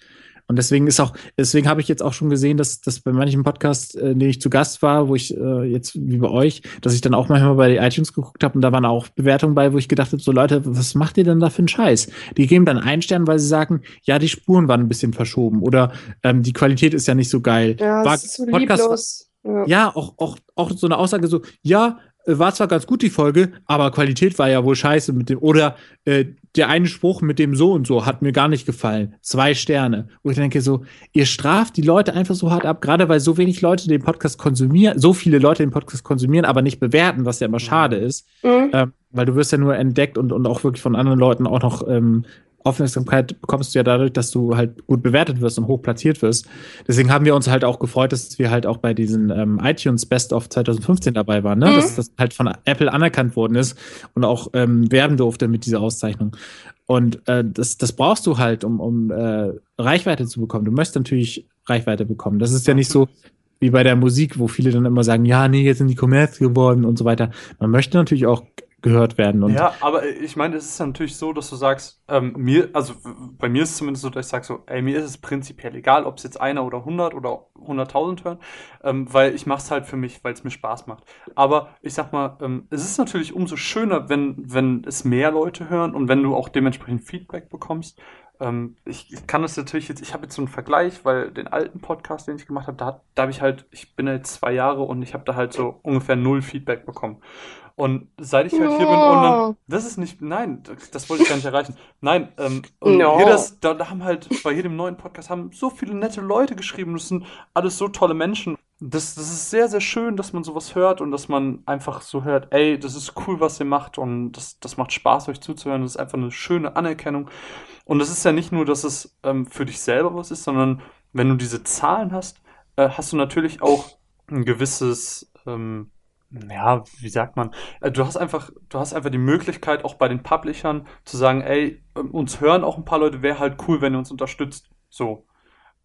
Speaker 3: Und deswegen ist auch, deswegen habe ich jetzt auch schon gesehen, dass, dass bei manchen Podcasts, äh, in denen ich zu Gast war, wo ich äh, jetzt wie bei euch, dass ich dann auch manchmal bei iTunes geguckt habe und da waren auch Bewertungen bei, wo ich gedacht habe, so Leute, was macht ihr denn da für einen Scheiß? Die geben dann einen Stern, weil sie sagen, ja, die Spuren waren ein bisschen verschoben oder ähm, die Qualität ist ja nicht so geil.
Speaker 2: Ja,
Speaker 3: War
Speaker 2: ist so
Speaker 3: Podcast-
Speaker 2: lieblos. Ja.
Speaker 3: Ja, auch, auch, auch so eine Aussage so, ja, äh, war zwar ganz gut die Folge, aber Qualität war ja wohl scheiße mit dem, oder äh, der eine Spruch mit dem so und so hat mir gar nicht gefallen. Zwei Sterne. Wo ich denke so, ihr straft die Leute einfach so hart ab, gerade weil so wenig Leute den Podcast konsumieren, so viele Leute den Podcast konsumieren, aber nicht bewerten, was ja immer schade ist.
Speaker 2: Mhm.
Speaker 3: Ähm, weil du wirst ja nur entdeckt und, und auch wirklich von anderen Leuten auch noch ähm, Aufmerksamkeit bekommst du ja dadurch, dass du halt gut bewertet wirst und hoch platziert wirst. Deswegen haben wir uns halt auch gefreut, dass wir halt auch bei diesen ähm, iTunes Best of 2015 dabei waren, ne?
Speaker 2: Mhm.
Speaker 3: dass das halt von Apple anerkannt worden ist und auch ähm, werben durfte mit dieser Auszeichnung. Und äh, das, das brauchst du halt, um, um äh, Reichweite zu bekommen. Du möchtest natürlich Reichweite bekommen. Das ist ja nicht so wie bei der Musik, wo viele dann immer sagen, ja, nee, jetzt sind die Kommerz geworden und so weiter. Man möchte natürlich auch gehört werden. Und
Speaker 1: ja, aber ich meine, es ist natürlich so, dass du sagst, ähm, mir, also bei mir ist es zumindest so, dass ich sage so, ey, mir ist es prinzipiell egal, ob es jetzt einer oder 100 oder 100.000 hören, ähm, weil ich mache es halt für mich, weil es mir Spaß macht. Aber ich sag mal, ähm, es ist natürlich umso schöner, wenn, wenn es mehr Leute hören und wenn du auch dementsprechend Feedback bekommst. Ähm, ich, ich kann das natürlich jetzt, ich habe jetzt so einen Vergleich, weil den alten Podcast, den ich gemacht habe, da, da habe ich halt, ich bin ja jetzt zwei Jahre und ich habe da halt so ungefähr null Feedback bekommen. Und seit ich halt hier bin und dann,
Speaker 2: No.
Speaker 1: das ist nicht, nein, das, das wollte ich gar nicht erreichen. Nein, ähm, und
Speaker 2: No.
Speaker 1: hier das, da, da haben halt bei jedem neuen Podcast haben so viele nette Leute geschrieben. Das sind alles so tolle Menschen. Das, das ist sehr, sehr schön, dass man sowas hört und dass man einfach so hört, ey, das ist cool, was ihr macht und das, das macht Spaß, euch zuzuhören. Das ist einfach eine schöne Anerkennung. Und es ist ja nicht nur, dass es ähm, für dich selber was ist, sondern wenn du diese Zahlen hast, äh, hast du natürlich auch ein gewisses, ähm, ja, wie sagt man, äh, du hast einfach, du hast einfach die Möglichkeit, auch bei den Publishern zu sagen, ey, ähm, uns hören auch ein paar Leute, wäre halt cool, wenn ihr uns unterstützt. So.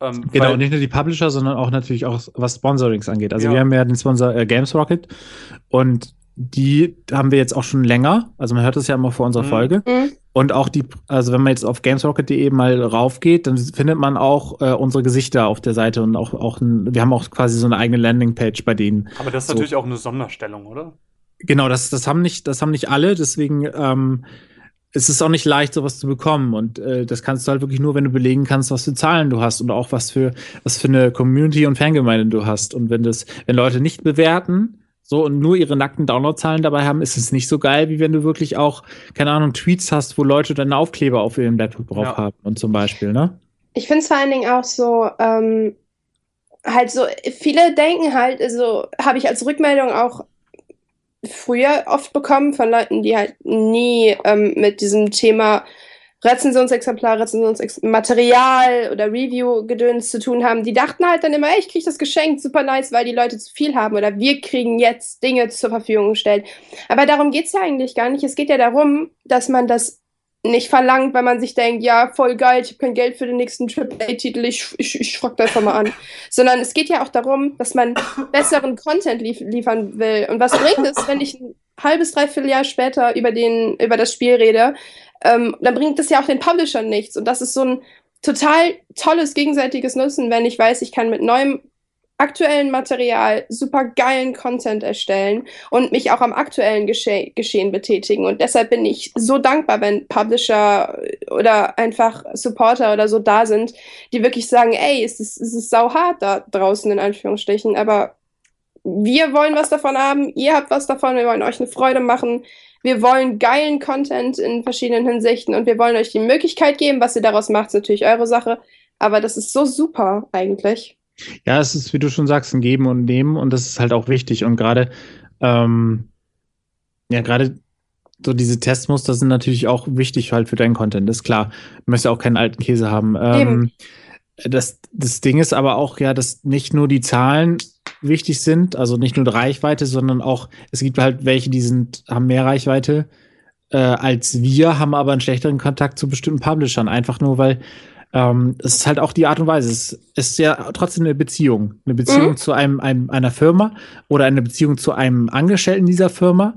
Speaker 1: Ähm,
Speaker 3: Genau,
Speaker 1: weil-
Speaker 3: nicht nur die Publisher, sondern auch natürlich auch was Sponsorings angeht. Also
Speaker 1: Ja.
Speaker 3: wir haben ja den Sponsor äh, Games Rocket und die haben wir jetzt auch schon länger. Also man hört das ja immer vor unserer
Speaker 1: Mhm.
Speaker 3: Folge.
Speaker 2: Mhm.
Speaker 3: Und auch die, also wenn man jetzt auf gamesrocket.de mal raufgeht, dann findet man auch äh, unsere Gesichter auf der Seite und auch, auch ein, wir haben auch quasi so eine eigene Landingpage bei denen.
Speaker 1: aber das ist
Speaker 3: so.
Speaker 1: natürlich auch eine Sonderstellung, oder?
Speaker 3: Genau, das, das haben nicht, das haben nicht alle, deswegen ähm, es ist auch nicht leicht, sowas zu bekommen. Und äh, das kannst du halt wirklich nur, wenn du belegen kannst, was für Zahlen du hast und auch was für, was für eine Community und Fangemeinde du hast. Und wenn das, wenn Leute nicht bewerten, so und nur ihre nackten Downloadzahlen dabei haben, ist es nicht so geil, wie wenn du wirklich auch, keine Ahnung, Tweets hast, wo Leute deine Aufkleber auf ihrem Laptop drauf
Speaker 1: Ja.
Speaker 3: haben und zum Beispiel, ne?
Speaker 2: Ich finde es vor allen Dingen auch so, ähm, halt so, viele denken halt, also habe ich als Rückmeldung auch früher oft bekommen von Leuten, die halt nie ähm, mit diesem Thema Rezensionsexemplar, Rezensionsmaterial oder Review-Gedöns zu tun haben. Die dachten halt dann immer, ey, ich krieg das geschenkt, super nice, weil die Leute zu viel haben oder wir kriegen jetzt Dinge zur Verfügung gestellt. Aber darum geht's ja eigentlich gar nicht. Es geht ja darum, dass man das nicht verlangt, weil man sich denkt, ja, voll geil, ich habe kein Geld für den nächsten AAA-Titel, ich, ich, ich frag da einfach mal an. Sondern es geht ja auch darum, dass man besseren Content lief liefern will. Und was bringt es, wenn ich ein halbes, dreiviertel Jahr später über, den, über das Spiel rede? Ähm, dann bringt das ja auch den Publishern nichts. Und das ist so ein total tolles gegenseitiges Nutzen, wenn ich weiß, ich kann mit neuem aktuellen Material super geilen Content erstellen und mich auch am aktuellen Gesche Geschehen betätigen. Und deshalb bin ich so dankbar, wenn Publisher oder einfach Supporter oder so da sind, die wirklich sagen, ey, es ist, es ist sauhart da draußen in Anführungsstrichen, aber wir wollen was davon haben, ihr habt was davon, wir wollen euch eine Freude machen, wir wollen geilen Content in verschiedenen Hinsichten und wir wollen euch die Möglichkeit geben, was ihr daraus macht, ist natürlich eure Sache, aber das ist so super eigentlich.
Speaker 3: Ja, es ist, wie du schon sagst, ein Geben und Nehmen und das ist halt auch wichtig. Und gerade, ähm, ja, gerade so diese Testmuster sind natürlich auch wichtig halt für deinen Content, ist klar. Du möchtest ja auch keinen alten Käse haben. Ähm, das, das Ding ist aber auch ja, dass nicht nur die Zahlen wichtig sind, also nicht nur die Reichweite, sondern auch, es gibt halt welche, die sind, haben mehr Reichweite äh, als wir, haben aber einen schlechteren Kontakt zu bestimmten Publishern. Einfach nur, weil ähm, es ist halt auch die Art und Weise. Es ist ja trotzdem eine Beziehung. Eine Beziehung
Speaker 2: Mhm.
Speaker 3: zu einem, einem, einer Firma oder eine Beziehung zu einem Angestellten dieser Firma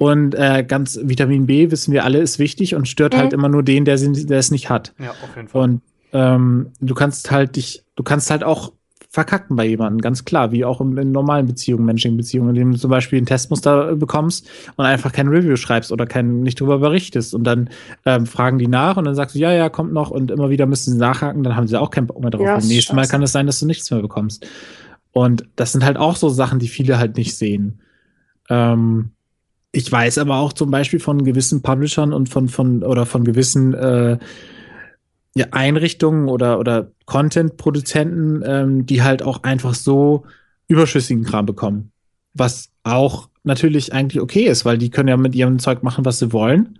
Speaker 3: Und äh, ganz Vitamin B, wissen wir alle, ist wichtig und stört
Speaker 2: Mhm.
Speaker 3: halt immer nur den, der, der es nicht hat.
Speaker 1: Ja, auf jeden Fall.
Speaker 3: Und ähm, du kannst halt dich, du kannst halt auch verkacken bei jemandem, ganz klar, wie auch in, in normalen Beziehungen, menschlichen Beziehungen, indem du zum Beispiel ein Testmuster äh, bekommst und einfach kein Review schreibst oder kein, nicht drüber berichtest und dann ähm, fragen die nach und dann sagst du, ja, ja, kommt noch und immer wieder müssen sie nachhaken, dann haben sie auch keinen Bock mehr drauf.
Speaker 2: Ja,
Speaker 3: Beim nächsten Mal kann es sein, dass du nichts mehr bekommst. Und das sind halt auch so Sachen, die viele halt nicht sehen. Ähm, ich weiß aber auch zum Beispiel von gewissen Publishern und von, von oder von gewissen äh, Einrichtungen oder, oder Content-Produzenten, ähm, die halt auch einfach so überschüssigen Kram bekommen. Was auch natürlich eigentlich okay ist, weil die können ja mit ihrem Zeug machen, was sie wollen.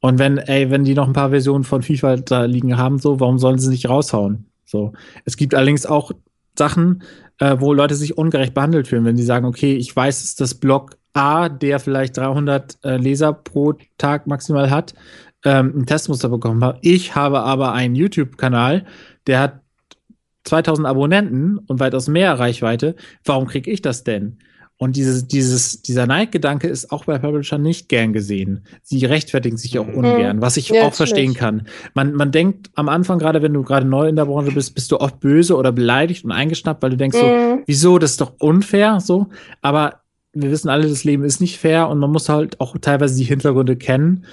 Speaker 3: Und wenn, ey, wenn die noch ein paar Versionen von FIFA da liegen haben, so, warum sollen sie nicht raushauen? So. Es gibt allerdings auch Sachen, äh, wo Leute sich ungerecht behandelt fühlen, wenn die sagen, okay, ich weiß, dass das Blog A, der vielleicht 300 äh, Leser pro Tag maximal hat, ähm, ein Testmuster bekommen hat. Ich habe aber einen YouTube-Kanal, der hat 2000 Abonnenten und weitaus mehr Reichweite. Warum kriege ich das denn? Und dieses, dieses, dieser Neidgedanke ist auch bei Publishern nicht gern gesehen. Sie rechtfertigen sich auch
Speaker 1: Mhm.
Speaker 3: ungern, was ich
Speaker 2: Ja,
Speaker 3: auch verstehen kann. Man, man denkt am Anfang, gerade wenn du gerade neu in der Branche bist, bist du oft böse oder beleidigt und eingeschnappt, weil du denkst so,
Speaker 2: Mhm.
Speaker 3: wieso, das ist doch unfair, so. Aber wir wissen alle, das Leben ist nicht fair und man muss halt auch teilweise die Hintergründe kennen.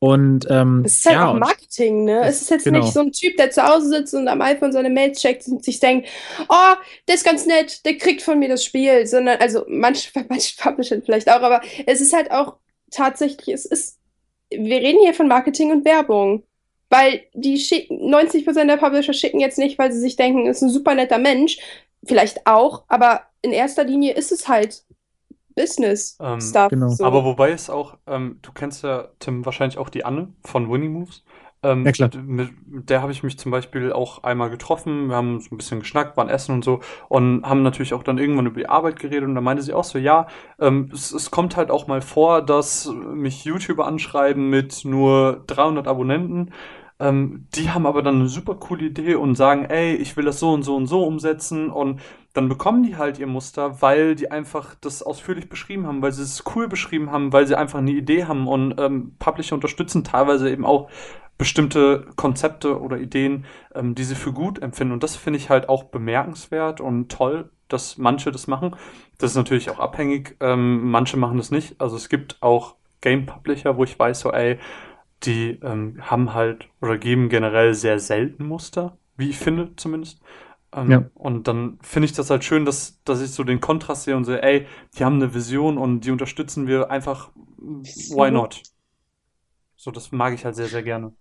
Speaker 3: Und ähm,
Speaker 2: Es ist halt
Speaker 3: ja,
Speaker 2: auch Marketing, ne? Es ist jetzt
Speaker 3: Genau.
Speaker 2: nicht so ein Typ, der zu Hause sitzt und am iPhone seine Mails checkt und sich denkt, oh, der ist ganz nett, der kriegt von mir das Spiel, sondern, also manche, manche Publisher vielleicht auch, aber es ist halt auch tatsächlich, es ist, wir reden hier von Marketing und Werbung. Weil die schicken, 90% der Publisher schicken jetzt nicht, weil sie sich denken, ist ein super netter Mensch. Vielleicht auch, aber in erster Linie ist es halt Business
Speaker 1: Ähm,
Speaker 2: Stuff.
Speaker 3: genau.
Speaker 2: So.
Speaker 1: Aber wobei es auch, ähm, du kennst ja, Tim, wahrscheinlich auch die Anne von Winning Moves. Ähm,
Speaker 3: Ja, klar.
Speaker 1: mit der habe ich mich zum Beispiel auch einmal getroffen. Wir haben so ein bisschen geschnackt, waren essen und so und haben natürlich auch dann irgendwann über die Arbeit geredet und da meinte sie auch so, ja, ähm, es, es kommt halt auch mal vor, dass mich YouTuber anschreiben mit nur 300 Abonnenten. Ähm, die haben aber dann eine super coole Idee und sagen, ey, ich will das so und so und so umsetzen und dann bekommen die halt ihr Muster, weil die einfach das ausführlich beschrieben haben, weil sie es cool beschrieben haben, weil sie einfach eine Idee haben und ähm, Publisher unterstützen teilweise eben auch bestimmte Konzepte oder Ideen, ähm, die sie für gut empfinden. Und das finde ich halt auch bemerkenswert und toll, dass manche das machen. Das ist natürlich auch abhängig. Ähm, manche machen das nicht. Also es gibt auch Game Publisher, wo ich weiß, so, ey, die ähm, haben halt oder geben generell sehr selten Muster, wie ich finde zumindest. Ähm,
Speaker 3: Ja.
Speaker 1: Und dann finde ich das halt schön, dass, dass ich so den Kontrast sehe und sehe, ey, die haben eine Vision und die unterstützen wir einfach, why not? So, das mag ich halt sehr, sehr gerne.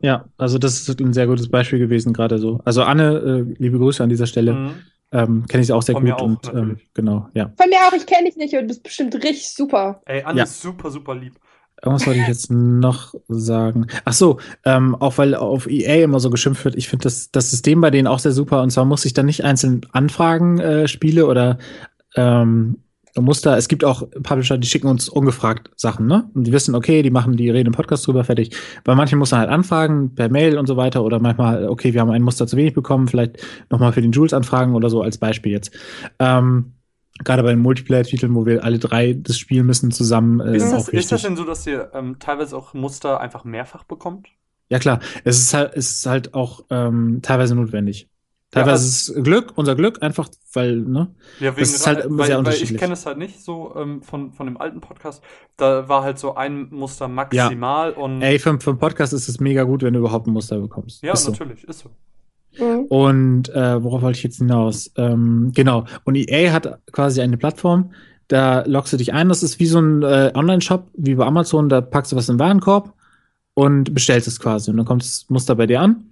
Speaker 3: Ja, also das ist ein sehr gutes Beispiel gewesen, gerade so. Also Anne, äh, liebe Grüße an dieser Stelle.
Speaker 1: Mhm.
Speaker 3: Ähm, Kenne ich auch sehr
Speaker 1: Von
Speaker 3: gut
Speaker 1: mir auch,
Speaker 3: und ähm, genau, ja.
Speaker 2: Von mir auch, ich kenne dich nicht und du bist bestimmt richtig super.
Speaker 1: Ey, Anne
Speaker 3: Ja.
Speaker 1: ist super, super lieb.
Speaker 3: Was wollte ich jetzt noch sagen? Ach so, ähm, auch weil auf EA immer so geschimpft wird, ich finde das, das System bei denen auch sehr super und zwar muss ich dann nicht einzeln anfragen, äh, Spiele oder ähm, Muster. Es gibt auch Publisher, die schicken uns ungefragt Sachen, ne? Und die wissen, okay, die machen, die reden im Podcast drüber, fertig. Bei manchen muss man halt anfragen, per Mail und so weiter oder manchmal, okay, wir haben ein Muster zu wenig bekommen, vielleicht nochmal für den Jules anfragen oder so als Beispiel jetzt. Ähm, Gerade bei den Multiplayer-Titeln, wo wir alle drei das spielen müssen zusammen, äh,
Speaker 1: Ist das, ist das denn so, dass ihr ähm, teilweise auch Muster einfach mehrfach bekommt?
Speaker 3: Ja klar, es ist halt, es ist halt auch ähm, teilweise notwendig. Teilweise
Speaker 1: also-
Speaker 3: ist es Glück, unser Glück, einfach, weil, ne?
Speaker 1: Ja, wegen
Speaker 3: Das ist halt
Speaker 1: weil,
Speaker 3: sehr
Speaker 1: weil ich
Speaker 3: unterschiedlich.
Speaker 1: kenne es halt nicht so ähm, von, von dem alten Podcast. Da war halt so ein Muster maximal und
Speaker 3: Ey, für, für einen Podcast ist es mega gut, wenn du überhaupt ein Muster bekommst.
Speaker 1: ja,
Speaker 3: ist so.
Speaker 1: natürlich, ist so.
Speaker 2: Mhm.
Speaker 3: Und äh, worauf wollte ich jetzt hinaus? Ähm, genau. Und EA hat quasi eine Plattform, da loggst du dich ein. Das ist wie so ein äh, Online-Shop, wie bei Amazon. Da packst du was in den Warenkorb und bestellst es quasi. Und dann kommt das Muster bei dir an.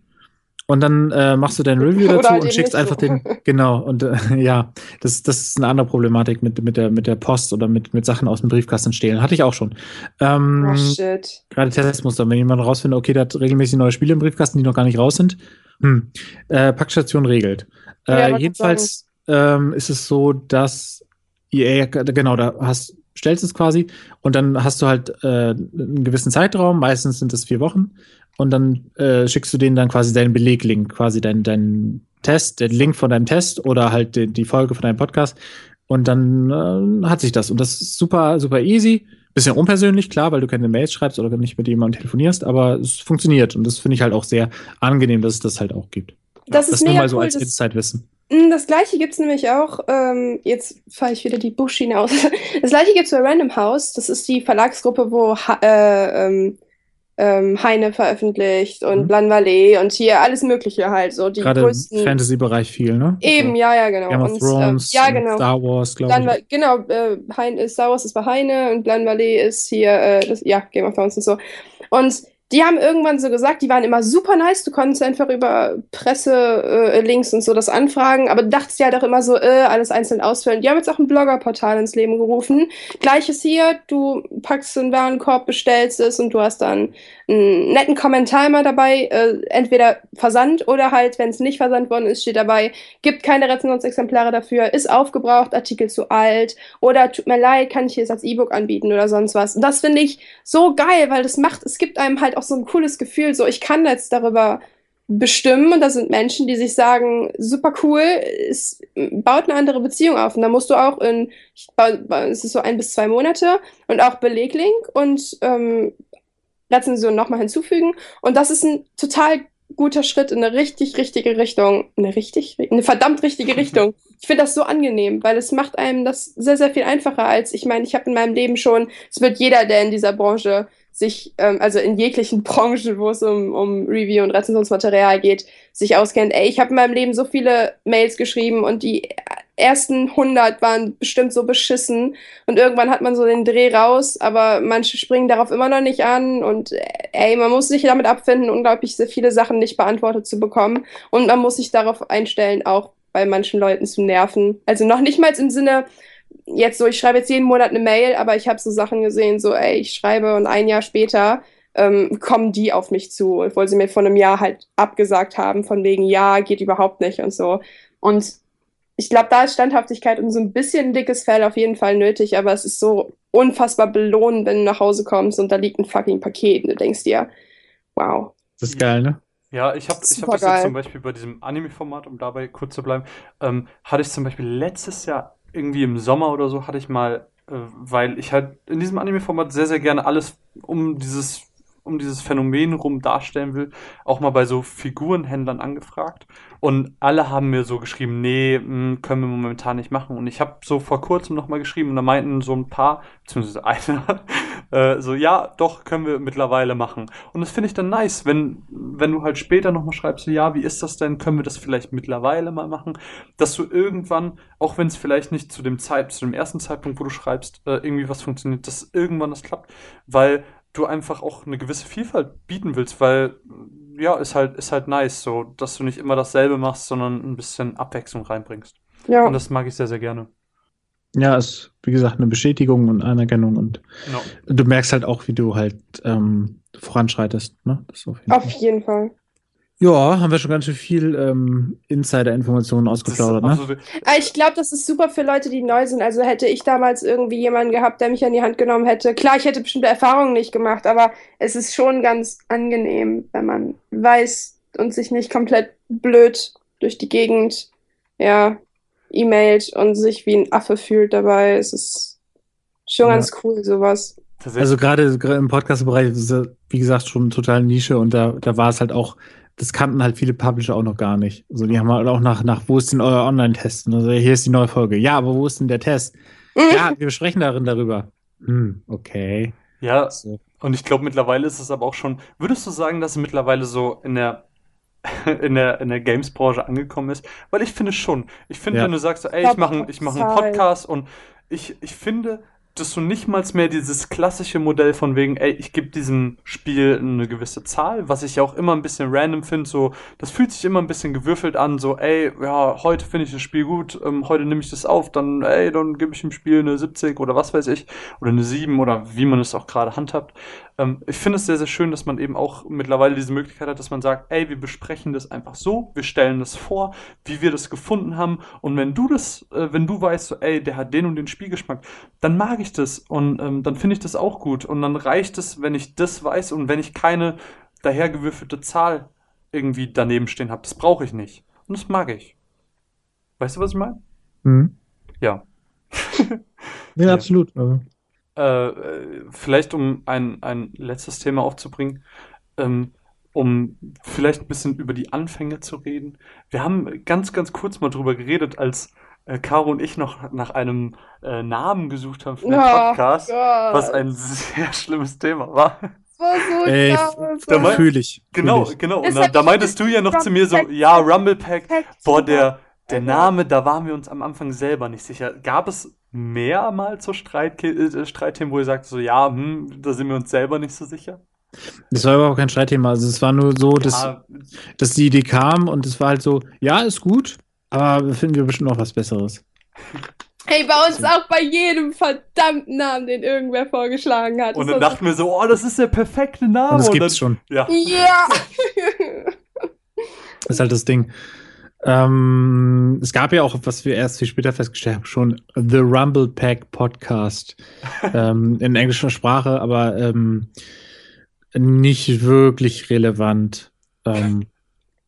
Speaker 3: Und dann äh, machst du dein Review dazu
Speaker 2: halt
Speaker 3: und schickst einfach
Speaker 2: so.
Speaker 3: den. Genau. Und äh, ja, das, das ist eine andere Problematik mit, mit, der, mit der Post oder mit, mit Sachen aus dem Briefkasten stehlen. Hatte ich auch schon. Ähm,
Speaker 2: Oh shit.
Speaker 3: gerade Testmuster, wenn jemand rausfindet, okay, der hat regelmäßig neue Spiele im Briefkasten, die noch gar nicht raus sind, hm. äh, Packstation regelt.
Speaker 2: Ja,
Speaker 3: Äh,
Speaker 2: wollte
Speaker 3: jedenfalls ähm, ist es so, dass EA, genau, da hast, stellst es quasi und dann hast du halt äh, einen gewissen Zeitraum, meistens sind es vier Wochen, und dann äh, schickst du denen dann quasi deinen Beleglink, quasi deinen deinen Test, den Link von deinem Test oder halt die, die Folge von deinem Podcast. Und dann äh, hat sich das. Und das ist super, super easy. Bisschen unpersönlich, klar, weil du keine Mails schreibst oder nicht mit jemandem telefonierst, aber es funktioniert und das finde ich halt auch sehr angenehm, dass es das halt auch gibt.
Speaker 2: Das ist
Speaker 3: das nur
Speaker 2: mega
Speaker 3: mal so
Speaker 2: cool,
Speaker 3: als Insight-Wissen.
Speaker 2: Mm, Das gleiche gibt es nämlich auch, ähm, jetzt fahre ich wieder die Buschschiene aus. Das gleiche gibt es bei Random House. Das ist die Verlagsgruppe, wo ha äh, ähm, ähm, Heine veröffentlicht und
Speaker 3: Mhm.
Speaker 2: Blan Valley und hier alles Mögliche halt. So die
Speaker 3: Gerade
Speaker 2: größten.
Speaker 3: Fantasy-Bereich viel, ne?
Speaker 2: Eben,
Speaker 3: So
Speaker 2: ja, ja, genau.
Speaker 3: Game of
Speaker 2: und,
Speaker 3: Thrones,
Speaker 2: ähm, ja, genau.
Speaker 3: Star Wars, glaube ich.
Speaker 2: Genau, äh, Hein, Star Wars ist bei Heine und Blan Valley ist hier, äh, das, ja, Game of Thrones und so. Und die haben irgendwann so gesagt, die waren immer super nice, du konntest einfach über Presse-Links und so das anfragen, aber dachtest ja doch immer so, äh, alles einzeln ausfüllen. Die haben jetzt auch ein Bloggerportal ins Leben gerufen. Gleiches hier, du packst einen Warenkorb, bestellst es und du hast dann einen netten Kommentar mal dabei, äh, entweder Versand oder halt, wenn es nicht versandt worden ist, steht dabei, gibt keine Rezensionsexemplare dafür, ist aufgebraucht, Artikel zu alt oder tut mir leid, kann ich es als E-Book anbieten oder sonst was. Und das finde ich so geil, weil das macht, es gibt einem halt auch so ein cooles Gefühl, so ich kann jetzt darüber bestimmen und da sind Menschen, die sich sagen, super cool, es baut eine andere Beziehung auf und da musst du auch in, ich es ist so ein bis zwei Monate und auch Beleglink und ähm, Rezension nochmal hinzufügen und das ist ein total guter Schritt in eine richtig richtige Richtung, eine richtig, eine verdammt richtige Richtung. Ich finde das so angenehm, weil es macht einem das sehr, sehr viel einfacher als, ich meine, ich habe in meinem Leben schon, es wird jeder, der in dieser Branche sich, ähm, also in jeglichen Branchen, wo es um, um Review und Rezensionsmaterial geht, sich auskennt. Ey, ich habe in meinem Leben so viele Mails geschrieben und die ersten 100 waren bestimmt so beschissen und irgendwann hat man so den Dreh raus, aber manche springen darauf immer noch nicht an und ey, man muss sich damit abfinden, unglaublich viele Sachen nicht beantwortet zu bekommen und man muss sich darauf einstellen, auch bei manchen Leuten zu nerven. Also noch nicht mal im Sinne, jetzt so, ich schreibe jetzt jeden Monat eine Mail, aber ich habe so Sachen gesehen, so, ey, ich schreibe und ein Jahr später ähm, kommen die auf mich zu, obwohl sie mir vor einem Jahr halt abgesagt haben, von wegen, ja, geht überhaupt nicht und so. Und ich glaube, da ist Standhaftigkeit und so ein bisschen dickes Fell auf jeden Fall nötig, aber es ist so unfassbar belohnend, wenn du nach Hause kommst und da liegt ein fucking Paket und du denkst dir, wow.
Speaker 3: Das ist geil, ne?
Speaker 1: Ja, ich habe ich hab das
Speaker 2: Supergeil.
Speaker 1: jetzt zum Beispiel bei diesem Anime-Format, um dabei kurz zu bleiben, ähm, hatte ich zum Beispiel letztes Jahr irgendwie im Sommer oder so, hatte ich mal, äh, weil ich halt in diesem Anime-Format sehr, sehr gerne alles um dieses, um dieses Phänomen rum darstellen will, auch mal bei so Figurenhändlern angefragt. Und alle haben mir so geschrieben, nee, mh, können wir momentan nicht machen. Und ich habe so vor kurzem nochmal geschrieben und da meinten so ein paar, beziehungsweise einer, äh, so, ja, doch, können wir mittlerweile machen. Und das finde ich dann nice, wenn, wenn du halt später nochmal schreibst, so, ja, wie ist das denn? Können wir das vielleicht mittlerweile mal machen? Dass du irgendwann, auch wenn es vielleicht nicht zu dem Zeit, zu dem ersten Zeitpunkt, wo du schreibst, äh, irgendwie was funktioniert, dass irgendwann das klappt, weil du einfach auch eine gewisse Vielfalt bieten willst, weil ja, ist halt, ist halt nice, so, dass du nicht immer dasselbe machst, sondern ein bisschen Abwechslung reinbringst.
Speaker 2: Ja.
Speaker 1: Und das mag ich sehr, sehr gerne.
Speaker 3: Ja, ist, wie gesagt, eine Bestätigung und Anerkennung und
Speaker 1: Ja.
Speaker 3: du merkst halt auch, wie du halt ähm, voranschreitest, ne? Auf jeden
Speaker 2: Auf
Speaker 3: Fall.
Speaker 2: jeden Fall.
Speaker 3: Ja, haben wir schon ganz schön viel ähm, Insider-Informationen ausgeplaudert, ne?
Speaker 2: Aber ich glaube, das ist super für Leute, die neu sind. Also hätte ich damals irgendwie jemanden gehabt, der mich an die Hand genommen hätte. Klar, ich hätte bestimmte Erfahrungen nicht gemacht, aber es ist schon ganz angenehm, wenn man weiß und sich nicht komplett blöd durch die Gegend, ja, e-mailt und sich wie ein Affe fühlt dabei. Es ist schon
Speaker 3: Ja.
Speaker 2: ganz cool, sowas.
Speaker 3: Also gerade gerade im Podcast-Bereich ist es, wie gesagt, schon total Nische und da, da war es halt auch, das kannten halt viele Publisher auch noch gar nicht. Also die haben halt auch nach, nach wo ist denn euer Online-Test? Also hier ist die neue Folge. Ja, aber wo ist denn der Test? Ja, wir sprechen darin darüber. Hm, okay.
Speaker 1: ja,
Speaker 3: So.
Speaker 1: und ich glaube, mittlerweile ist es aber auch schon, würdest du sagen, dass es mittlerweile so in der in der, in der Games-Branche angekommen ist, weil ich finde schon. Ich finde,
Speaker 3: Ja.
Speaker 1: wenn du sagst, ey, ich mache ich mach einen. Podcast und ich, ich finde, dass du nicht mal mehr dieses klassische Modell von wegen, ey, ich gebe diesem Spiel eine gewisse Zahl, was ich ja auch immer ein bisschen random finde, so, das fühlt sich immer ein bisschen gewürfelt an, so, ey, ja, heute finde ich das Spiel gut, ähm, heute nehme ich das auf, dann, ey, dann gebe ich dem Spiel eine 70 oder was weiß ich, oder eine 7 oder wie man es auch gerade handhabt. Ähm, ich finde es sehr, sehr schön, dass man eben auch mittlerweile diese Möglichkeit hat, dass man sagt, ey, wir besprechen das einfach so, wir stellen das vor, wie wir das gefunden haben. Und wenn du das, äh, wenn du weißt, so, ey, der hat den und den Spielgeschmack, dann mag ich das und ähm, dann finde ich das auch gut. Und dann reicht es, wenn ich das weiß und wenn ich keine dahergewürfelte Zahl irgendwie daneben stehen habe. Das brauche ich nicht. Und das mag ich. Weißt du, was ich meine?
Speaker 3: Hm.
Speaker 1: Ja.
Speaker 3: Ja,
Speaker 1: Ja.
Speaker 3: absolut. Also,
Speaker 1: äh, vielleicht um ein, ein letztes Thema aufzubringen, ähm, um vielleicht ein bisschen über die Anfänge zu reden. Wir haben ganz, ganz kurz mal drüber geredet, als äh, Caro und ich noch nach einem äh, Namen gesucht haben für den
Speaker 2: Oh
Speaker 1: Podcast,
Speaker 2: Gott.
Speaker 1: was ein sehr schlimmes Thema war.
Speaker 2: Das war so
Speaker 3: Ey,
Speaker 1: da mein-
Speaker 3: Fühl ich. fühl
Speaker 1: Genau,
Speaker 3: ich.
Speaker 1: genau. Und da, da meintest du ja noch zu mir so, ja, Rumblepack,
Speaker 2: Perfekt.
Speaker 1: boah, der, der Name, da waren wir uns am Anfang selber nicht sicher. Gab es mehrmals so Streit, äh, Streitthemen, wo ihr sagt so, ja, hm, da sind wir uns selber nicht so sicher?
Speaker 3: Das war überhaupt kein Streitthema. Also es war nur so, dass,
Speaker 1: Ja,
Speaker 3: dass die Idee kam und es war halt so, ja, ist gut, aber finden wir bestimmt noch was Besseres.
Speaker 2: Hey, bei uns auch bei jedem verdammten Namen, den irgendwer vorgeschlagen hat.
Speaker 1: und dann dachten wir so, oh, das ist der perfekte Name.
Speaker 3: Und das
Speaker 1: und
Speaker 3: gibt's
Speaker 1: dann,
Speaker 3: schon.
Speaker 1: Ja.
Speaker 2: Ja!
Speaker 3: Das ist halt das Ding. Ähm, es gab ja auch, was wir erst viel später festgestellt haben, schon The Rumble Pack Podcast ähm, in englischer Sprache, aber ähm, nicht wirklich relevant. Ähm,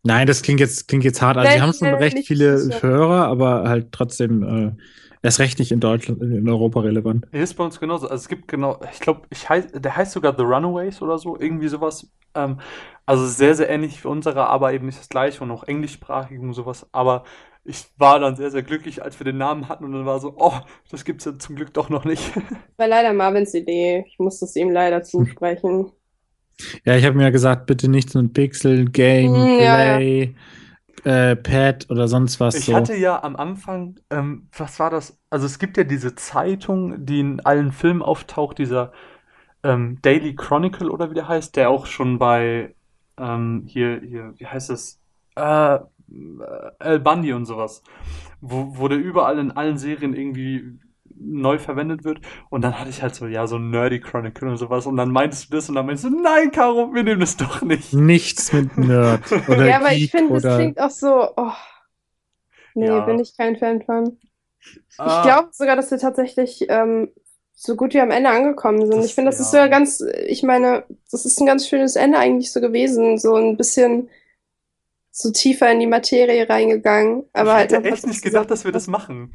Speaker 3: nein, das klingt jetzt klingt jetzt hart. Also wir haben schon recht viele. Hörer, aber halt trotzdem äh, erst recht nicht in Deutschland, in Europa relevant.
Speaker 1: Hier ist bei uns genauso. Also es gibt genau, ich glaube, ich heiß, der heißt sogar The Runaways oder so, irgendwie sowas. Ähm, also sehr, sehr ähnlich wie unserer, aber eben nicht das gleiche und auch englischsprachig und sowas. Aber ich war dann sehr, sehr glücklich, als wir den Namen hatten und dann war so, oh, das gibt's ja zum Glück doch noch nicht.
Speaker 2: War leider Marvins Idee. Ich musste es ihm leider zusprechen.
Speaker 3: Ja, ich habe mir ja gesagt, bitte nichts mit Pixel, Gameplay, äh, Pad oder sonst was.
Speaker 1: Ich
Speaker 3: so.
Speaker 1: hatte ja am Anfang, ähm, was war das? Also es gibt ja diese Zeitung, die in allen Filmen auftaucht, dieser ähm, Daily Chronicle oder wie der heißt, der auch schon bei ähm, hier, hier, wie heißt es? Äh, El Bundy und sowas, wo, wo der überall in allen Serien irgendwie neu verwendet wird. Und dann hatte ich halt so, ja, so Nerdy Chronicle und sowas. Und dann meintest du das und dann meinst du, nein, Caro, wir nehmen das doch nicht.
Speaker 3: Nichts mit Nerd oder
Speaker 2: ja, aber ich
Speaker 3: Geek
Speaker 2: finde, das
Speaker 3: oder
Speaker 2: klingt auch so. Oh. Nee,
Speaker 1: Ja.
Speaker 2: bin ich kein Fan von. Ich
Speaker 1: Ah,
Speaker 2: glaube sogar, dass wir tatsächlich ähm, so gut wie am Ende angekommen sind.
Speaker 1: Das-
Speaker 2: ich finde, das ist
Speaker 1: ja.
Speaker 2: sogar ganz, ich meine, das ist ein ganz schönes Ende eigentlich so gewesen. So ein bisschen so tiefer in die Materie reingegangen. Aber
Speaker 1: ich
Speaker 2: halt
Speaker 1: hätte echt nicht gedacht, dass wir das machen.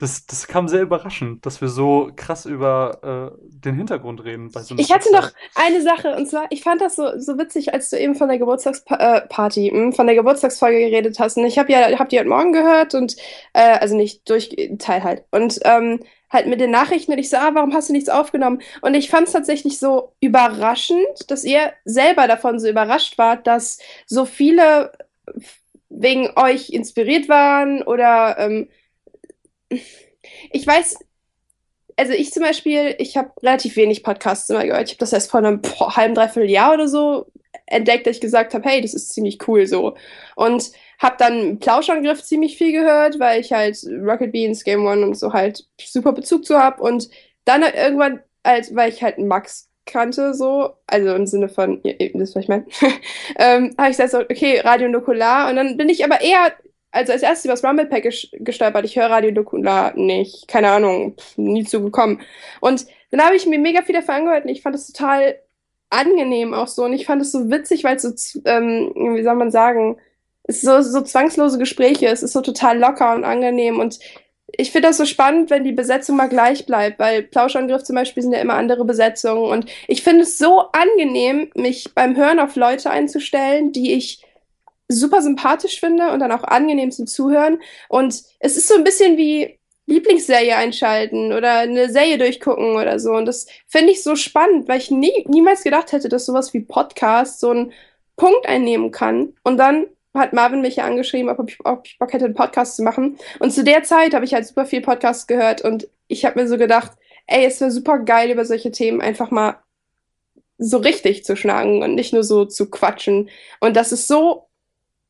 Speaker 1: Das, das kam sehr überraschend, dass wir so krass über äh, den Hintergrund reden bei so
Speaker 2: Ich hatte noch eine Sache, und zwar, ich fand das so, so witzig, als du eben von der Geburtstagsparty, äh, von der Geburtstagsfolge geredet hast. Und ich habe ja, hab die heute Morgen gehört und, äh, also nicht durch Teil halt. Und ähm, halt mit den Nachrichten und ich so, ah, warum hast du nichts aufgenommen? Und ich fand es tatsächlich so überraschend, dass ihr selber davon so überrascht wart, dass so viele wegen euch inspiriert waren oder ähm, ich weiß, also ich zum Beispiel, ich habe relativ wenig Podcasts immer gehört. Ich habe das erst vor einem halben, dreiviertel Jahr oder so entdeckt, dass ich gesagt habe, hey, das ist ziemlich cool so. Und habe dann Plauschangriff ziemlich viel gehört, weil ich halt Rocket Beans, Game One und so halt super Bezug zu habe. Und dann irgendwann, halt, weil ich halt Max kannte, so, also im Sinne von, ihr, ihr wisst, was ich meine, ähm, habe ich gesagt, so, okay, Radio Nukular. Und dann bin ich aber eher also als erstes über das Rumble Pack ges- gestolpert. Ich höre Radio Nukular nicht, keine Ahnung, pf, nie zugekommen. Und dann habe ich mir mega viel dafür angehört und ich fand es total angenehm auch so. Und ich fand es so witzig, weil es so, ähm, wie soll man sagen, es so, so zwangslose Gespräche, es ist so total locker und angenehm. Und ich finde das so spannend, wenn die Besetzung mal gleich bleibt, weil Plauschangriff zum Beispiel sind ja immer andere Besetzungen. Und ich finde es so angenehm, mich beim Hören auf Leute einzustellen, die ich super sympathisch finde und dann auch angenehm zum Zuhören. Und es ist so ein bisschen wie Lieblingsserie einschalten oder eine Serie durchgucken oder so. Und das finde ich so spannend, weil ich nie, niemals gedacht hätte, dass sowas wie Podcast so einen Punkt einnehmen kann. Und dann hat Marvin mich ja angeschrieben, ob ich, ob ich Bock hätte, einen Podcast zu machen. Und zu der Zeit habe ich halt super viel Podcasts gehört und ich habe mir so gedacht, ey, es wäre super geil, über solche Themen einfach mal so richtig zu schnacken und nicht nur so zu quatschen. Und das ist so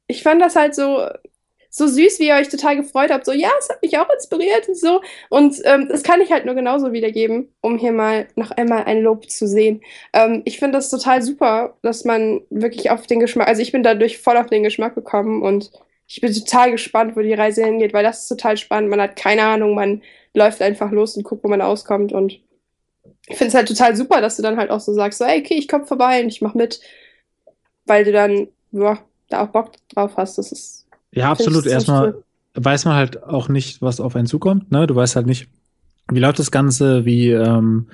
Speaker 2: ich fand das halt so, so süß, wie ihr euch total gefreut habt. So, ja, es hat mich auch inspiriert und so. Und ähm, das kann ich halt nur genauso wiedergeben, um hier mal noch einmal ein Lob zu sehen. Ähm, ich finde das total super, dass man wirklich auf den Geschmack, also ich bin dadurch voll auf den Geschmack gekommen und ich bin total gespannt, wo die Reise hingeht, weil das ist total spannend. Man hat keine Ahnung, man läuft einfach los und guckt, wo man auskommt. Und ich finde es halt total super, dass du dann halt auch so sagst, so, ey, okay, ich komme vorbei und ich mach mit, weil du dann, ja, da auch Bock drauf hast. Das ist
Speaker 3: Ja, absolut. Erstmal weiß man halt auch nicht, was auf einen zukommt. Ne? Du weißt halt nicht, Wie läuft das Ganze? Wie, ähm,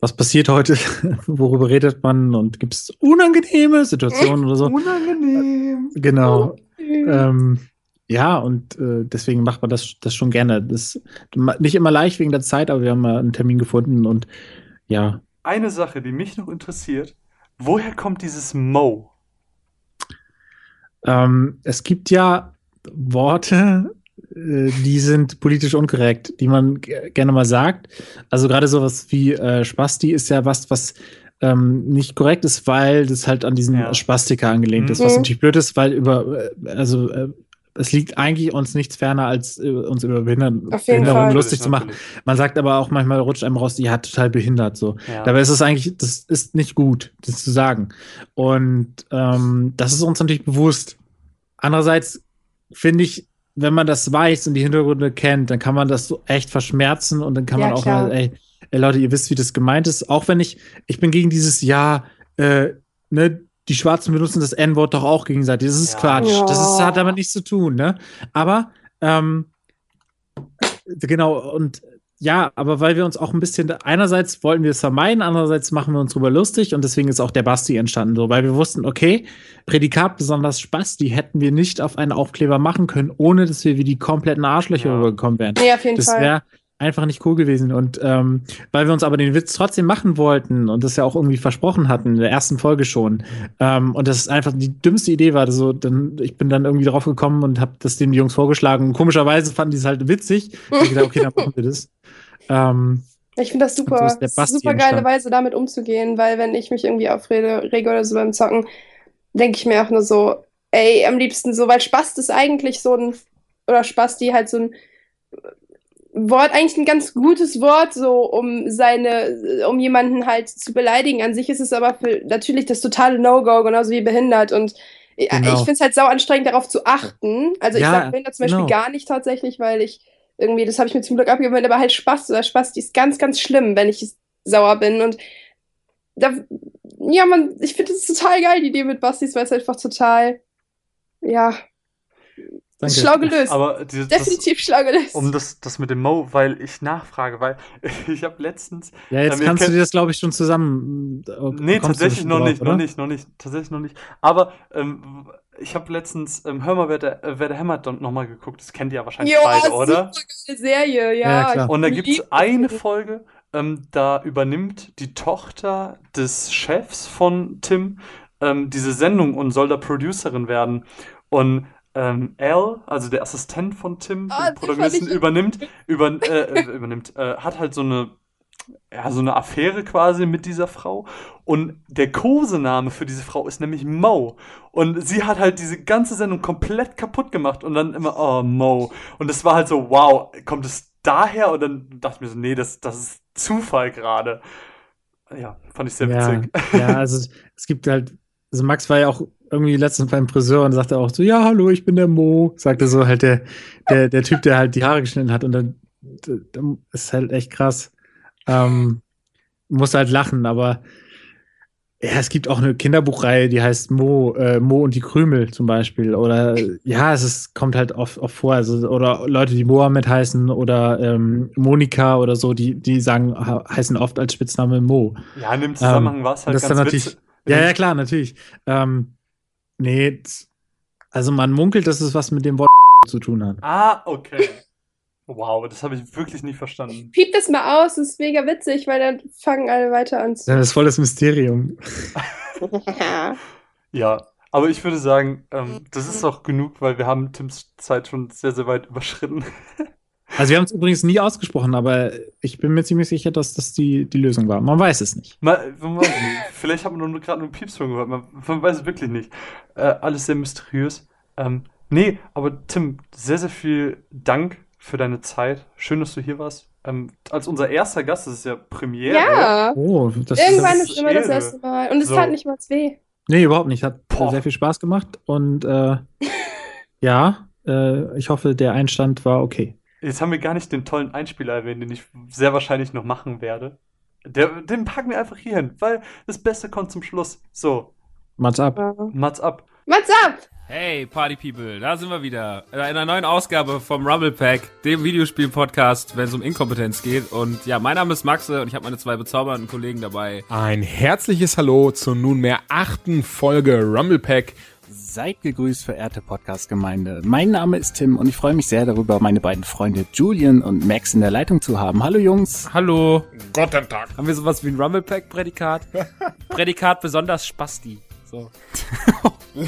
Speaker 3: was passiert heute? Worüber redet man? Und gibt es unangenehme Situationen oder so?
Speaker 1: Unangenehm.
Speaker 3: Genau. Ähm, ja, und äh, deswegen macht man das, das schon gerne. Das ist nicht immer leicht wegen der Zeit, aber wir haben mal einen Termin gefunden und ja.
Speaker 1: Eine Sache, die mich noch interessiert, woher kommt dieses Mo?
Speaker 3: Ähm, es gibt ja Worte, äh, die sind politisch unkorrekt, die man gerne mal sagt. Also gerade sowas wie äh, Spasti ist ja was, was ähm, nicht korrekt ist, weil das halt an diesen
Speaker 1: Ja.
Speaker 3: Spastiker angelehnt ist,
Speaker 2: Mhm.
Speaker 3: was natürlich blöd ist, weil über, äh, also äh, es liegt eigentlich uns nichts ferner, als äh, uns über Behindern Behinderung lustig zu machen. Man sagt aber auch manchmal rutscht einem raus, ja, total behindert so.
Speaker 1: Ja.
Speaker 3: Dabei ist es eigentlich, das ist nicht gut, das zu sagen. Und ähm, das ist uns natürlich bewusst. Andererseits finde ich, wenn man das weiß und die Hintergründe kennt, dann kann man das so echt verschmerzen und dann kann
Speaker 2: Ja,
Speaker 3: man auch
Speaker 2: klar.
Speaker 3: mal, ey, ey, Leute, ihr wisst, wie das gemeint ist. Auch wenn ich, ich bin gegen dieses Ja, äh, ne, die Schwarzen benutzen das N-Wort doch auch gegenseitig. Das ist
Speaker 1: Ja.
Speaker 3: Quatsch.
Speaker 2: Ja.
Speaker 3: Das ist, hat damit nichts zu tun, ne? Aber, ähm, genau, und ja, aber weil wir uns auch ein bisschen, einerseits wollten wir es vermeiden, andererseits machen wir uns drüber lustig und deswegen ist auch der Basti entstanden, so, weil wir wussten, okay, Prädikat besonders Spasti hätten wir nicht auf einen Aufkleber machen können, ohne dass wir wie die kompletten Arschlöcher
Speaker 1: Ja.
Speaker 3: rübergekommen wären.
Speaker 2: Nee, auf jeden
Speaker 3: Das
Speaker 2: Fall.
Speaker 3: Einfach nicht cool gewesen. Und ähm, weil wir uns aber den Witz trotzdem machen wollten und das ja auch irgendwie versprochen hatten, in der ersten Folge schon, ähm, und das einfach die dümmste Idee war, so, dann, ich bin dann irgendwie drauf gekommen und habe das den Jungs vorgeschlagen. Und komischerweise fanden die es halt witzig. Ich gedacht, okay, dann machen wir das. Ähm,
Speaker 2: Ich finde das
Speaker 3: so
Speaker 2: super.
Speaker 3: ist der
Speaker 2: Das ist super geile. Weise, damit umzugehen, weil wenn ich mich irgendwie aufrege rege oder so beim Zocken, denke ich mir auch nur so, ey, am liebsten so, weil Spast ist eigentlich so ein, oder Spasti halt so ein Wort, eigentlich ein ganz gutes Wort, so um seine, um jemanden halt zu beleidigen. An sich ist es aber für natürlich das totale No-Go, genauso wie behindert. Und ich-
Speaker 3: Genau.
Speaker 2: ich finde es halt sau anstrengend, darauf zu achten. Also ich
Speaker 3: Ja,
Speaker 2: sage behindert zum Beispiel
Speaker 3: genau.
Speaker 2: gar nicht tatsächlich, weil ich irgendwie, das habe ich mir zum Glück abgewöhnt, aber halt Spaß oder Spaß, die ist ganz, ganz schlimm, wenn ich sauer bin. Und da, ja, man, ich finde das total geil, die Idee mit Bastis, weil es einfach total, ja,
Speaker 3: danke.
Speaker 2: schlau gelöst.
Speaker 1: Aber dieses, das,
Speaker 2: Definitiv schlau gelöst.
Speaker 1: um das, das mit dem Mo, weil ich nachfrage, weil ich habe letztens
Speaker 3: Ja, jetzt
Speaker 1: Ähm,
Speaker 3: kannst du
Speaker 1: kennt-
Speaker 3: dir das, glaube ich, schon zusammen. äh,
Speaker 1: Nee,
Speaker 3: du
Speaker 1: tatsächlich noch
Speaker 3: drauf,
Speaker 1: nicht,
Speaker 3: oder?
Speaker 1: noch nicht, noch nicht, tatsächlich noch nicht. Aber ähm, ich habe letztens, ähm, hör mal, wer der, äh, wer der hämmert nochmal geguckt. Das kennt ihr ja wahrscheinlich
Speaker 2: Ja,
Speaker 1: beide, oder?
Speaker 2: super geile Serie, ja.
Speaker 3: Ja, klar.
Speaker 1: Und da gibt es eine. Folge, ähm, da übernimmt die Tochter des Chefs von Tim ähm, diese Sendung und soll da Producerin werden. Und ähm, Al, also der Assistent von Tim,
Speaker 2: Ah,
Speaker 1: Protagonisten, übernimmt, über, äh, äh, übernimmt, äh, hat halt so eine, ja, so eine Affäre quasi mit dieser Frau. Und der Kosename für diese Frau ist nämlich Mo. Und sie hat halt diese ganze Sendung komplett kaputt gemacht und dann immer, oh, Mo. Und es war halt so, wow, kommt es daher? Und dann dachte ich mir so, nee, das, das ist Zufall gerade. Ja, fand ich sehr
Speaker 3: Ja,
Speaker 1: witzig.
Speaker 3: ja, also es gibt halt, also Max war ja auch irgendwie letztens beim Friseur und sagte auch so, ja, hallo, ich bin der Mo, sagte so halt der, der, der Typ, der halt die Haare geschnitten hat und dann, dann ist halt echt krass. Ähm, musste halt lachen, aber ja, es gibt auch eine Kinderbuchreihe, die heißt Mo, äh, Mo und die Krümel zum Beispiel. Oder ja, es ist, kommt halt oft, oft vor. Also, oder Leute, die Mohammed heißen oder ähm, Monika oder so, die, die sagen, heißen oft als Spitzname Mo.
Speaker 1: Ja, in dem Zusammenhang war es halt
Speaker 3: das
Speaker 1: ganz
Speaker 3: dann natürlich-
Speaker 1: witzig.
Speaker 3: Ja, ja, klar, natürlich. Ähm, nee, also man munkelt, dass es was mit dem Wort zu tun hat.
Speaker 1: Ah, okay. Wow, das habe ich wirklich nicht verstanden.
Speaker 2: Piep das mal aus, das ist mega witzig, weil dann fangen alle weiter an zu.
Speaker 3: Das ist voll das Mysterium.
Speaker 1: Ja, aber ich würde sagen, ähm, das ist auch genug, weil wir haben Tims Zeit schon sehr, sehr weit überschritten.
Speaker 3: Also wir haben es übrigens nie ausgesprochen, aber ich bin mir ziemlich sicher, dass das die, die Lösung war. Man weiß es nicht.
Speaker 1: Mal, man weiß nicht. Vielleicht hat man nur gerade nur Pieps von gehört. Man, man weiß es wirklich nicht. Äh, alles sehr mysteriös. Ähm, nee, aber Tim, sehr, sehr viel Dank für deine Zeit. Schön, dass du hier warst. Ähm, als unser erster Gast, das ist ja Premiere.
Speaker 2: Ja,
Speaker 3: Oh, das
Speaker 2: irgendwann
Speaker 1: das
Speaker 2: ist
Speaker 1: ist
Speaker 2: immer das erste Mal. Und es
Speaker 1: So.
Speaker 2: tat nicht mal weh.
Speaker 3: Nee, überhaupt nicht. Hat
Speaker 1: Boah.
Speaker 3: sehr viel Spaß gemacht und äh, ja, äh, ich hoffe, der Einstand war okay.
Speaker 1: Jetzt haben wir gar nicht den tollen Einspieler erwähnt, den ich sehr wahrscheinlich noch machen werde. Der, den packen wir einfach hier hin, weil das Beste kommt zum Schluss. So,
Speaker 3: Mats ab.
Speaker 1: Mats ab.
Speaker 2: What's up?
Speaker 5: Hey Party People, da sind wir wieder. In einer neuen Ausgabe vom Rumble Pack, dem Videospiel-Podcast, wenn es um Inkompetenz geht. Und ja, mein Name ist Maxe und ich habe meine zwei bezaubernden Kollegen dabei.
Speaker 6: Ein herzliches Hallo zur nunmehr achten Folge Rumble Pack.
Speaker 7: Seid gegrüßt, verehrte Podcast-Gemeinde. Mein Name ist Tim und ich freue mich sehr darüber, meine beiden Freunde Julian und Max in der Leitung zu haben. Hallo Jungs.
Speaker 5: Hallo.
Speaker 6: Guten Tag.
Speaker 5: Haben wir sowas wie ein Rumble Pack Prädikat? Prädikat besonders Spasti. So.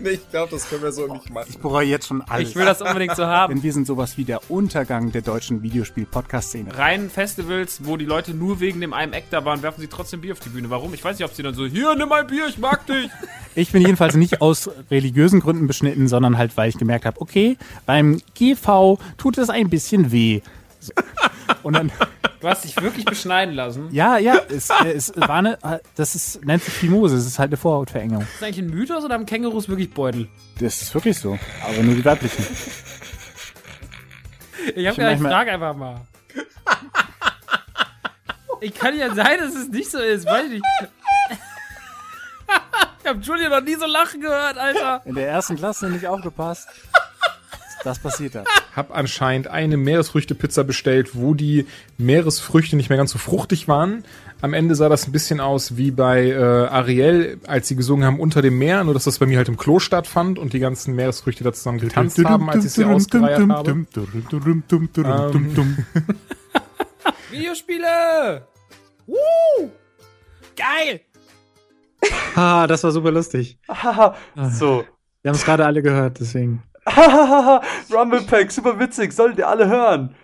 Speaker 6: nee, ich glaube, das können wir so nicht machen.
Speaker 7: Ich bereue jetzt schon alles.
Speaker 5: Ich will das unbedingt so haben.
Speaker 7: Denn wir sind sowas wie der Untergang der deutschen Videospiel-Podcast-Szene.
Speaker 5: Rein Festivals, wo die Leute nur wegen dem einen Act da waren, werfen sie trotzdem Bier auf die Bühne. Warum? Ich weiß nicht, ob sie dann so, hier, nimm ein Bier, ich mag dich.
Speaker 7: Ich bin jedenfalls nicht aus religiösen Gründen beschnitten, sondern halt, weil ich gemerkt habe, okay, beim GV tut es ein bisschen weh. So. Und dann,
Speaker 5: Du hast dich wirklich beschneiden lassen.
Speaker 7: ja, ja, es, äh, es war eine, das ist, nennt sich Fimose, es ist halt eine Vorhautverengung.
Speaker 5: Ist das eigentlich ein Mythos oder haben Kängurus wirklich Beutel?
Speaker 7: Das ist wirklich so, aber nur die weiblichen.
Speaker 5: Ich hab ja, ich frage einfach mal. Ich kann ja sein, dass es nicht so ist, weiß ich nicht. Ich hab Julia noch nie so lachen gehört, Alter.
Speaker 7: In der ersten Klasse nicht aufgepasst. Das passiert da.
Speaker 6: Hab anscheinend eine Meeresfrüchte-Pizza bestellt, wo die Meeresfrüchte nicht mehr ganz so fruchtig waren. Am Ende sah das ein bisschen aus wie bei äh, Ariel, als sie gesungen haben unter dem Meer, nur dass das bei mir halt im Klo stattfand und die ganzen Meeresfrüchte da zusammen getanzt haben, als ich sie ausgereiert habe. Ähm,
Speaker 5: Videospiele!
Speaker 3: Geil! Ha, das war super lustig.
Speaker 1: Haha, so.
Speaker 3: Wir haben es gerade alle gehört, deswegen.
Speaker 1: Rumble Pack, super witzig, solltet ihr alle hören.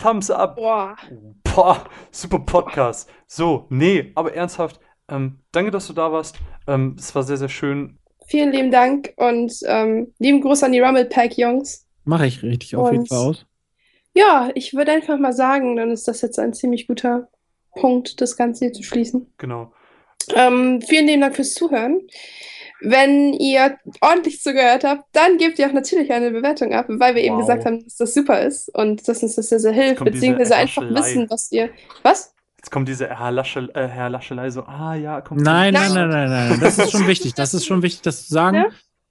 Speaker 1: Thumbs up.
Speaker 2: Boah.
Speaker 1: Boah, super Podcast. So, nee, aber ernsthaft, ähm, danke, dass du da warst. Ähm, es war sehr, sehr schön.
Speaker 2: Vielen lieben Dank und ähm, lieben Gruß an die Rumble Pack Jungs.
Speaker 3: Mache ich richtig auf jeden Fall aus.
Speaker 2: Ja, ich würde einfach mal sagen, dann ist das jetzt ein ziemlich guter Punkt, das Ganze hier zu schließen.
Speaker 1: Genau.
Speaker 2: Ähm, vielen lieben Dank fürs Zuhören. Wenn ihr ordentlich zugehört habt, dann gebt ihr auch natürlich eine Bewertung ab, weil wir eben
Speaker 1: Wow.
Speaker 2: gesagt haben, dass das super ist und dass uns das sehr, sehr hilft, beziehungsweise einfach wissen, was ihr. Was?
Speaker 1: Jetzt kommt diese Herr, Lasche, äh, Herr Laschelei so, ah ja, kommt.
Speaker 3: Nein,
Speaker 2: Nein.
Speaker 3: nein, nein, nein, nein. Das ist schon wichtig. Das ist schon wichtig, das zu sagen.
Speaker 2: Ja?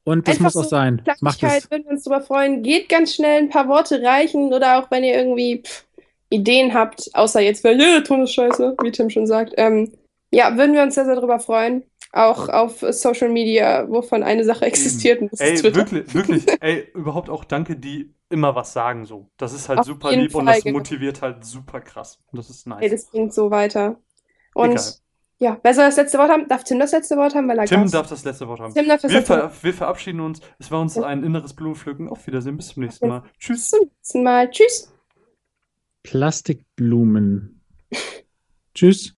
Speaker 3: Und das
Speaker 2: Einfach
Speaker 3: muss auch
Speaker 2: so
Speaker 3: sein. Macht es.
Speaker 2: würden wir uns darüber freuen. Geht ganz schnell, ein paar Worte reichen oder auch wenn ihr irgendwie pff, Ideen habt, außer jetzt, weil jeder Ton ist scheiße, wie Tim schon sagt. Ähm, ja, würden wir uns sehr, sehr darüber freuen. Auch auf Social Media, wovon eine Sache existiert und das
Speaker 1: Ey,
Speaker 2: ist Twitter.
Speaker 1: wirklich, wirklich, ey, überhaupt auch danke, die immer was sagen so. Das ist halt
Speaker 2: Auf
Speaker 1: super lieb und
Speaker 2: Fall,
Speaker 1: das
Speaker 2: genau.
Speaker 1: motiviert halt super krass. Und das ist nice.
Speaker 2: Ey, das bringt so weiter. Und
Speaker 1: Egal.
Speaker 2: ja, wer soll das letzte Wort haben? Darf Tim das letzte Wort haben, weil er
Speaker 1: Tim
Speaker 2: Gast-
Speaker 1: darf das letzte Wort haben.
Speaker 2: Tim darf das
Speaker 1: Wir,
Speaker 2: letzte
Speaker 1: ver
Speaker 2: Wort
Speaker 1: wir verabschieden uns. Es war uns
Speaker 2: Ja.
Speaker 1: ein inneres Blumenpflücken. Auf Wiedersehen, bis zum nächsten Mal. Tschüss.
Speaker 2: Bis zum nächsten Mal. Tschüss.
Speaker 3: Plastikblumen. Tschüss.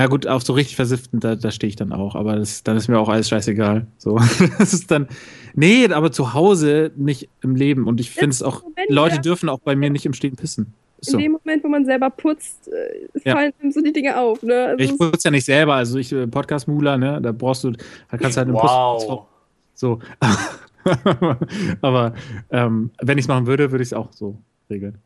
Speaker 3: Ja gut, auf so richtig versifften, da, da stehe ich dann auch, aber das, dann ist mir auch alles scheißegal. So, das ist dann, nee, aber zu Hause nicht im Leben. Und ich finde es auch,
Speaker 2: Moment,
Speaker 3: Leute
Speaker 2: ja.
Speaker 3: dürfen auch bei mir nicht im Stehen pissen. Ist
Speaker 2: In
Speaker 3: So.
Speaker 2: dem Moment, wo man selber putzt, äh,
Speaker 3: Ja.
Speaker 2: fallen so die Dinge auf. Ne? Also
Speaker 3: Ich putze ja nicht selber, also ich äh, Podcast-Mula, ne, da brauchst du, da kannst du halt im
Speaker 1: Wow.
Speaker 3: Putzfrau- so. aber ähm, wenn ich es machen würde, würde ich es auch so regeln.